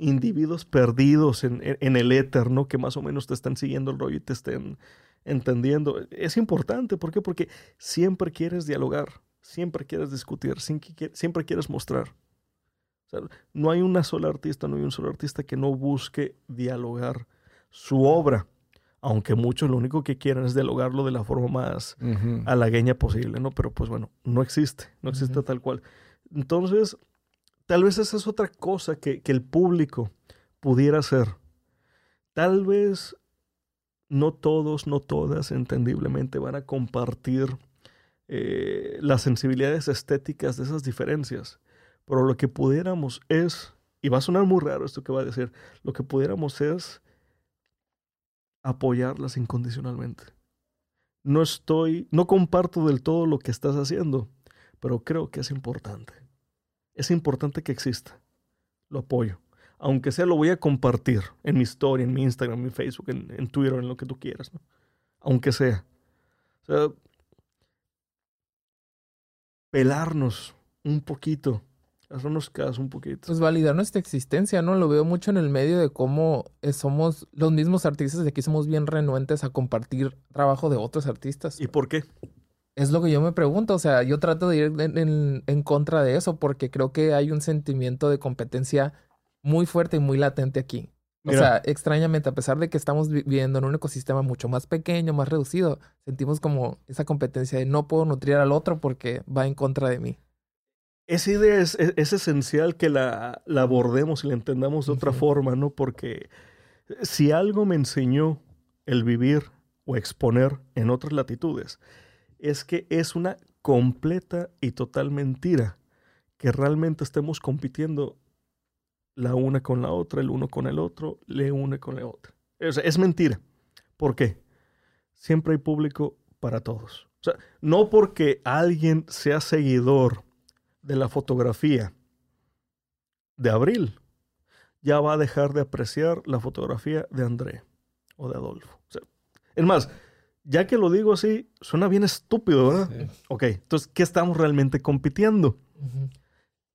individuos perdidos en, en- en el éter, ¿no? Que más o menos te están siguiendo el rollo y te estén entendiendo. Es importante, ¿por qué? Porque siempre quieres dialogar, siempre quieres discutir, siempre qui- siempre quieres mostrar. O sea, no hay una sola artista, no hay un solo artista que no busque dialogar su obra, aunque muchos lo único que quieren es dialogarlo de la forma más Ujú. halagueña posible, ¿no? Pero pues bueno, no existe, no existe tal cual. Entonces, tal vez esa es otra cosa que, el público pudiera hacer. Tal vez no todos, no todas, entendiblemente, van a compartir eh, las sensibilidades estéticas de esas diferencias. Pero lo que pudiéramos es, y va a sonar muy raro esto que va a decir, lo que pudiéramos es apoyarlas incondicionalmente. No estoy, no comparto del todo lo que estás haciendo, pero creo que es importante. Es importante que exista. Lo apoyo. Aunque sea, lo voy a compartir en mi historia, en mi Instagram, en mi Facebook, en, en Twitter, en lo que tú quieras. ¿no? Aunque sea. O sea, pelarnos un poquito. Hacernos caso un poquito. Pues validar nuestra existencia, ¿no? Lo veo mucho en el medio de cómo eh, somos los mismos artistas de aquí somos bien renuentes a compartir trabajo de otros artistas. ¿Y por qué? Es lo que yo me pregunto, o sea, yo trato de ir en, en- en contra de eso porque creo que hay un sentimiento de competencia muy fuerte y muy latente aquí. O sea, extrañamente, a pesar de que estamos viviendo en un ecosistema mucho más pequeño, más reducido, sentimos como esa competencia de no puedo nutrir al otro porque va en contra de mí. Esa idea es, esencial que la, abordemos y la entendamos de otra forma, ¿no? Porque si algo me enseñó el vivir o exponer en otras latitudes, es que es una completa y total mentira que realmente estemos compitiendo la una con la otra, el uno con el otro, le une con la otra. es mentira. ¿Por qué? Siempre hay público para todos. No porque alguien sea seguidor de la fotografía de Abril, ya va a dejar de apreciar la fotografía de André o de Adolfo. es más, ya que lo digo así, suena bien estúpido, ¿verdad? Ok, entonces, ¿qué estamos realmente compitiendo?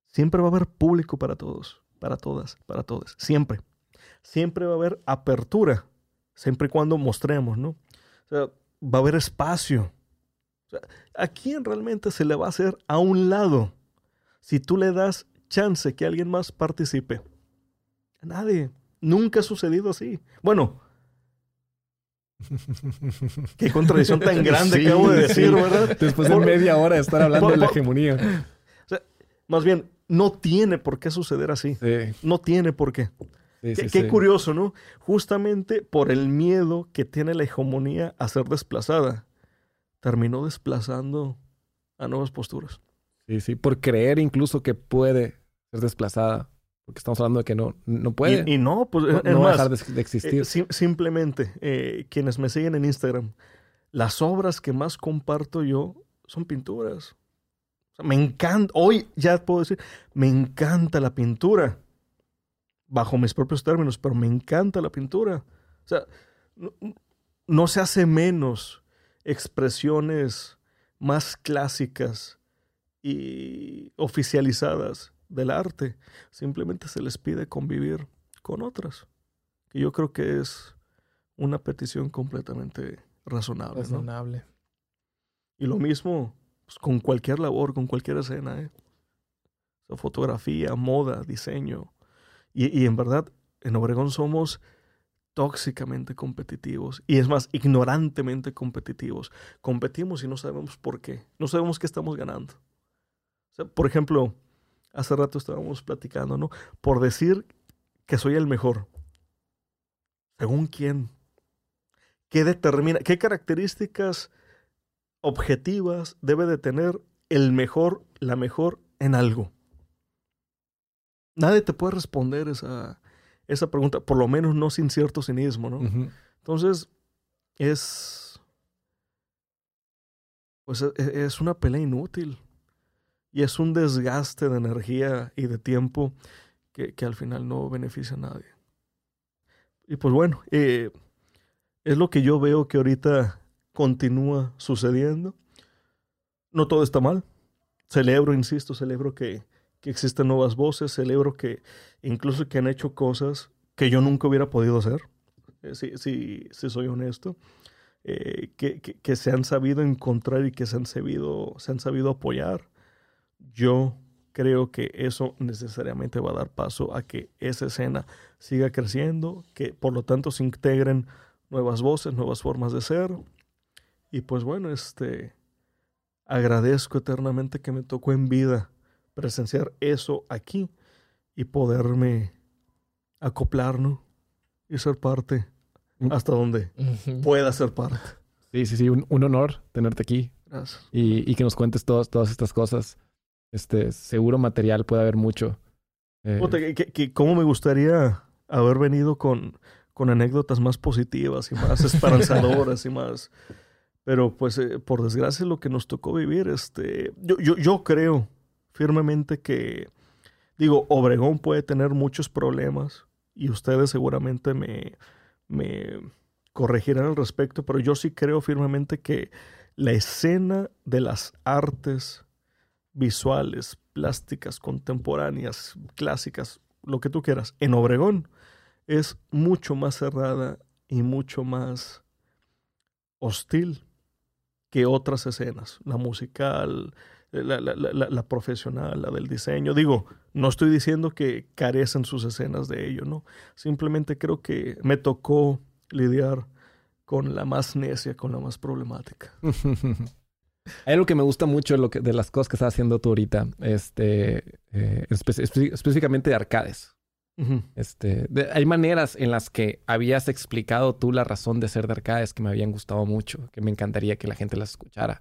Siempre va a haber público para todos para todas, para todos, siempre. Siempre va a haber apertura, siempre y cuando mostremos, ¿no? O sea, va a haber espacio. O sea, ¿A quién realmente se le va a hacer a un lado si tú le das chance que alguien más participe? A nadie. Nunca ha sucedido así. Bueno, [LAUGHS] Qué contradicción tan grande que acabo de decir, ¿verdad? Después de media hora de estar hablando de la [LAUGHS] hegemonía. O sea, más bien, no tiene por qué suceder así. No tiene por qué. qué, curioso, ¿no? Justamente por el miedo que tiene la hegemonía a ser desplazada, terminó desplazando a nuevas posturas. Sí, sí, por creer incluso que puede ser desplazada. Porque estamos hablando de que no, no puede. Y, no, pues no, va a dejar de, existir. Eh, simplemente, eh, quienes me siguen en Instagram, las obras que más comparto yo son pinturas me encanta, hoy ya puedo decir, me encanta la pintura, bajo mis propios términos, pero me encanta la pintura. O sea, no, se hace menos expresiones más clásicas y oficializadas del arte. Simplemente se les pide convivir con otras, que yo creo que es una petición completamente razonable. Razonable. Y lo mismo pues, con cualquier labor, con cualquier escena. ¿eh? fotografía, moda, diseño. Y, y en verdad, en Obregón somos tóxicamente competitivos y es más, ignorantemente competitivos. Competimos y no sabemos por qué, no sabemos qué estamos ganando. por ejemplo, hace rato estábamos platicando, ¿no? Por decir que soy el mejor. ¿Según quién? ¿Qué determina? ¿Qué características objetivas debe de tener el mejor, la mejor en algo. Nadie te puede responder esa, esa pregunta, por lo menos no sin cierto cinismo, ¿no? Entonces, es. Pues e, e, es una pelea inútil. Y es un desgaste de energía y de tiempo que, que al final no beneficia a nadie. Y pues bueno, eh, es lo que yo veo que ahorita continúa sucediendo. No todo está mal. Celebro, insisto, celebro que, existen nuevas voces, celebro que incluso que han hecho cosas que yo nunca hubiera podido hacer, eh, si, si, soy honesto, eh, que, que, se han sabido encontrar y que se han sabido, se han sabido apoyar. Yo creo que eso necesariamente va a dar paso a que esa escena siga creciendo, que por lo tanto se integren nuevas voces, nuevas formas de ser, y pues bueno, este, agradezco eternamente que me tocó en vida presenciar eso aquí y poderme acoplar, ¿no? Y ser parte mm. hasta donde pueda ser parte. Sí, sí, sí, un, honor tenerte aquí. Gracias. Y, que nos cuentes todas, todas estas cosas. Este, seguro material puede haber mucho. Eh, que, ¿Cómo me gustaría haber venido con, con anécdotas más positivas y más [LAUGHS] esperanzadoras y más pero pues eh, por desgracia lo que nos tocó vivir, este, yo, yo, yo creo firmemente que, digo, Obregón puede tener muchos problemas y ustedes seguramente me, me corregirán al respecto, pero yo sí creo firmemente que la escena de las artes visuales, plásticas, contemporáneas, clásicas, lo que tú quieras, en Obregón es mucho más cerrada y mucho más hostil que otras escenas, la musical, la, la, la, la, profesional, la del diseño. Digo, no estoy diciendo que carecen sus escenas de ello, ¿no? Simplemente creo que me tocó lidiar con la más necia, con la más problemática. [LAUGHS] Hay algo que me gusta mucho lo que, de las cosas que estás haciendo tú ahorita, este, eh, específicamente de arcades. este, hay maneras en las que habías explicado tú la razón de ser de arcades que me habían gustado mucho, que me encantaría que la gente las escuchara.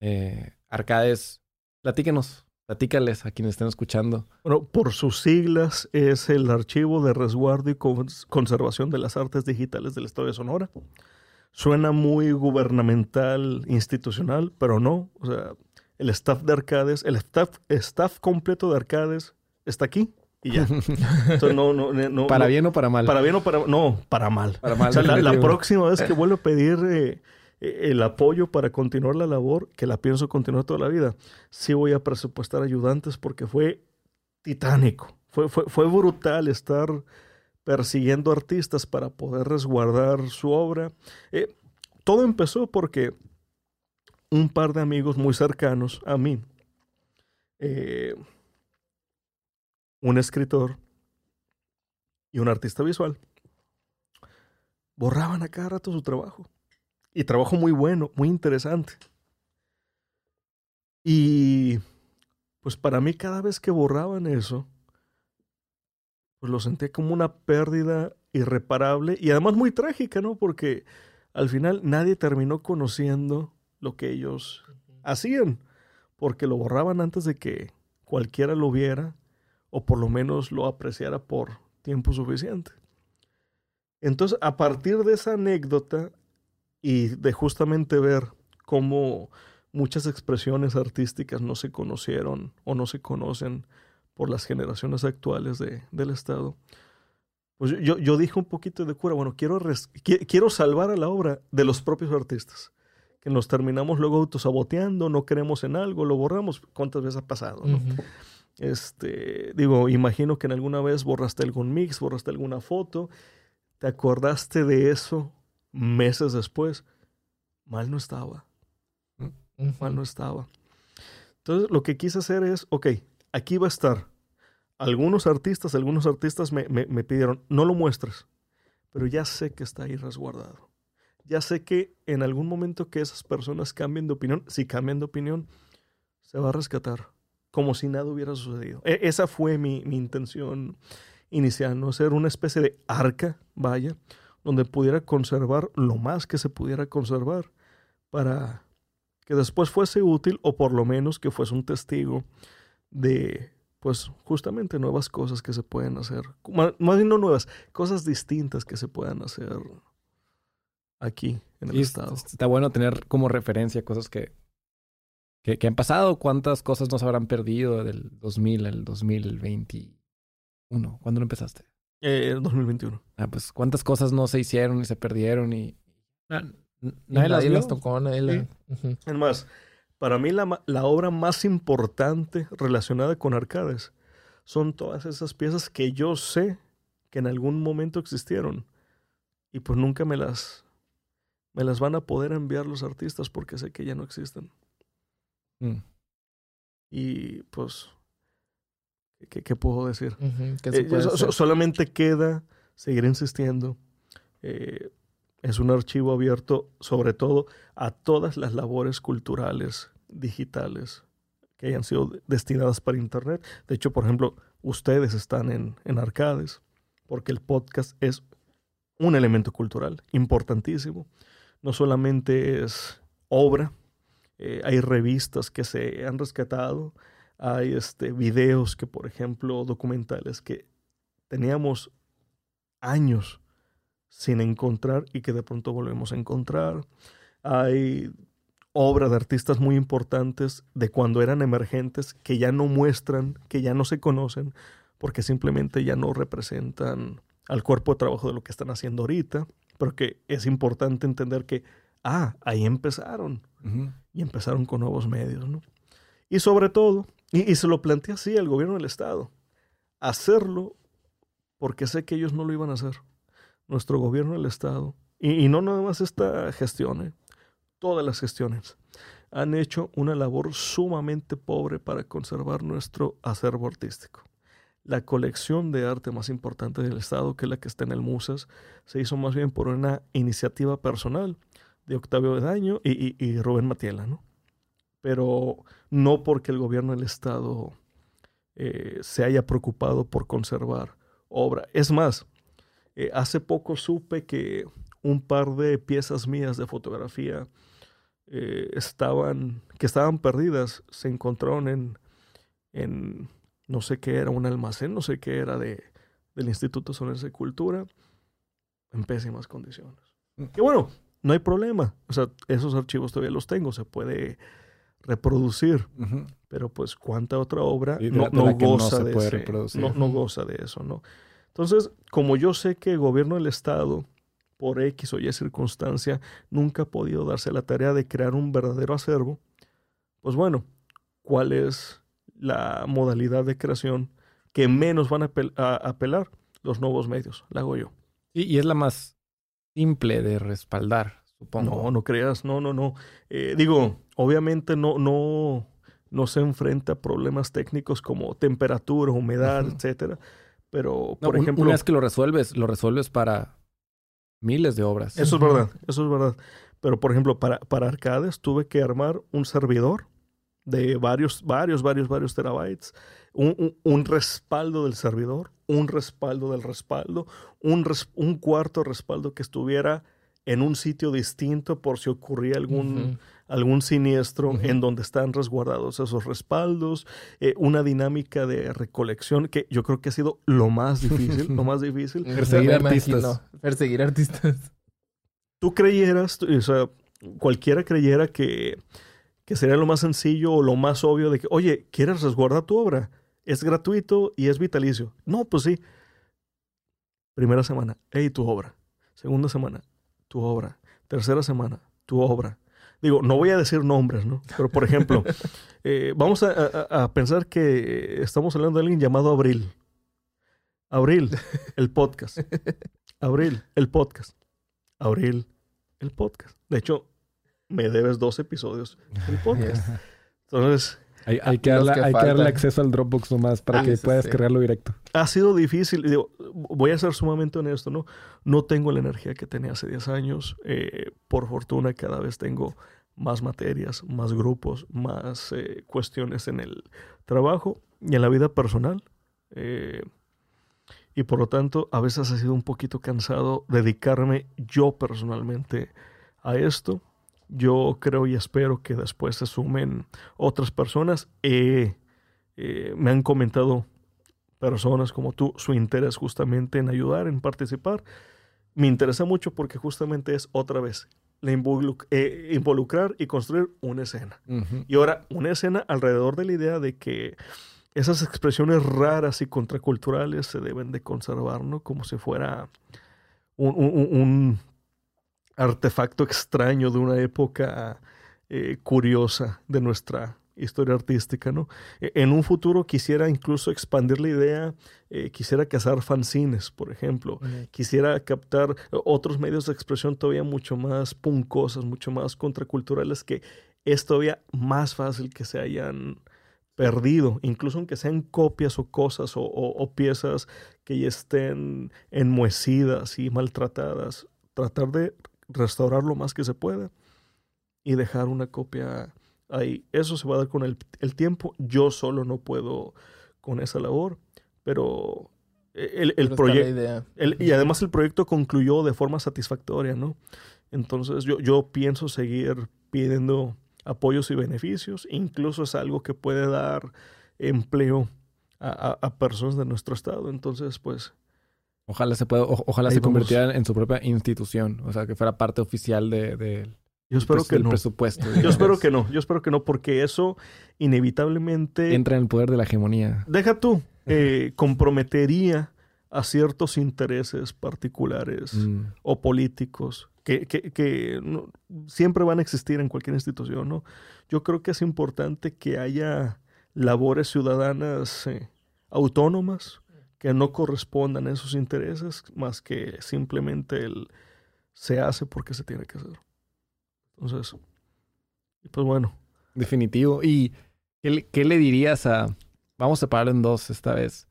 Eh, arcades, platíquenos, platícales a quienes estén escuchando. Bueno, por sus siglas es el Archivo de Resguardo y Conservación de las Artes Digitales del Estado de Sonora. Suena muy gubernamental, institucional, pero no. O sea, el staff de Arcades, el staff, staff completo de Arcades está aquí y ya. [LAUGHS] no, no, no, ¿Para bien o para mal? Para bien o para... No, para mal. Para mal. O sea, la, próxima vez que vuelvo a pedir eh, el apoyo para continuar la labor, que la pienso continuar toda la vida, sí voy a presupuestar ayudantes porque fue titánico. Fue, fue, fue brutal estar persiguiendo artistas para poder resguardar su obra. Eh, todo empezó porque un par de amigos muy cercanos a mí, eh, un escritor y un artista visual, borraban a cada rato su trabajo. Y trabajo muy bueno, muy interesante. Y pues para mí cada vez que borraban eso, pues lo sentía como una pérdida irreparable y además muy trágica, ¿no? Porque al final nadie terminó conociendo lo que ellos hacían, porque lo borraban antes de que cualquiera lo viera o por lo menos lo apreciara por tiempo suficiente. Entonces, a partir de esa anécdota, y de justamente ver cómo muchas expresiones artísticas no se conocieron o no se conocen por las generaciones actuales de, del Estado. Pues yo, yo dije un poquito de cura, bueno, quiero, quiero salvar a la obra de los propios artistas, que nos terminamos luego autosaboteando, no queremos en algo, lo borramos. ¿Cuántas veces ha pasado? este, digo, imagino que en alguna vez borraste algún mix, borraste alguna foto, te acordaste de eso meses después, mal no estaba. Mal no estaba. Entonces, lo que quise hacer es, ok, aquí va a estar. Algunos artistas, algunos artistas me, me, pidieron, no lo muestres, pero ya sé que está ahí resguardado. Ya sé que en algún momento que esas personas cambien de opinión, si cambian de opinión, se va a rescatar, como si nada hubiera sucedido. E, esa fue mi, mi intención inicial, ¿no? Ser una especie de arca, vaya, donde pudiera conservar lo más que se pudiera conservar para que después fuese útil o por lo menos que fuese un testigo de pues justamente nuevas cosas que se pueden hacer, más, bien no nuevas, cosas distintas que se puedan hacer aquí en el estado. Está bueno tener como referencia cosas que, que, han pasado, cuántas cosas nos habrán perdido del 2000 al 2021. ¿Cuándo lo empezaste? Eh, 2021. Ah, pues cuántas cosas no se hicieron y se perdieron y... nadie, las, tocó, nadie Es más, para mí la, la, obra más importante relacionada con arcades son todas esas piezas que yo sé que en algún momento existieron y pues nunca me las me las van a poder enviar los artistas porque sé que ya no existen. Mm. Y pues ¿Qué, puedo decir? Eh, solamente queda seguir insistiendo. Eh, es un archivo abierto sobre todo a todas las labores culturales digitales que hayan sido destinadas para Internet. De hecho, por ejemplo, ustedes están en, en Arcades porque el podcast es un elemento cultural importantísimo. No solamente es obra, eh, hay revistas que se han rescatado, hay este, videos que, por ejemplo, documentales que teníamos años sin encontrar y que de pronto volvemos a encontrar. Hay obras de artistas muy importantes de cuando eran emergentes que ya no muestran, que ya no se conocen, porque simplemente ya no representan al cuerpo de trabajo de lo que están haciendo ahorita, pero que es importante entender que, ah, ahí empezaron, y empezaron con nuevos medios, ¿no? Y sobre todo, y, se lo plantea así al gobierno del Estado. Hacerlo porque sé que ellos no lo iban a hacer. Nuestro gobierno del Estado. Y, no nada más esta gestión, ¿eh? todas las gestiones. han hecho una labor sumamente pobre para conservar nuestro acervo artístico. La colección de arte más importante del Estado, que es la que está en el Musas, se hizo más bien por una iniciativa personal de Octavio Bedaño y, Rubén Matiela, ¿no? Pero no porque el gobierno del Estado eh, se haya preocupado por conservar obra. Es más, eh, hace poco supe que un par de piezas mías de fotografía eh, estaban, que estaban perdidas, se encontraron en, en, no sé qué era, un almacén, no sé qué era de, del Instituto Sonorense de Cultura, en pésimas condiciones. Mm. Que bueno, no hay problema. O sea, esos archivos todavía los tengo, se puede reproducir. Pero pues cuánta otra obra no, goza de no, no, goza de eso, ¿no? Entonces, como yo sé que el gobierno del Estado, por X o Y circunstancia, nunca ha podido darse la tarea de crear un verdadero acervo, pues bueno, ¿cuál es la modalidad de creación que menos van a, apelar? Los nuevos medios, la hago yo. y es la más simple de respaldar, supongo. No, no creas, no, no, no. Eh, digo, obviamente no, no, no se enfrenta a problemas técnicos como temperatura, humedad, etcétera. Pero, por ejemplo. Una vez que lo resuelves, lo resuelves para miles de obras. Eso es verdad, eso es verdad. Pero, por ejemplo, para, para arcades tuve que armar un servidor de varios, varios, varios, varios terabytes, un, un, respaldo del servidor, un respaldo del respaldo, un, un cuarto respaldo que estuviera en un sitio distinto por si ocurría algún, algún siniestro en donde están resguardados esos respaldos, eh, una dinámica de recolección que yo creo que ha sido lo más difícil, [LAUGHS] lo más difícil. Perseguir artistas. Perseguir artistas. Tú creyeras, o sea, cualquiera creyera que, que sería lo más sencillo o lo más obvio de que, oye, ¿quieres resguardar tu obra? Es gratuito y es vitalicio. No, pues sí. Primera semana, hey, tu obra. Segunda semana, tu obra. Tercera semana, tu obra. Digo, no voy a decir nombres, ¿no? Pero, por ejemplo, [LAUGHS] eh, vamos a, pensar que estamos hablando de alguien llamado Abril. Abril, el podcast. Abril, el podcast. Abril, el podcast. De hecho, me debes dos episodios del podcast. [LAUGHS] Entonces, hay, que, darle, acceso al Dropbox nomás para ah, que puedas cargarlo directo. Ha sido difícil. Digo, voy a ser sumamente honesto, ¿no? No tengo la energía que tenía hace 10 años. Eh, por fortuna, cada vez tengo más materias, más grupos, más eh, cuestiones en el trabajo y en la vida personal. Eh, y por lo tanto, a veces ha sido un poquito cansado dedicarme yo personalmente a esto. Yo creo y espero que después se sumen otras personas. Eh, me han comentado personas como tú su interés justamente en ayudar, en participar. Me interesa mucho porque justamente es otra vez eh, involucrar y construir una escena. Y ahora, una escena alrededor de la idea de que esas expresiones raras y contraculturales se deben de conservar, ¿no? Como si fuera un, artefacto extraño de una época eh, curiosa de nuestra historia artística, ¿no? E, en un futuro quisiera incluso expandir la idea, eh, quisiera cazar fanzines, por ejemplo, quisiera captar otros medios de expresión todavía mucho más puncosos, mucho más contraculturales, que es todavía más fácil que se hayan perdido, incluso aunque sean copias o cosas o, piezas que ya estén enmohecidas y maltratadas, tratar de restaurar lo más que se pueda y dejar una copia ahí. Eso se va a dar con el, tiempo. Yo solo no puedo con esa labor, pero el, el proyecto... Y además el proyecto concluyó de forma satisfactoria, ¿no? Entonces yo, yo pienso seguir pidiendo apoyos y beneficios. Incluso es algo que puede dar empleo a, personas de nuestro estado. Entonces, pues... Ojalá se pueda, ojalá se convirtiera en su propia institución, o sea, que fuera parte oficial de, yo espero que no. presupuesto. Yo espero que no. Yo espero que no, porque eso inevitablemente. Entra en el poder de la hegemonía. Deja tú. Eh, comprometería a ciertos intereses particulares mm. o políticos que, que, siempre van a existir en cualquier institución, ¿no? Yo creo que es importante que haya labores ciudadanas eh, autónomas que no correspondan a esos intereses, más que simplemente el se hace porque se tiene que hacer. Entonces, pues bueno. Definitivo. ¿Y qué le, qué le dirías a... Vamos a separarlo en dos esta vez.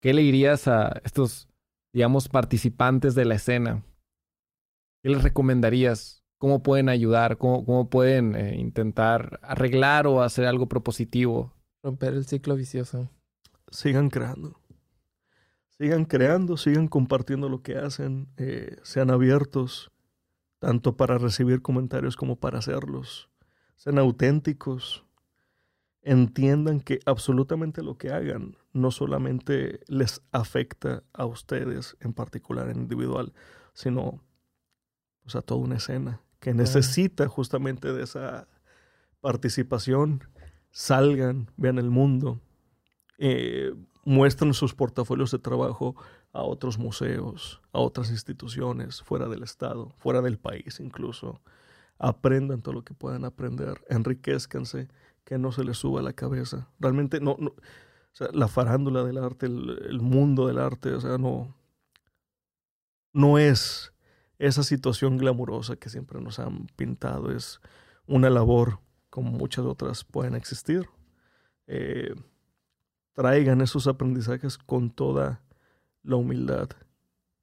¿Qué le dirías a estos, digamos, participantes de la escena? ¿Qué les recomendarías? ¿Cómo pueden ayudar? ¿Cómo, cómo pueden eh, intentar arreglar o hacer algo propositivo? Romper el ciclo vicioso. Sigan creando. Sigan creando, sigan compartiendo lo que hacen. eh, sean abiertos, tanto para recibir comentarios como para hacerlos. Sean auténticos. Entiendan que absolutamente lo que hagan no solamente les afecta a ustedes en particular, en individual, sino pues, a toda una escena que necesita justamente de esa participación. Salgan, vean el mundo, eh, muestren sus portafolios de trabajo a otros museos, a otras instituciones fuera del Estado, fuera del país incluso. Aprendan todo lo que puedan aprender, enriquezcanse, que no se les suba la cabeza. Realmente no, la farándula del arte, el, el, mundo del arte, o sea, no, no es esa situación glamurosa que siempre nos han pintado, es una labor como muchas otras pueden existir. Eh, traigan esos aprendizajes con toda la humildad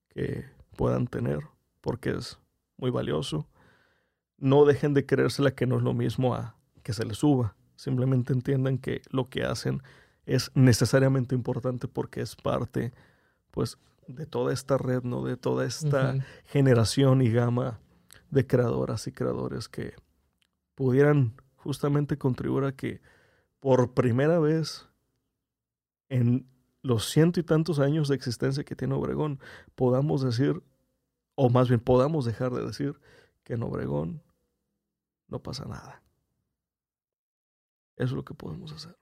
que puedan tener, porque es muy valioso. No dejen de creérsela que no es lo mismo a que se les suba. Simplemente entiendan que lo que hacen es necesariamente importante porque es parte, pues, de toda esta red, ¿no? De toda esta uh -huh. generación y gama de creadoras y creadores que pudieran justamente contribuir a que por primera vez en los ciento y tantos años de existencia que tiene Obregón, podamos decir, o más bien podamos dejar de decir, que en Obregón no pasa nada. Eso es lo que podemos hacer.